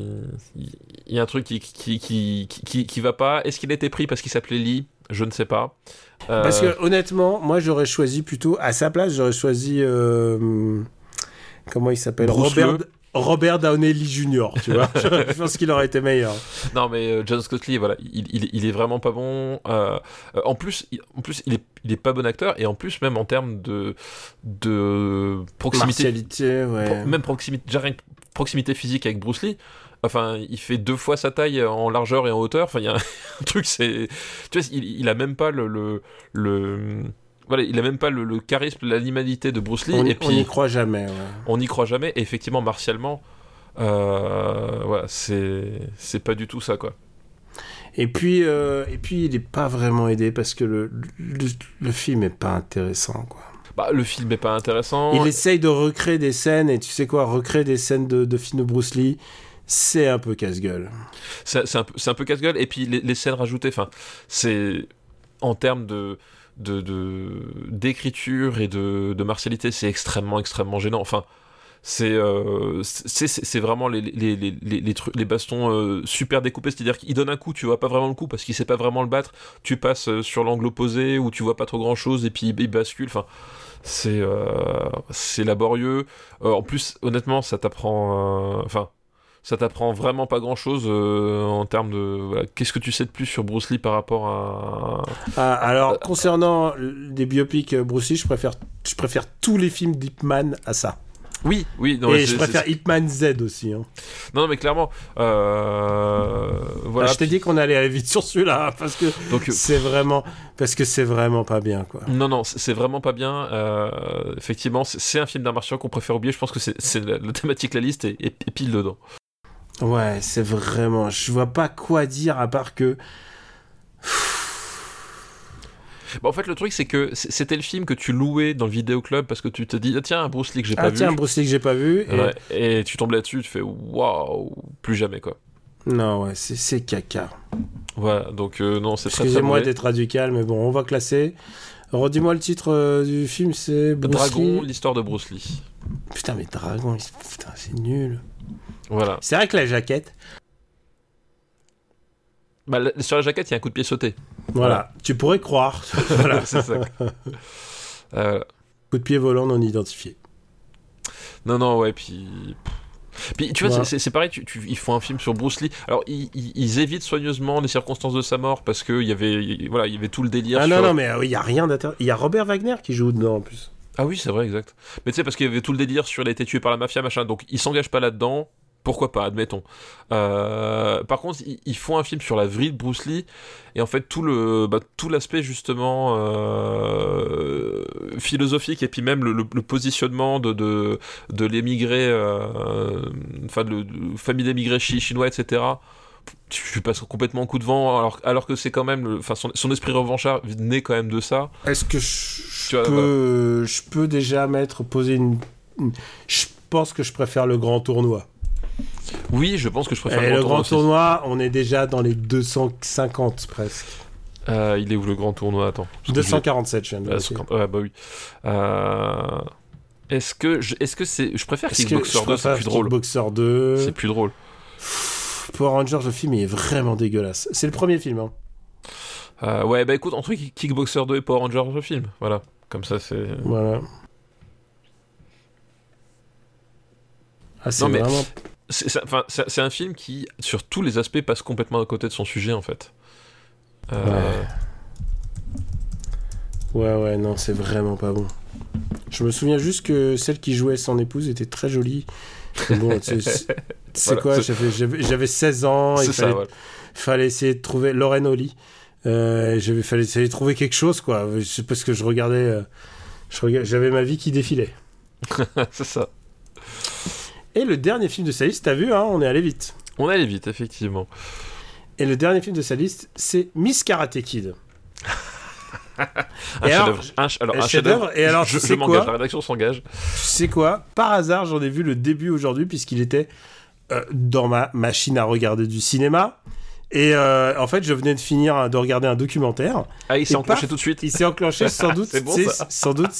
il y a un truc qui, qui, qui, qui, qui- qui va pas. Est-ce qu'il a été pris parce qu'il s'appelait Lee? Je ne sais pas. Euh, Parce que honnêtement, moi j'aurais choisi plutôt à sa place, j'aurais choisi euh, comment il s'appelle? Robert Lee. Robert Downey Jr. Tu vois, je pense qu'il aurait été meilleur. Non, mais euh, John Scott Lee, voilà, il, il, il est vraiment pas bon. Euh, euh, en plus, il, en plus, il est, il est pas bon acteur et en plus même en termes de de proximité, Martialité, ouais. pro- même proximité, déjà rien que proximité physique avec Bruce Lee. Enfin, il fait deux fois sa taille en largeur et en hauteur. Enfin, il y a un truc, c'est, tu vois, il, il a même pas le, le, le- voilà, il a même pas le, le charisme, l'animalité de Bruce Lee. on, et y- puis, on n'y croit jamais. ouais. on n'y croit jamais. Et effectivement, martialement, euh, voilà, c'est, pas du tout ça, quoi. Et puis, euh, et puis il n'est pas vraiment aidé parce que le, le, le film est pas intéressant, quoi. Bah, le film est pas intéressant. Il essaye de recréer des scènes et tu sais quoi, recréer des scènes de, de films de Bruce Lee, c'est un peu casse-gueule. C'est c'est un, peu- c'est un peu casse-gueule. Et puis les, les scènes rajoutées, enfin, c'est en termes de de- d'écriture et de, de martialité, c'est extrêmement extrêmement gênant. Enfin, c'est euh, vraiment les les, les, les, trucs les bastons euh, super découpés, c'est-à-dire qu'il donne un coup, tu vois pas vraiment le coup parce qu'il sait pas vraiment le battre. Tu passes euh, sur l'angle opposé où tu vois pas trop grand-chose et puis il, bascule. Enfin. C'est euh, laborieux. Euh, en plus, honnêtement, ça t'apprend. Enfin, ça t'apprend vraiment pas grand chose en termes de. voilà, Qu'est-ce que tu sais de plus sur Bruce Lee par rapport à. Ah, alors, concernant des biopics euh, Bruce Lee, je préfère, je préfère tous les films d'Ip Man à ça. Oui, oui, non, et je préfère c'est- Ip Man Z aussi. hein. Non, mais clairement. euh, Voilà. Ah, je t'ai dit qu'on allait aller vite sur celui-là hein, parce que euh, c'est vraiment, parce que c'est vraiment pas bien, quoi. Non, non, c'est vraiment pas bien. euh, effectivement, c'est- un film d'un martien qu'on préfère oublier. Je pense que c'est c'est la, la thématique, la liste est, est- est pile dedans. Ouais, c'est vraiment. Je vois pas quoi dire à part que. Bon, en fait, le truc, c'est que c'était le film que tu louais dans le vidéoclub parce que tu te dis, ah, tiens, un Bruce Lee que j'ai Ah pas tiens, vu. Bruce Lee que j'ai pas vu. Et... Ouais, et tu tombes là-dessus, tu fais, waouh, plus jamais, quoi. Non, ouais, c'est c'est caca. Voilà, donc euh, non, c'est très Excusez-moi d'être radical, mais bon, on va classer. Redis-moi le titre euh, du film, c'est Bruce Dragon, Lee. l'histoire de Bruce Lee. Putain, mais Dragon, putain, c'est nul. Voilà. C'est vrai que la jaquette, Bah, sur la jaquette, il y a un coup de pied sauté. voilà, tu pourrais croire. voilà, c'est ça. Euh, coup de pied volant non identifié. non, non, ouais, puis. Puis tu vois, Ouais. c'est- pareil, tu, tu- ils font un film sur Bruce Lee. Alors ils, ils- ils évitent soigneusement les circonstances de sa mort parce qu'il y avait, il- voilà, il y avait tout le délire. Ah sur- non, non, mais euh, il y a rien d'intéressant. Il y a Robert Wagner qui joue dedans en plus. Ah oui, c'est vrai, exact. Mais tu sais, parce qu'il y avait tout le délire sur il a été tué par la mafia, machin. Donc ils s'engagent pas là-dedans. Pourquoi pas, admettons. Euh, par contre, ils, ils font un film sur la vie de Bruce Lee et en fait tout le, bah, tout l'aspect justement euh, philosophique et puis même le, le- le positionnement de de, de l'émigré, euh, enfin de, de famille d'émigrés chi- chinois, etc. Je passe complètement en coup de vent alors, alors que c'est quand même, enfin son, son esprit revanchard naît quand même de ça. Est-ce que je, peux, je peux déjà mettre, poser une- Je pense que je préfère le grand tournoi. Oui, je pense que je préfère Et le grand tournoi, on est déjà dans les 250 presque. Euh, il est où le grand tournoi? Attends. parce que je- 247, je viens de vérifier. 50 ouais, bah oui. Euh, Est-ce que je... est-ce que c'est je préfère Est-ce que Kickboxer je 2 c'est plus drôle. Kickboxer 2. C'est plus drôle. Power Rangers, le film il est vraiment dégueulasse. C'est le premier film. Hein. Euh, ouais, bah écoute, entre Kick- Kickboxer 2 et Power Rangers le film, voilà. Comme ça c'est Voilà. Ah, c'est Non, mais- vraiment. C'est un film qui sur tous les aspects passe complètement à côté de son sujet en fait. Euh, Ouais, ouais, non, c'est vraiment pas bon. Je me souviens juste que celle qui jouait son épouse était très jolie. Bon, c'est Voilà, quoi J'avais j'avais- j'avais 16 ans, il ça, fallait, essayer de trouver Lorraine Oli. Euh, j'avais fallait essayer de trouver quelque chose, quoi. Parce que je regardais. euh, je regardais- J'avais ma vie qui défilait. c'est ça. Et le dernier film de sa liste, t'as vu, hein, on est allé vite. On allait vite effectivement. Et le dernier film de sa liste, c'est Miss Karate Kid. Un chef-d'œuvre. Un, alors, chef-d'œuvre, et alors, je, tu je sais m'engage, quoi la rédaction s'engage. Tu sais quoi Par hasard, j'en ai vu le début aujourd'hui, puisqu'il était euh, dans ma machine à regarder du cinéma. Et euh, en fait, je venais de finir de regarder un documentaire. Ah, il s'est enclenché paf, tout de suite. Il s'est enclenché sans doute. C'est bon, sais. Sans doute,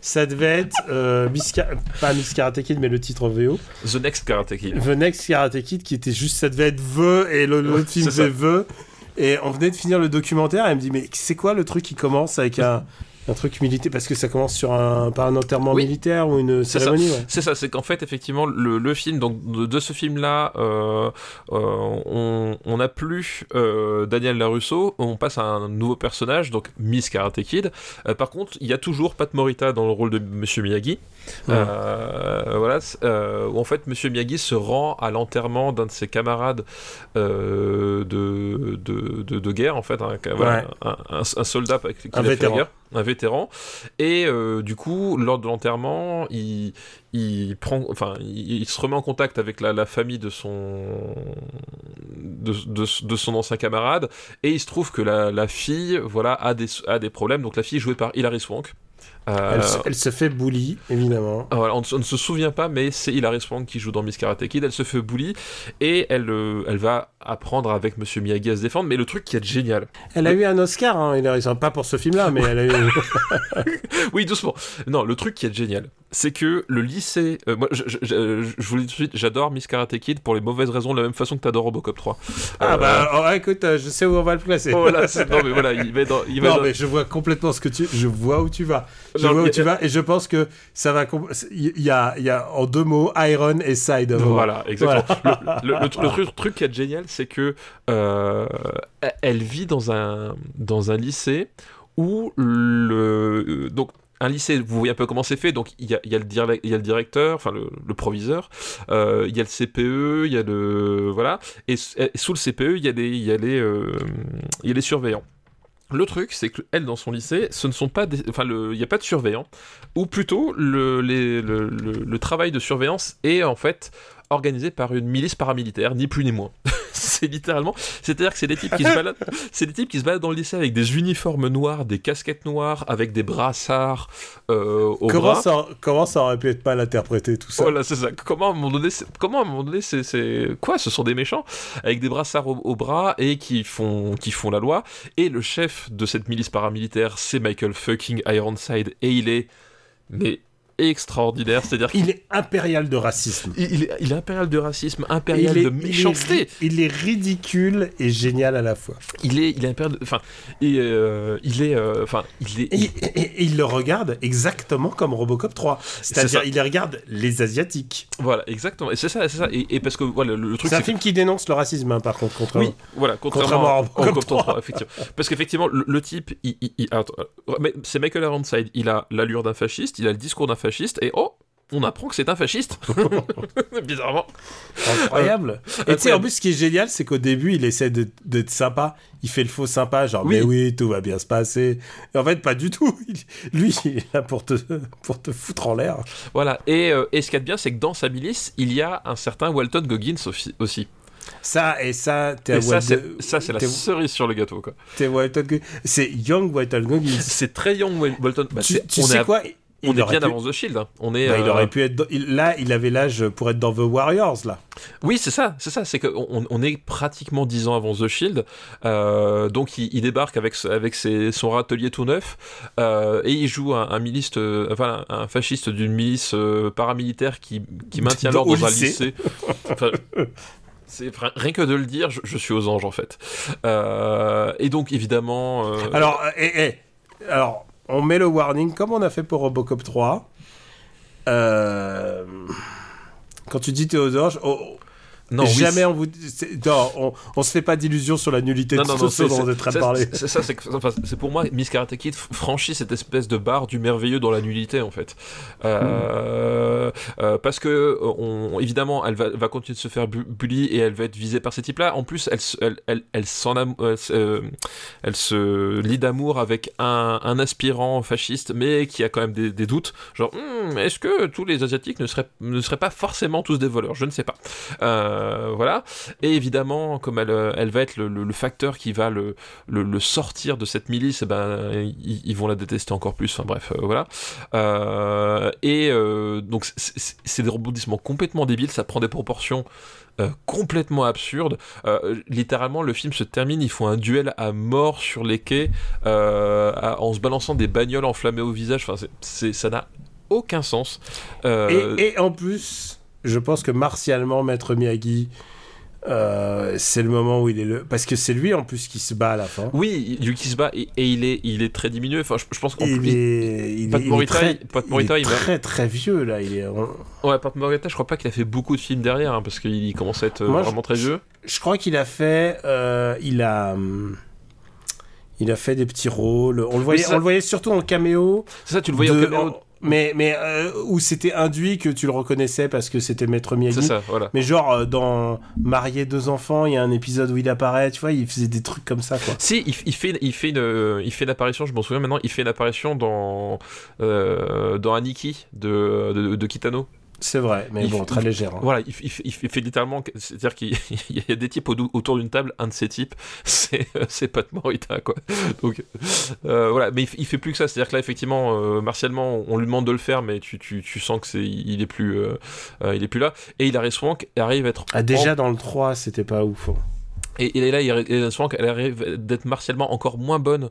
ça devait être euh, pas Miss Karate Kid, mais le titre VO. The Next Karate Kid. The Next Karate Kid, qui était juste, ça devait être The, et le- l'autre Ouais, film c'est The. Et on venait de finir le documentaire, et elle me dit, mais c'est quoi le truc qui commence avec un, un truc militaire Parce que ça commence sur un, pas un enterrement Oui. militaire ou une cérémonie, ouais. C'est ça, c'est qu'en fait, effectivement, le, le film, donc de, de ce film-là, euh, euh, on on n'a plus euh, Daniel Larusso, on passe à un nouveau personnage, donc Miss Karate Kid. Par contre, il y a toujours Pat Morita dans le rôle de Monsieur Miyagi. Euh, voilà, euh, où en fait Monsieur Miyagi se rend à l'enterrement d'un de ses camarades euh, de, de, de, de guerre, en fait, voilà, Ouais. un, un- un soldat qui Un a fait vétéran. guerre, un vétéran. Et du coup, lors de l'enterrement, il, il prend, enfin, il, il se remet en contact avec la, la famille de son, de, de- de son ancien camarade, et il se trouve que la, la fille, voilà, a des, a des problèmes. Donc la fille est jouée par Hilary Swank. Euh, Elle, se, elle se fait bully, évidemment. voilà, on, ne se- on ne se souvient pas, mais c'est Hilary Swank qui joue dans Miss Karate Kid. Elle se fait bully et elle, euh, elle va apprendre avec Monsieur Miyagi à se défendre. Mais le truc qui est génial, Elle a eu un Oscar, hein, Hilary Swank. pas pour ce film-là, mais elle a eu. oui, doucement. Non, le truc qui est génial, c'est que le lycée. euh, moi, je, je, je- je vous le dis tout de suite, j'adore Miss Karate Kid pour les mauvaises raisons, de la même façon que t'adores Robocop 3. Ah Euh, bah, oh, écoute, euh, je sais où on va le placer. oh, voilà, non, mais voilà, il va dans. Il va non, dans- mais je vois complètement ce que tu. Je vois où tu vas. Je Non, vois où tu vas, et je pense que ça va. Il y a, il y a en deux mots Iron et Side. Voilà, exactement. Le, le- le tru- le truc, truc qui est génial, c'est que euh, elle vit dans un, dans un lycée où le. Donc, un lycée, vous voyez un peu comment c'est fait. Donc, il y a, le, directeur, enfin le, proviseur, euh, il y a le CPE, il y a le. Voilà. Et, sous le CPE, il y a les, euh, y surveillants. Le truc, c'est que elle, dans son lycée, ce ne sont pas des... Enfin, il n'y a pas de surveillants. Ou plutôt, le travail de surveillance est en fait organisé par une milice paramilitaire, ni plus ni moins. c'est littéralement... C'est-à-dire que c'est des types qui se baladent... C'est des types qui se baladent dans le lycée avec des uniformes noirs, des casquettes noires, avec des brassards euh, au Comment bras. ça, comment ça aurait pu être mal interprété tout ça Voilà, c'est ça. Comment à un moment donné, c'est- comment à un moment donné, c'est, c'est quoi? Ce sont des méchants avec des brassards au, au bras et qui font, qui font la loi. Et le chef de cette milice paramilitaire, c'est Michael fucking Ironside, et il est, mais extraordinaire. C'est-à-dire Il est impérial de racisme. il est, il est impérial de racisme, impérial est, de méchanceté. Il est, il est ridicule et génial à la fois. Il est, il est impérial enfin, et, euh, il est, euh, enfin, il est, Et, et- et il le regarde exactement comme Robocop 3. C'est-à-dire, il regarde les Asiatiques. voilà, exactement. Et c'est ça, c'est ça. Et, et parce que voilà, le, le truc, C'est un film qui dénonce le racisme, hein, par contre, contre Oui, voilà, contrairement, Contrairement à Robocop Robocop 3. 3, effectivement. Parce qu'effectivement, le, le type, il, il- il- attends, euh, c'est Michael Ironside, il a l'allure d'un fasciste, il a le discours d'un fasciste, et oh, on apprend que c'est un fasciste. Bizarrement. Incroyable. et tu sais, en plus, ce qui est génial, c'est qu'au début, il essaie de- d'être sympa. Il fait le faux sympa, genre, Oui. mais oui, tout va bien se passer. Et en fait, pas du tout. Il- lui, il est là pour te, pour te foutre en l'air. Voilà. Et, euh, et ce qu'il y a de bien, c'est que dans sa milice, il y a un certain Walton Goggins aussi. aussi. Ça, et ça, t'es ça, c'est ça, c'est la cerise sur le gâteau, quoi. t'es Walton Goggins. C'est Young Walton Goggins. C'est très young, Wal- Walton. Bah, tu on sais est, à- quoi? On Il est bien pu- avant The Shield. hein. On est. Bah, il euh, aurait pu être. dans- il- Là, il avait l'âge pour être dans The Warriors, là. Oui, c'est ça, c'est ça, c'est qu'on on- est pratiquement 10 ans avant The Shield, euh, donc il, il débarque avec, ce- avec ses- son râtelier tout neuf, euh, et il joue un, un miliste, euh, enfin un fasciste d'une milice paramilitaire qui, qui maintient l'ordre dans un lycée. lycée. Enfin, c'est enfin, rien que de le dire, je, je suis aux anges en fait. Et donc évidemment, Alors, eh, eh, alors, on met le warning comme on a fait pour Robocop 3. Euh, Quand tu dis Théodore, oh, oh, non, oui, jamais on vous. Non, on, on se fait pas d'illusion sur la nullité Non, de non, tout ce dont on est en train de parler. c'est ça, c'est enfin, pour moi, Miss Karate Kid franchit cette espèce de barre du merveilleux dans la nullité en fait. Euh, euh, parce que on, évidemment, elle va, va continuer de se faire bu- bully et elle va être visée par ces types-là. En plus, elle, se- elle, elle, elle s'en euh, elle se lie d'amour avec un, un aspirant fasciste, mais qui a quand même des, des doutes. Genre, Hmm, est-ce que tous les asiatiques ne seraient, ne seraient pas forcément tous des voleurs? Je ne sais pas. Euh, voilà. Et évidemment, comme elle, euh, elle va être le, facteur qui va le, sortir de cette milice, eh ben, ils, vont la détester encore plus. Enfin bref, euh, voilà. Euh, et euh, donc, c'est- des rebondissements complètement débiles, ça prend des proportions. euh, complètement absurdes. Euh, littéralement, le film se termine, ils font un duel à mort sur les quais euh, en se balançant des bagnoles enflammées au visage. Enfin, c'est- ça n'a aucun sens. Euh, et en plus, je pense que martialement, Maître Miyagi, euh, c'est le moment où il est le. Parce que c'est lui en plus qui se bat à la fin. Oui, Yuki se bat et, et il, est, il est très diminué. Enfin, je, je pense qu'en Il est, il est- il est Morita, très, il- Pat il Morita, est il meurt. très très vieux là. Il est, Ouais, Pat Morita, je crois pas qu'il a fait beaucoup de films derrière hein, parce qu'il commence à être euh, je- vraiment très vieux. Je crois qu'il a fait, euh, il a, hum, il a fait des petits rôles. On le voyait, on le voyait surtout en caméo. C'est ça, tu le voyais de- au caméo. Mais mais euh, où c'était induit que tu le reconnaissais parce que c'était Maître Miyagi. C'est ça, voilà. Mais genre euh, dans Marié deux enfants, il y a un épisode où il apparaît. Tu vois, il faisait des trucs comme ça quoi. Si, il, il fait, il fait une, il fait une apparition. Je m'en souviens maintenant. Il fait une apparition dans, euh, dans Aniki de, de, de Kitano. C'est vrai, mais Il bon, très légère. hein. Voilà, il, il il il fait littéralement, c'est-à-dire qu'il il y a des types au- autour d'une table, un de ces types, c'est c'est Pat Morita, quoi. Donc, euh, voilà, mais il, il fait plus que ça, c'est-à-dire que là, effectivement, euh, martialement, on lui demande de le faire, mais tu, tu, tu sens que c'est, il est plus, euh, euh, il est plus là. Et Hilary Swank arrive à être Ah, déjà dans le 3, c'était pas ouf. hein. et, et là, Hilary Swank, elle arrive d'être martialement encore moins bonne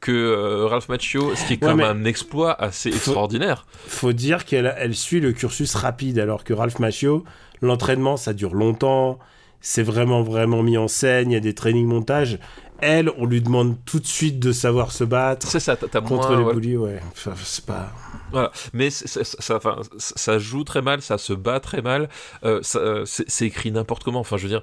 que euh, Ralph Macchio, ce qui est quand Ouais, même un exploit assez Faut- extraordinaire. Faut dire qu'elle elle suit le cursus rapide, alors que Ralph Macchio, l'entraînement, ça dure longtemps. C'est vraiment, vraiment mis en scène. Il y a des trainings montages. Elle, on lui demande tout de suite de savoir se battre C'est ça, t'as t'as contre moins, les bullies, ouais. Enfin, c'est pas. Voilà, mais ça, joue très mal, ça se bat très mal, euh, euh, c'est écrit n'importe comment. Enfin, je veux dire,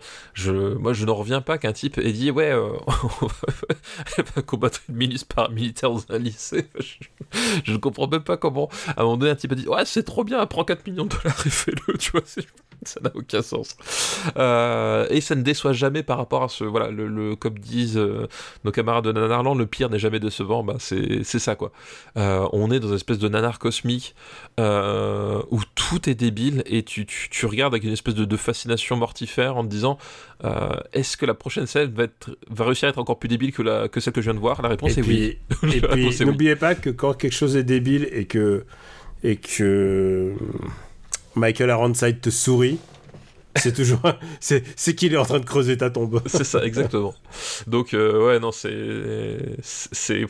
moi, je n'en reviens pas qu'un type ait dit ouais, euh, on va- combattre une milice paramilitaire dans un lycée. Je, ne comprends même pas comment. À un moment donné, un type a dit ouais, c'est trop bien, prends 4 millions de dollars et fais-le. Tu vois, ça n'a aucun sens. Euh, et ça ne déçoit jamais par rapport à ce voilà, le, le- comme disent euh, nos camarades de Nanarland, le pire n'est jamais décevant. Bah, c'est ça quoi. Euh, on est dans une espèce de nanar cosmique où tout est débile et tu, tu, tu regardes avec une espèce de, de fascination mortifère en te disant est-ce que la prochaine scène va, être, va réussir à être encore plus débile que, la, que celle que je viens de voir? La réponse et est oui. puis, et La puis réponse est oui. n'oubliez pas que quand quelque chose est débile et que, et que Michael Ironside te sourit, c'est toujours. c'est qu'il est en train de creuser ta tombe. C'est ça, exactement. Donc, euh, ouais, non, c'est. C'est.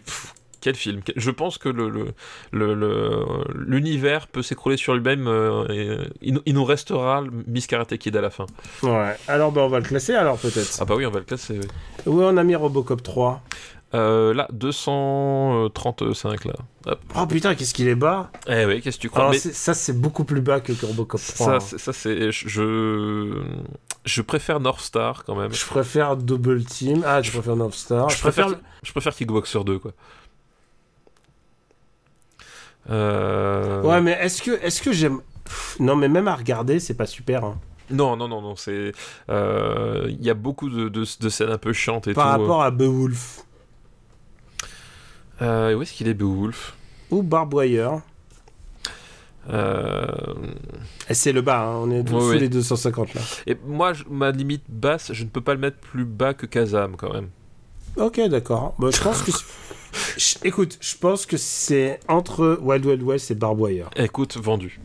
quel film Je pense que le, le, le- le- l'univers peut s'écrouler sur lui-même. euh, et il, il nous restera Miss Karate Kid à la fin. Ouais. Alors, bah, on va le classer alors peut-être. Ah bah oui, on va le classer. oui. Où on a mis Robocop 3 Euh, là, 235 là. Hop. Oh putain, qu'est-ce qu'il est bas Eh oui, qu'est-ce que tu crois? Alors, Mais c'est- Ça, c'est beaucoup plus bas que, Robocop 3. ça, hein. c'est- ça c'est je je préfère North Star quand même. Je préfère Double Team. Ah, je préfère North Star. Je préfère, je préfère Kickboxer 2 quoi. Euh... Ouais, mais est-ce que, est-ce que j'aime? Non, mais même à regarder, c'est pas super. hein. Non, non, non, non, c'est. euh, Il y a beaucoup de, de, de scènes un peu chiantes et Par tout. rapport à Beowulf Euh, où est-ce qu'il est, Beowulf? Ou Barbwire. euh... Et c'est le bas, hein, on est Ouais, sous ouais. les 250 là. Et moi, je- ma limite basse, je ne peux pas le mettre plus bas que Kazam quand même. Ok, d'accord. Bah, je pense que. Je- Écoute, je pense que c'est entre Wild Wild West et Barbwire. Écoute, vendu.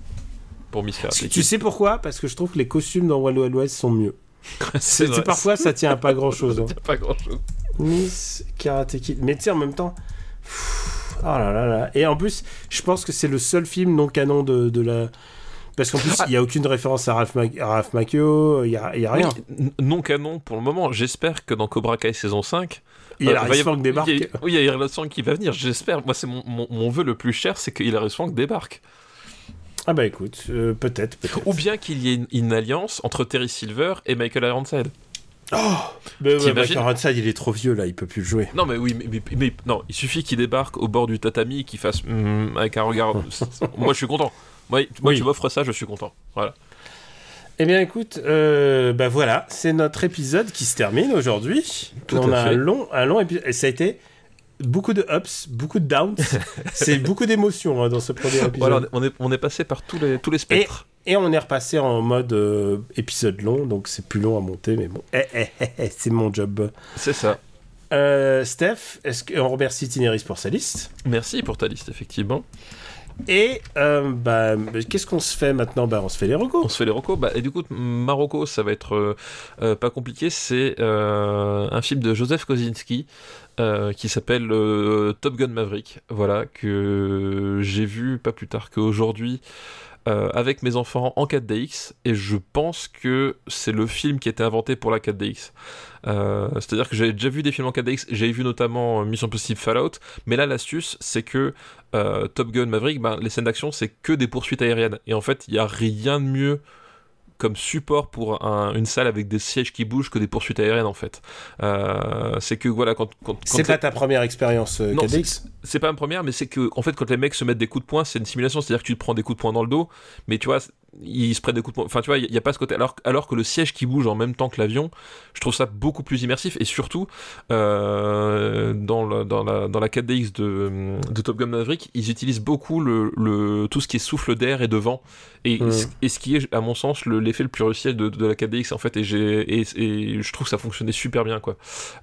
Pour Miss Karate Tu sais pourquoi? Parce que je trouve que les costumes dans Wild Wild West sont mieux. c'est parfois ça tient à pas grand chose. ça tient pas grand chose. Miss Karate Kid. Mais tu sais, en même temps. Oh là là là. Et en plus, je pense que c'est le seul film non canon de, de la. Parce qu'en plus, il n'y a aucune référence à Ralph, Mac- à Ralph Macchio, il n'y a, rien. Non canon pour le moment. J'espère que dans Cobra Kai saison 5, Il y a euh, va y Fang débarque. il y a- Oui, il y a Hilary Swank qui va venir. J'espère. Moi, c'est mon, mon, mon vœu le plus cher, c'est que Hilary Swank débarque. Ah bah écoute, euh, peut-être, peut-être. Ou bien qu'il y ait une, une alliance entre Terry Silver et Michael Ironside. Mais ouais, il est trop vieux là, il peut plus le jouer. Non, mais oui, mais, mais- mais- non, il suffit qu'il débarque au bord du tatami, qu'il fasse hmm, avec un regard. moi, je suis content. Moi, moi Oui. tu m'offres ça, je suis content. Voilà. Eh bien écoute, euh, bah voilà, c'est notre épisode qui se termine aujourd'hui. On a fait. un long, un long épisode. Et ça a été beaucoup de ups, beaucoup de downs. c'est beaucoup d'émotions hein, dans ce premier épisode. Voilà, on est, on est passé par tous les, tous les spectres. Et on est repassé en mode euh, épisode long, donc c'est plus long à monter, mais bon, Eh, eh, eh, c'est mon job. C'est ça. Euh, Steph, est-ce qu'on remercie Tineris pour sa liste Merci pour ta liste, effectivement. Et euh, bah, qu'est-ce qu'on se fait maintenant? Bah, On se fait les On recos. se fait les recos. Bah, et du coup, Marocco, ça va être euh, pas compliqué. C'est euh, un film de Joseph Kosinski euh, qui s'appelle euh, Top Gun Maverick. Voilà, que j'ai vu pas plus tard qu'aujourd'hui euh, avec mes enfants en 4DX. Et je pense que c'est le film qui a été inventé pour la 4DX. Euh, C'est-à-dire que j'avais déjà vu des films en 4DX. J'avais vu notamment Mission Impossible Fallout. Mais là, l'astuce, c'est que Top Gun Maverick, ben, les scènes d'action, c'est que des poursuites aériennes. Et en fait, il n'y a rien de mieux comme support pour un- une salle avec des sièges qui bougent que des poursuites aériennes en fait. Euh, c'est que voilà quand, quand, quand C'est pas ta première expérience euh, Non, 4DX c'est pas une première, mais c'est que en fait quand les mecs se mettent des coups de poing, c'est une simulation, c'est-à-dire que tu te prends des coups de poing dans le dos, mais tu vois ils se prennent des coups de poing. Enfin tu vois il y, a pas ce côté alors alors que le siège qui bouge en même temps que l'avion, je trouve ça beaucoup plus immersif et surtout euh, dans, le- dans la dans la 4DX de, de Top Gun Maverick, ils utilisent beaucoup le, le tout ce qui est souffle d'air et de vent et, et ce qui est à mon sens le- l'effet le plus réussi de, de la 4DX en fait et j'ai et, et je trouve que ça fonctionnait super bien quoi.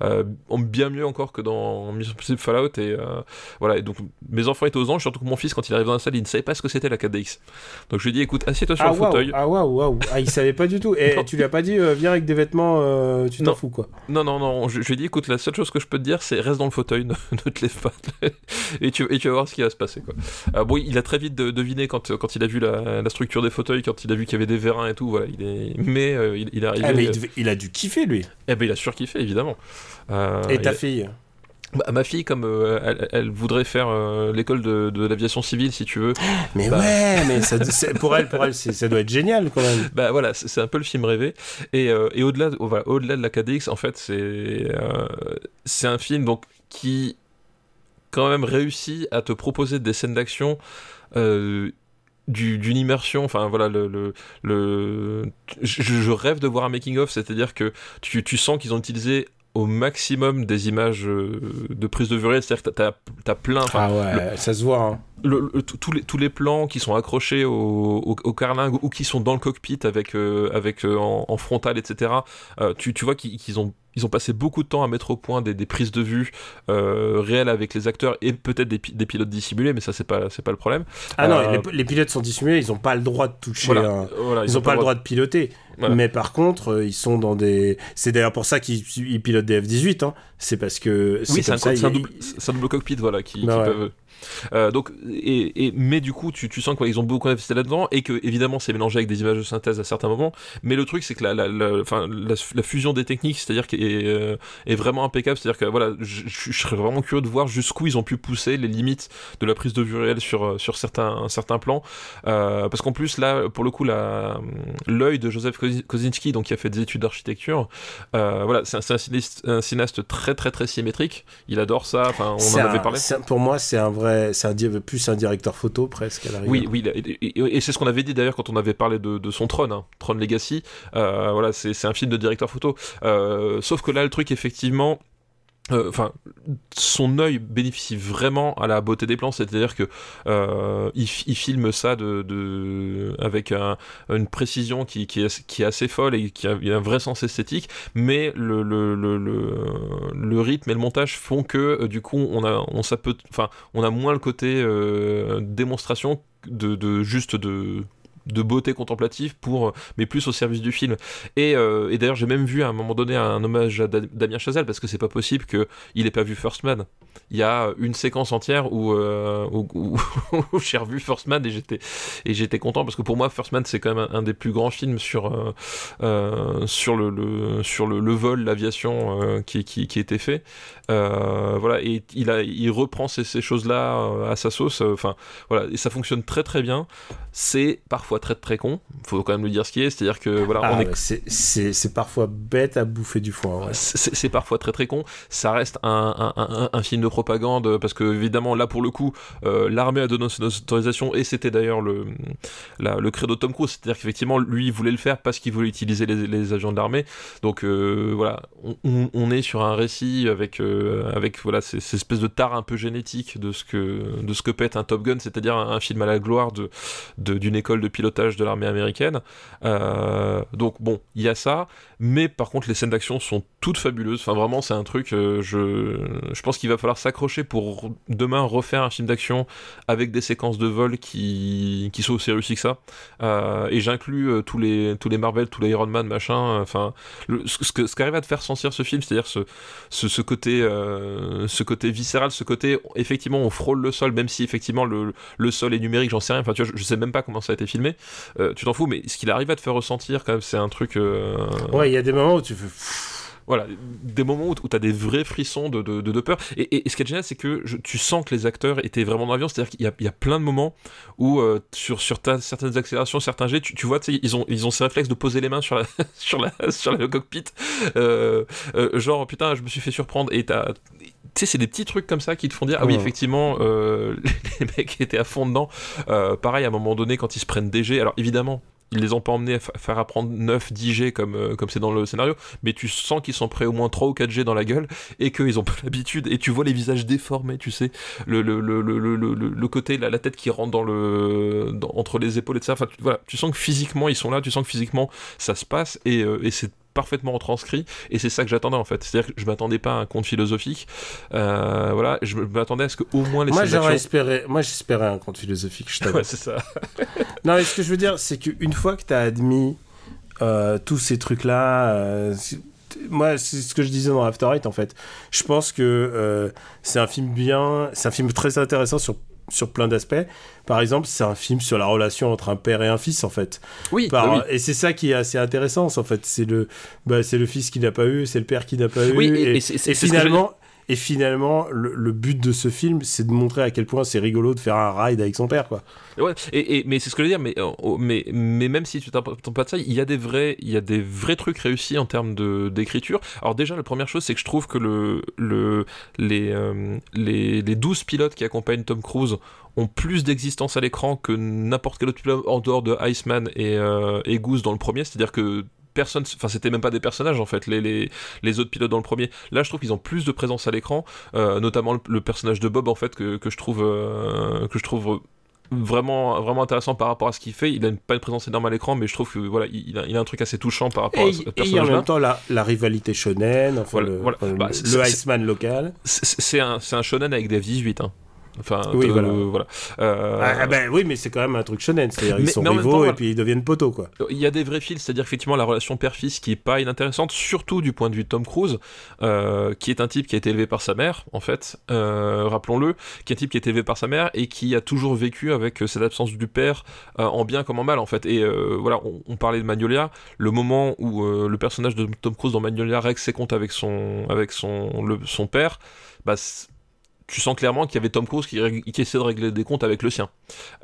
Euh, bien mieux encore que dans Mission Impossible Fallout et euh, voilà, et donc mes enfants étaient aux anges, surtout que mon fils, quand il arrive dans la salle, il ne savait pas ce que c'était la 4DX. Donc je lui ai dit, écoute, assieds-toi sur Ah le waouh, fauteuil. ah waouh, waouh. Ah, il savait pas du tout. Et tu lui as pas dit, euh, viens avec des vêtements, euh, tu t'en fous quoi. Non, non, non, je, je lui ai dit, écoute, la seule chose que je peux te dire, c'est reste dans le fauteuil, ne, ne te lève pas. et, tu, et tu vas voir ce qui va se passer. Quoi. Euh, bon, il a très vite de- deviné quand, quand il a vu la, la structure des fauteuils, quand il a vu qu'il y avait des vérins et tout, voilà, il est... mais il, il est arrivé. Ah, mais il, devait- il a dû kiffer lui. eh ben, il a surkiffé, évidemment. Euh, Et ta il fille? Bah, ma fille, comme euh, elle, elle voudrait faire euh, l'école de, de l'aviation civile, si tu veux, Mais Bah. ouais, mais ça, pour elle, pour elle, c'est- ça doit être génial quand même. Bah voilà, c'est un peu le film rêvé. Et, euh, et au-delà de, voilà, au-delà de la KDX, en fait, c'est c'est un film donc qui quand même réussit à te proposer des scènes d'action. du- d'une immersion, enfin voilà, le, le, le- je, je rêve de voir un making of, c'est-à-dire que tu, tu sens qu'ils ont utilisé au maximum des images euh, de prise de vue réelle, c'est-à-dire que t'as, t'as- plein, Ah ouais, ça se voit. hein. le- le- tous les, tous les plans qui sont accrochés au, au, au carlingue ou qui sont dans le cockpit avec, euh, avec euh, en, en frontal, etc. euh, tu, tu vois qu'ils qu'ils ont ils ont passé beaucoup de temps à mettre au point des, des prises de vue euh, réelles avec les acteurs et peut-être des, pi- des pilotes dissimulés, mais ça c'est pas c'est pas le problème. Ah non, Euh, les, les pilotes sont dissimulés, ils n'ont pas le droit de toucher. Voilà, un- voilà, Ils n'ont pas le droit de piloter. Voilà. Mais par contre, euh, ils sont dans des. C'est d'ailleurs pour ça qu'ils ils pilotent des F-18. Hein. C'est parce que. Oui, c'est un, ça, double, c'est un double cockpit, voilà, qui, Bah qui ouais. peuvent. Euh, donc, et, et- mais du coup, tu, tu sens qu'ils ont beaucoup investi là-dedans et que évidemment c'est mélangé avec des images de synthèse à certains moments. Mais le truc, c'est que la, la, la, la, fusion des techniques, c'est-à-dire est, euh, est vraiment impeccable. C'est-à-dire que voilà, je, serais vraiment curieux de voir jusqu'où ils ont pu pousser les limites de la prise de vue réelle sur euh, sur certains certains plans. Euh, parce qu'en plus là, pour le coup, l'œil de Joseph Kosinski, donc qui a fait des études d'architecture, euh, voilà, c'est un, cinéaste, très très très symétrique. Il adore ça. Enfin, on en avait parlé. Pour moi, c'est un vrai. C'est un, plus un directeur photo presque à la Oui, oui, et, c'est ce qu'on avait dit d'ailleurs quand on avait parlé de, de son trône, hein, Tron Legacy. Euh, voilà, c'est c'est un film de directeur photo. Euh, sauf que là, le truc, effectivement. Euh, Enfin, son œil bénéficie vraiment à la beauté des plans, c'est-à-dire que euh, il, fi- il filme ça de, avec un- une précision qui, est, assez folle et qui a, un vrai sens esthétique, mais le, rythme et le montage font que euh, du coup on a on on a moins le côté démonstration de juste de de beauté contemplative pour mais plus au service du film. Et, euh, et d'ailleurs j'ai même vu à un moment donné un hommage à Da- Damien Chazelle parce que c'est pas possible que il ait pas vu First Man. Il y a une séquence entière où, euh, où, j'ai revu First Man et j'étais et j'étais content parce que pour moi First Man c'est quand même un, des plus grands films sur euh, euh, sur le, sur le, vol l'aviation euh, qui, qui qui était fait. Euh, voilà et il reprend ces, ces choses là à sa sauce enfin voilà et ça fonctionne très très bien. C'est parfois très très con faut quand même le dire ce qui est c'est à dire que voilà Ah, on est ouais, c'est- c'est c'est parfois bête à bouffer du foin. ouais. c'est c'est parfois très très con. Ça reste un, un, un, un film de propagande parce que évidemment là pour le coup euh, l'armée a donné son autorisation et c'était d'ailleurs le la- le credo de Tom Cruise, c'est-à-dire qu'effectivement lui il voulait le faire parce qu'il voulait utiliser les, les avions de l'armée. Donc euh, voilà, on, est sur un récit avec euh, avec voilà ces, ces espèces de tare un peu génétique de ce que de ce que pète un Top Gun, c'est-à-dire un, un film à la gloire de de- d'une école de pilotage de l'armée américaine. Euh, donc bon, il y a ça, mais par contre les scènes d'action sont toutes fabuleuses. Enfin vraiment c'est un truc, euh, je, je pense qu'il va falloir s'accrocher pour demain refaire un film d'action avec des séquences de vol qui, qui sont aussi réussies que ça. Euh, et j'inclus tous les tous les Marvel, tous les Iron Man, machin. Enfin ce, que ce qu'arrive à te faire sentir ce film, c'est-à-dire ce, ce, ce côté ce côté viscéral, ce côté effectivement on frôle le sol, même si effectivement le, le sol est numérique, j'en sais rien. Enfin tu vois, je sais même pas comment ça a été filmé. Euh, tu t'en fous, mais ce qu'il arrive à te faire ressentir quand même, c'est un truc. euh, Ouais, il y a des moments où tu fais. voilà, des moments où, tu as des vrais frissons de, de, de, peur. Et, et- et ce qui est génial, c'est que je- tu sens que les acteurs étaient vraiment dans l'avion. C'est-à-dire qu'il y y a plein de moments où, euh, sur, sur ta- certaines accélérations, certains jets, tu, tu vois, ils ont, ils ont ces réflexes de poser les mains sur, la, sur, la, sur le cockpit. Euh, euh, genre, putain, je me suis fait surprendre. Et t'as. Sais, c'est des petits trucs comme ça qui te font dire, ah oui, effectivement, euh, les mecs étaient à fond dedans. Euh, pareil, à un moment donné, quand ils se prennent des jets, alors évidemment, ils les ont pas emmenés à fa- faire apprendre 9, 10 G comme euh, comme c'est dans le scénario, mais tu sens qu'ils sont prêts au moins 3 ou 4 G dans la gueule et qu'ils ont pas l'habitude et tu vois les visages déformés, tu sais, le, le, le, le, le, le- le côté, la, la tête qui rentre dans le dans- entre les épaules et tout ça. Enfin, tu, voilà, tu sens que physiquement ils sont là, tu sens que physiquement ça se passe et, euh, et c'est parfaitement retranscrit et c'est ça que j'attendais en fait c'est à dire que je m'attendais pas à un conte philosophique euh, voilà je m'attendais à ce que au moins les Moi, j'aurais espéré. Moi, j'espérais un conte philosophique. Je ouais c'est ça Non, mais ce que je veux dire, c'est qu'une fois que tu as admis euh, tous ces trucs-là, euh, c'est- moi, c'est ce que je disais dans After Eight, en fait. Je pense que euh, c'est un film bien, c'est un film très intéressant sur sur plein d'aspects. Par exemple, c'est un film sur la relation entre un père et un fils, en fait. oui, Par- bah oui. Et c'est ça qui est assez intéressant, en fait. C'est le, bah, c'est le fils qui n'a pas eu, c'est le père qui n'a pas eu. Oui, et- et, et et c'est ce que finalement, et finalement, le, but de ce film, c'est de montrer à quel point c'est rigolo de faire un ride avec son père, quoi. Ouais, et, et- mais c'est ce que je veux dire, mais, euh, oh, mais, mais même si tu t'attends pas de ça, il y a des vrais, il y a des vrais trucs réussis en termes d'écriture. Alors déjà, la première chose, c'est que je trouve que le, le, les, euh, les, les 12 pilotes qui accompagnent Tom Cruise ont plus d'existence à l'écran que n'importe quel autre pilote en dehors de Iceman et, euh, et Goose dans le premier. C'est-à-dire que personne, enfin c'était même pas des personnages en fait, les, les, les autres pilotes dans le premier. Là, je trouve qu'ils ont plus de présence à l'écran, euh, notamment le, le personnage de Bob en fait que, que je trouve euh, que je trouve vraiment, vraiment intéressant par rapport à ce qu'il fait. Il a une, pas une présence énorme à l'écran, mais je trouve que voilà, il a, il a un truc assez touchant par rapport Et à ce et personnage. en même temps la, la rivalité shonen, enfin Voilà, le, voilà. Bah, le- Iceman local. C'est un, c'est un shonen avec des F18. Hein. Enfin, Oui, voilà. voilà. Euh, Ah, ah ben oui, mais c'est quand même un truc shonen, c'est-à-dire ils sont rivaux temps, et puis ils deviennent poteaux quoi. Il y a des vrais fils, c'est-à-dire effectivement la relation père-fils qui est pas inintéressante, surtout du point de vue de Tom Cruise, euh, qui est un type qui a été élevé par sa mère, en fait, euh, rappelons-le, qui est un type qui a été élevé par sa mère et qui a toujours vécu avec cette absence du père, en bien comme en mal, en fait. Et voilà, on, on parlait de Magnolia, le moment où le personnage de Tom Cruise dans Magnolia règle ses comptes avec son, avec son, le- son père, bah, tu sens clairement qu'il y avait Tom Cruise qui, qui essaie de régler des comptes avec le sien.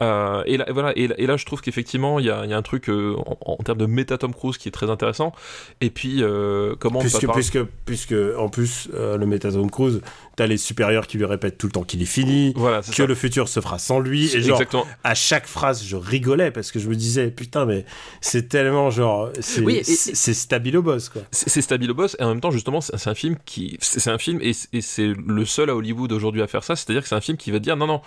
Euh, et, là, voilà, et, là- et là, je trouve qu'effectivement, il y a, y a un truc euh, en, en termes de méta Tom Cruise qui est très intéressant. Et puis, euh, comment Puisque, parler- puisque, puisque, en plus, euh, le Métatome Cruise, t'as les supérieurs qui lui répètent tout le temps qu'il est fini, Voilà, que ça. le futur se fera sans lui. Et genre, Exactement. à chaque phrase, je rigolais parce que je me disais, putain, mais c'est tellement genre, c'est Oui, Stabilo Boss, quoi. C'est Stabilo Boss, et en même temps, justement, c'est un film qui. C'est un film, et c'est le seul à Hollywood aujourd'hui à faire ça, c'est-à-dire que c'est un film qui va dire non, non,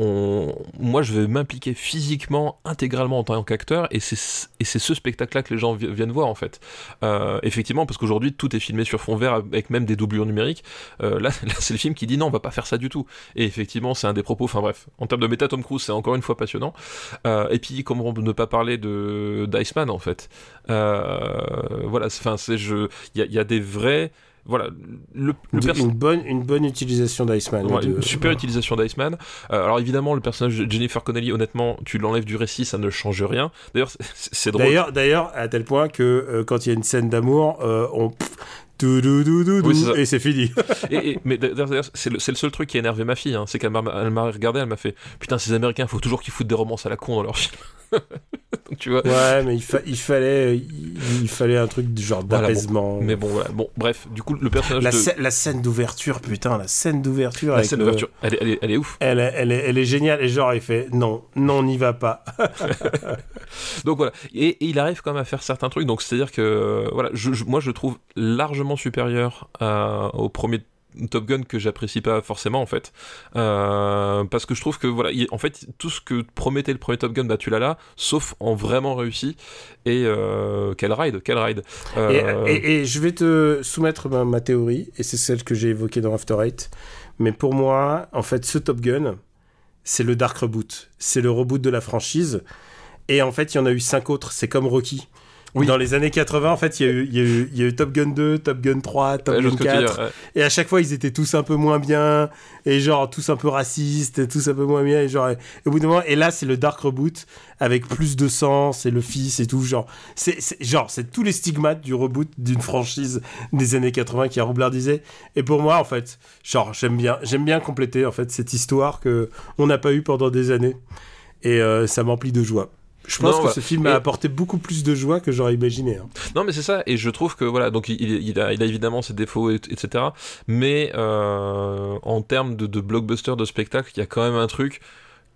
on, moi je vais m'impliquer physiquement, intégralement en tant qu'acteur, et c'est ce spectacle-là que les gens vi- viennent voir en fait. Euh, effectivement, parce qu'aujourd'hui tout est filmé sur fond vert avec même des doublures numériques. Euh, là, c'est le film qui dit non, on va pas faire ça du tout. Et effectivement, c'est un des propos. Enfin bref, en termes de méta, Tom Cruise, c'est encore une fois passionnant. Euh, et puis, comment ne pas parler de d'Iceman en fait. Voilà, enfin, il y a des vrais. Voilà, le, le perso- Une bonne, une bonne utilisation d'Iceman. Ouais, de- une super utilisation d'Iceman. Euh, alors évidemment, le personnage de Jennifer Connelly, honnêtement, tu l'enlèves du récit, ça ne change rien. D'ailleurs, c'est- drôle. D'ailleurs, d'ailleurs, à tel point que euh, quand il y a une scène d'amour, euh, on. tout, tout, tout, Oui, et c'est fini. Et, et- mais d'ailleurs, c'est le, le seul truc qui a énervé ma fille, hein, c'est qu'elle m'a regardé, elle m'a fait Putain, ces Américains, faut toujours qu'ils foutent des romances à la con dans leurs films. Donc tu vois. Ouais, mais il, fa- il fallait, il, il fallait un truc du genre Voilà, bon. d'apaisement. Mais bon, voilà. Bon, bref, du coup, le personnage la, de. scè- la scène d'ouverture, putain, la scène d'ouverture. La scène le- d'ouverture, elle, est- elle, elle est ouf. Elle, est- elle, est, elle est géniale. Et genre, il fait non, non, on n'y va pas. Donc voilà, et, et il arrive quand même à faire certains trucs. Donc c'est-à-dire que voilà, je, je- moi je le trouve largement supérieur à- au premier Top Gun que j'apprécie pas forcément en fait, Euh, parce que je trouve que voilà, il- en fait tout ce que promettait le premier Top Gun, bah tu l'as là, sauf en vraiment réussi. Et euh, quel ride, quel ride. Et, Euh, et- et je vais te soumettre ma, ma théorie, et c'est celle que j'ai évoquée dans After Eight. Mais pour moi, en fait, ce Top Gun, c'est le Dark Reboot. C'est le reboot de la franchise. Et en fait, il y en a eu cinq autres. C'est comme Rocky. Oui. Dans les années 80, en fait, il y, a eu, il, y a eu, il y a eu Top Gun 2, Top Gun 3, Top ouais, Gun vois ce que tu veux 4. dire, ouais. Et à chaque fois, ils étaient tous un peu moins bien, et genre tous un peu racistes, et tous un peu moins bien, et genre, et au bout d'un moment, et là, c'est le dark reboot avec plus de sang, c'est le fils et tout, genre, c'est c'est- genre, c'est tous les stigmates du reboot d'une franchise des années 80 qui a roublardisé. Et pour moi, en fait, genre, j'aime bien, j'aime bien compléter en fait cette histoire que on n'a pas eu pendant des années, et euh, ça m'emplit de joie. Je pense Non, que voilà. ce film Et- a apporté beaucoup plus de joie que j'aurais imaginé. hein. Non, mais c'est ça, et je trouve que voilà, donc il, il- il a, il a évidemment ses défauts, et- etc. Mais euh, en termes de, de blockbuster, de spectacle, il y a quand même un truc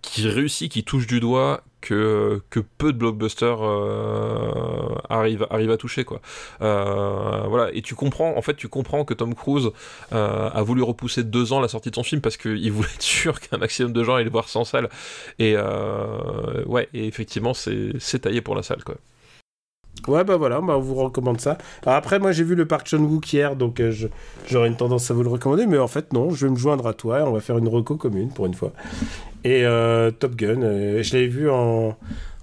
qui réussit, qui touche du doigt que, peu de blockbusters euh, arrivent, à toucher quoi. Euh, voilà, et tu comprends, en fait, tu comprends que Tom Cruise euh, a voulu repousser de deux ans la sortie de son film parce qu'il voulait être sûr qu'un maximum de gens allaient le voir sans salle. Et ouais, et effectivement, c'est taillé pour la salle quoi. Ouais, bah voilà, bah on vous recommande ça. Après, moi j'ai vu le Park Chan-wook hier, donc j'aurais une tendance à vous le recommander, mais en fait, non, je vais me joindre à toi et on va faire une reco commune pour une fois. Et euh, Top Gun, euh, je l'avais vu en,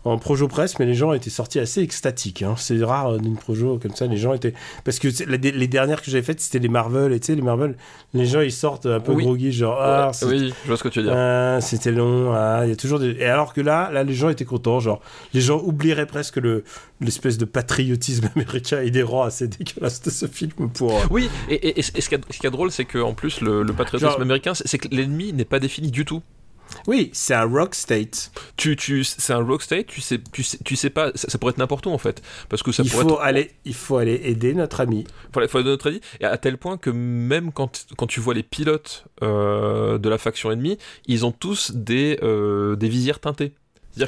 en Projo Presse, mais les gens étaient sortis assez extatiques. hein. C'est rare euh, d'une Projo comme ça, les gens étaient. Parce que la- les dernières que j'avais faites, c'était les Marvel, et tu sais, les Marvel, les gens ils sortent un peu Oui. groggy, genre, ah, Ouais, oui, je vois ce que tu veux dire. ah, c'était long, ah, il y a toujours des... Et alors que là, là, les gens étaient contents, genre, les gens oublieraient presque le l'espèce de patriotisme américain et des rangs assez dégueulasses de ce film pour... Oui, et, et- et ce y a de drôle, c'est qu'en plus, le, le patriotisme Genre- américain, c'est que l'ennemi n'est pas défini du tout. Oui, c'est un rock state. Tu, tu, c'est un rogue state, tu sais, tu sais, tu sais pas, ça, ça pourrait être n'importe où en fait. Parce que ça il, pourrait faut être. aller, il faut aller aider notre ami. Il faut être de notre avis. Et à tel point que même quand, quand tu vois les pilotes euh, de la faction ennemie, ils ont tous des, euh, des visières teintées.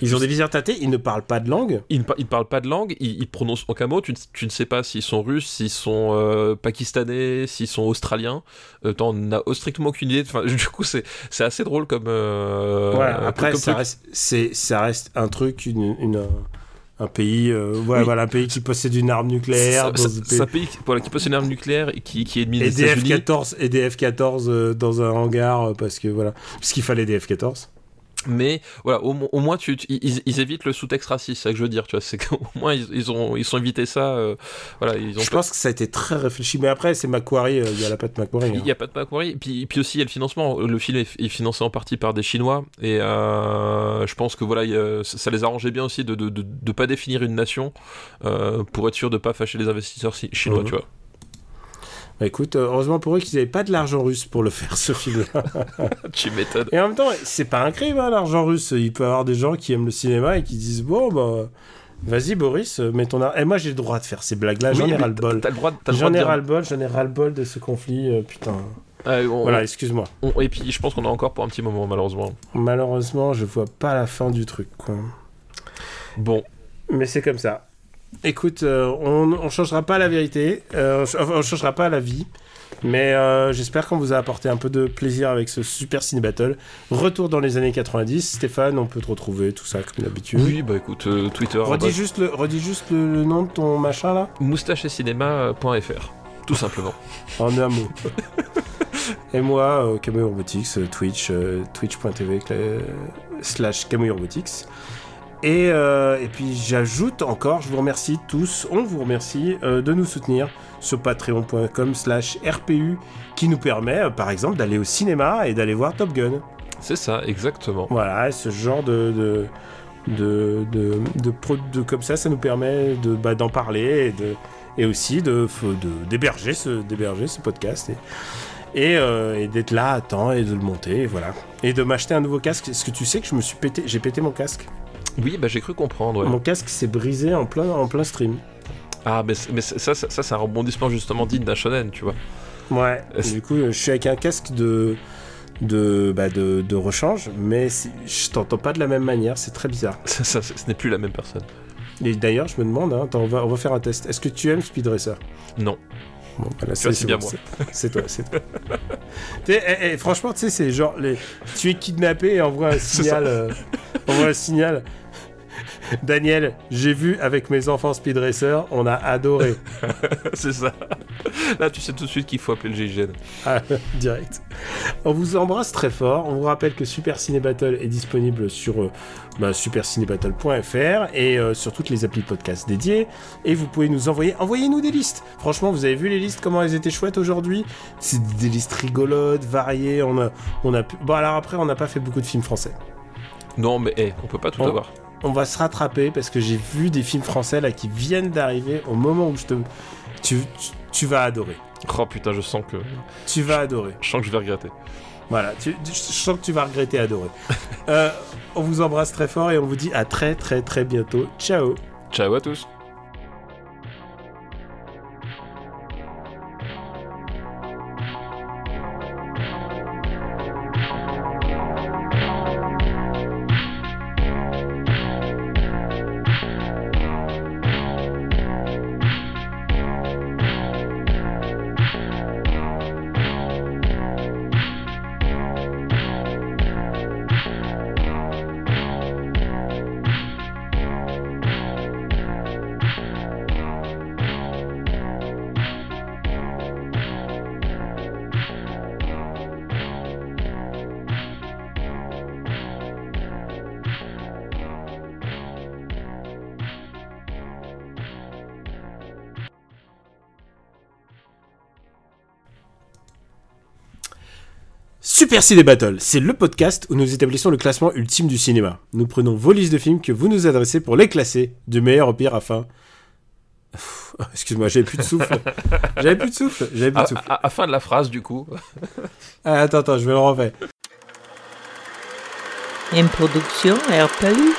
Ils ont des visières teintées, ils ne parlent pas de langue. Ils ne, ils parlent pas de langue, ils, ils prononcent aucun mot. Tu, ne- tu ne sais pas s'ils sont russes, s'ils sont euh, pakistanais, s'ils sont australiens. Euh, T'en as strictement aucune idée. Enfin, du coup, c'est assez drôle comme. euh, Voilà, après, comme ça reste, c'est, ça reste un truc, une, une- un pays, euh, ouais, Oui. voilà, un pays qui possède une arme nucléaire. Ça- dans un C'est un pays- qui, voilà, qui possède une arme nucléaire et qui, qui est ennemi et des des États-Unis. F-14 et des F-14 euh, dans un hangar parce que voilà, parce qu'il fallait des F-14. Mais voilà, au, mo- au moins tu, tu- ils, ils évitent le sous-texte raciste, c'est ça que je veux dire, tu vois, c'est qu'au moins ils, ils ont ils ont évité ça, euh, voilà, ils ont Je pense que ça a été très réfléchi, mais après c'est Macquarie, euh, il y a la patte Macquarie. Il hein. n'y a pas de Macquarie. Puis, puis aussi, il y a le financement. Le film est, est financé en partie par des Chinois. Et euh, je pense que voilà, y a- ça les arrangeait bien aussi de ne de, de, de pas définir une nation pour être sûr de pas fâcher les investisseurs chi- chinois, Mhm. tu vois. Bah, écoute, euh, heureusement pour eux qu'ils n'avaient pas de l'argent russe pour le faire ce film-là. tu m'étonnes. et en même temps, c'est pas un crime hein, l'argent russe. Il peut y avoir des gens qui aiment le cinéma et qui disent bon bah. Vas-y Boris, euh, mets ton argent. Et moi j'ai le droit de faire ces blagues-là, j'en ai mais ras-le-bol. T'as le droit, t'as le droit J'en ai j'en ai ras-le-bol de ce conflit, euh, putain. Euh, on- Voilà, excuse-moi. et puis, je pense qu'on a encore pour un petit moment, malheureusement. Malheureusement, je vois pas la fin du truc, quoi. Bon, Mais c'est comme ça. Écoute, euh, on, on changera pas la vérité, euh, on on changera pas la vie, mais euh, j'espère qu'on vous a apporté un peu de plaisir avec ce super ciné battle. Retour dans les années 90, Stéphane, on peut te retrouver, tout ça comme d'habitude. oui, bah écoute, Twitter, Redis bah, juste, le, redis juste le, le nom de ton machin là, moustacheetcinéma.fr, tout simplement. en un mot. Et moi, Camouille Robotics, Twitch, twitch.tv slash Camouille Robotics. Et, euh, et puis j'ajoute encore, je vous remercie tous, on vous remercie euh, de nous soutenir sur patreon.com slash RPU qui nous permet euh, par exemple d'aller au cinéma et d'aller voir Top Gun. C'est ça, exactement. Voilà, ce genre de... de de, de, de, comme ça, ça nous permet de, bah, d'en parler et, de, et aussi de, de- d'héberger, ce, d'héberger ce podcast et, et, euh, et d'être là à temps et de le monter, et voilà. Et de m'acheter un nouveau casque. Est-ce que tu sais que je me suis pété, j'ai pété mon casque? Oui, bah j'ai cru comprendre. ouais. Mon casque s'est brisé en plein, en plein stream. Ah, mais, mais ça, ça, ça, c'est un rebondissement justement digne d'un shonen, tu vois. Ouais. Du coup, je suis avec un casque de de, bah, de, de rechange, mais je t'entends pas de la même manière, c'est très bizarre. Ça, ça, ce n'est plus la même personne. Et d'ailleurs, je me demande, hein, attends, on, va, on va faire un test. Est-ce que tu aimes Speed Racer? Non. Bon, voilà, vois, c'est bien moi. c'est- toi, c'est toi. Eh, eh, franchement, tu sais, c'est genre, les... tu es kidnappé et envoie un signal. euh, envoie un signal. Daniel, j'ai vu avec mes enfants Speed Racer, on a adoré. c'est ça. Là, tu sais tout de suite qu'il faut appeler le GIGN. Ah, direct. On vous embrasse très fort. On vous rappelle que Super Ciné Battle est disponible sur euh, bah, supercinébattle.fr et euh, sur toutes les applis de podcast dédiées. Et vous pouvez nous envoyer, envoyez-nous des listes. Franchement, vous avez vu les listes comment elles étaient chouettes aujourd'hui? C'est des listes rigolotes, variées. On a, on a. Bon alors après, on n'a pas fait beaucoup de films français. Non, mais hey, on peut pas tout avoir. On va se rattraper parce que j'ai vu des films français là qui viennent d'arriver au moment où je te, tu, tu, tu vas adorer. Oh putain, je sens que, Tu vas adorer. je sens que je vais regretter. Voilà, tu- je sens que tu vas regretter adorer. Euh, on vous embrasse très fort et on vous dit à très très très bientôt. Ciao Ciao à tous. Super Ciné Battle, c'est le podcast où nous établissons le classement ultime du cinéma. Nous prenons vos listes de films que vous nous adressez pour les classer du meilleur au pire afin. Excuse-moi, j'avais plus de souffle. J'avais plus de souffle. J'avais plus À, de souffle. à- à fin de la phrase, du coup. Ah, attends, attends, je vais le refaire. Une production RPU.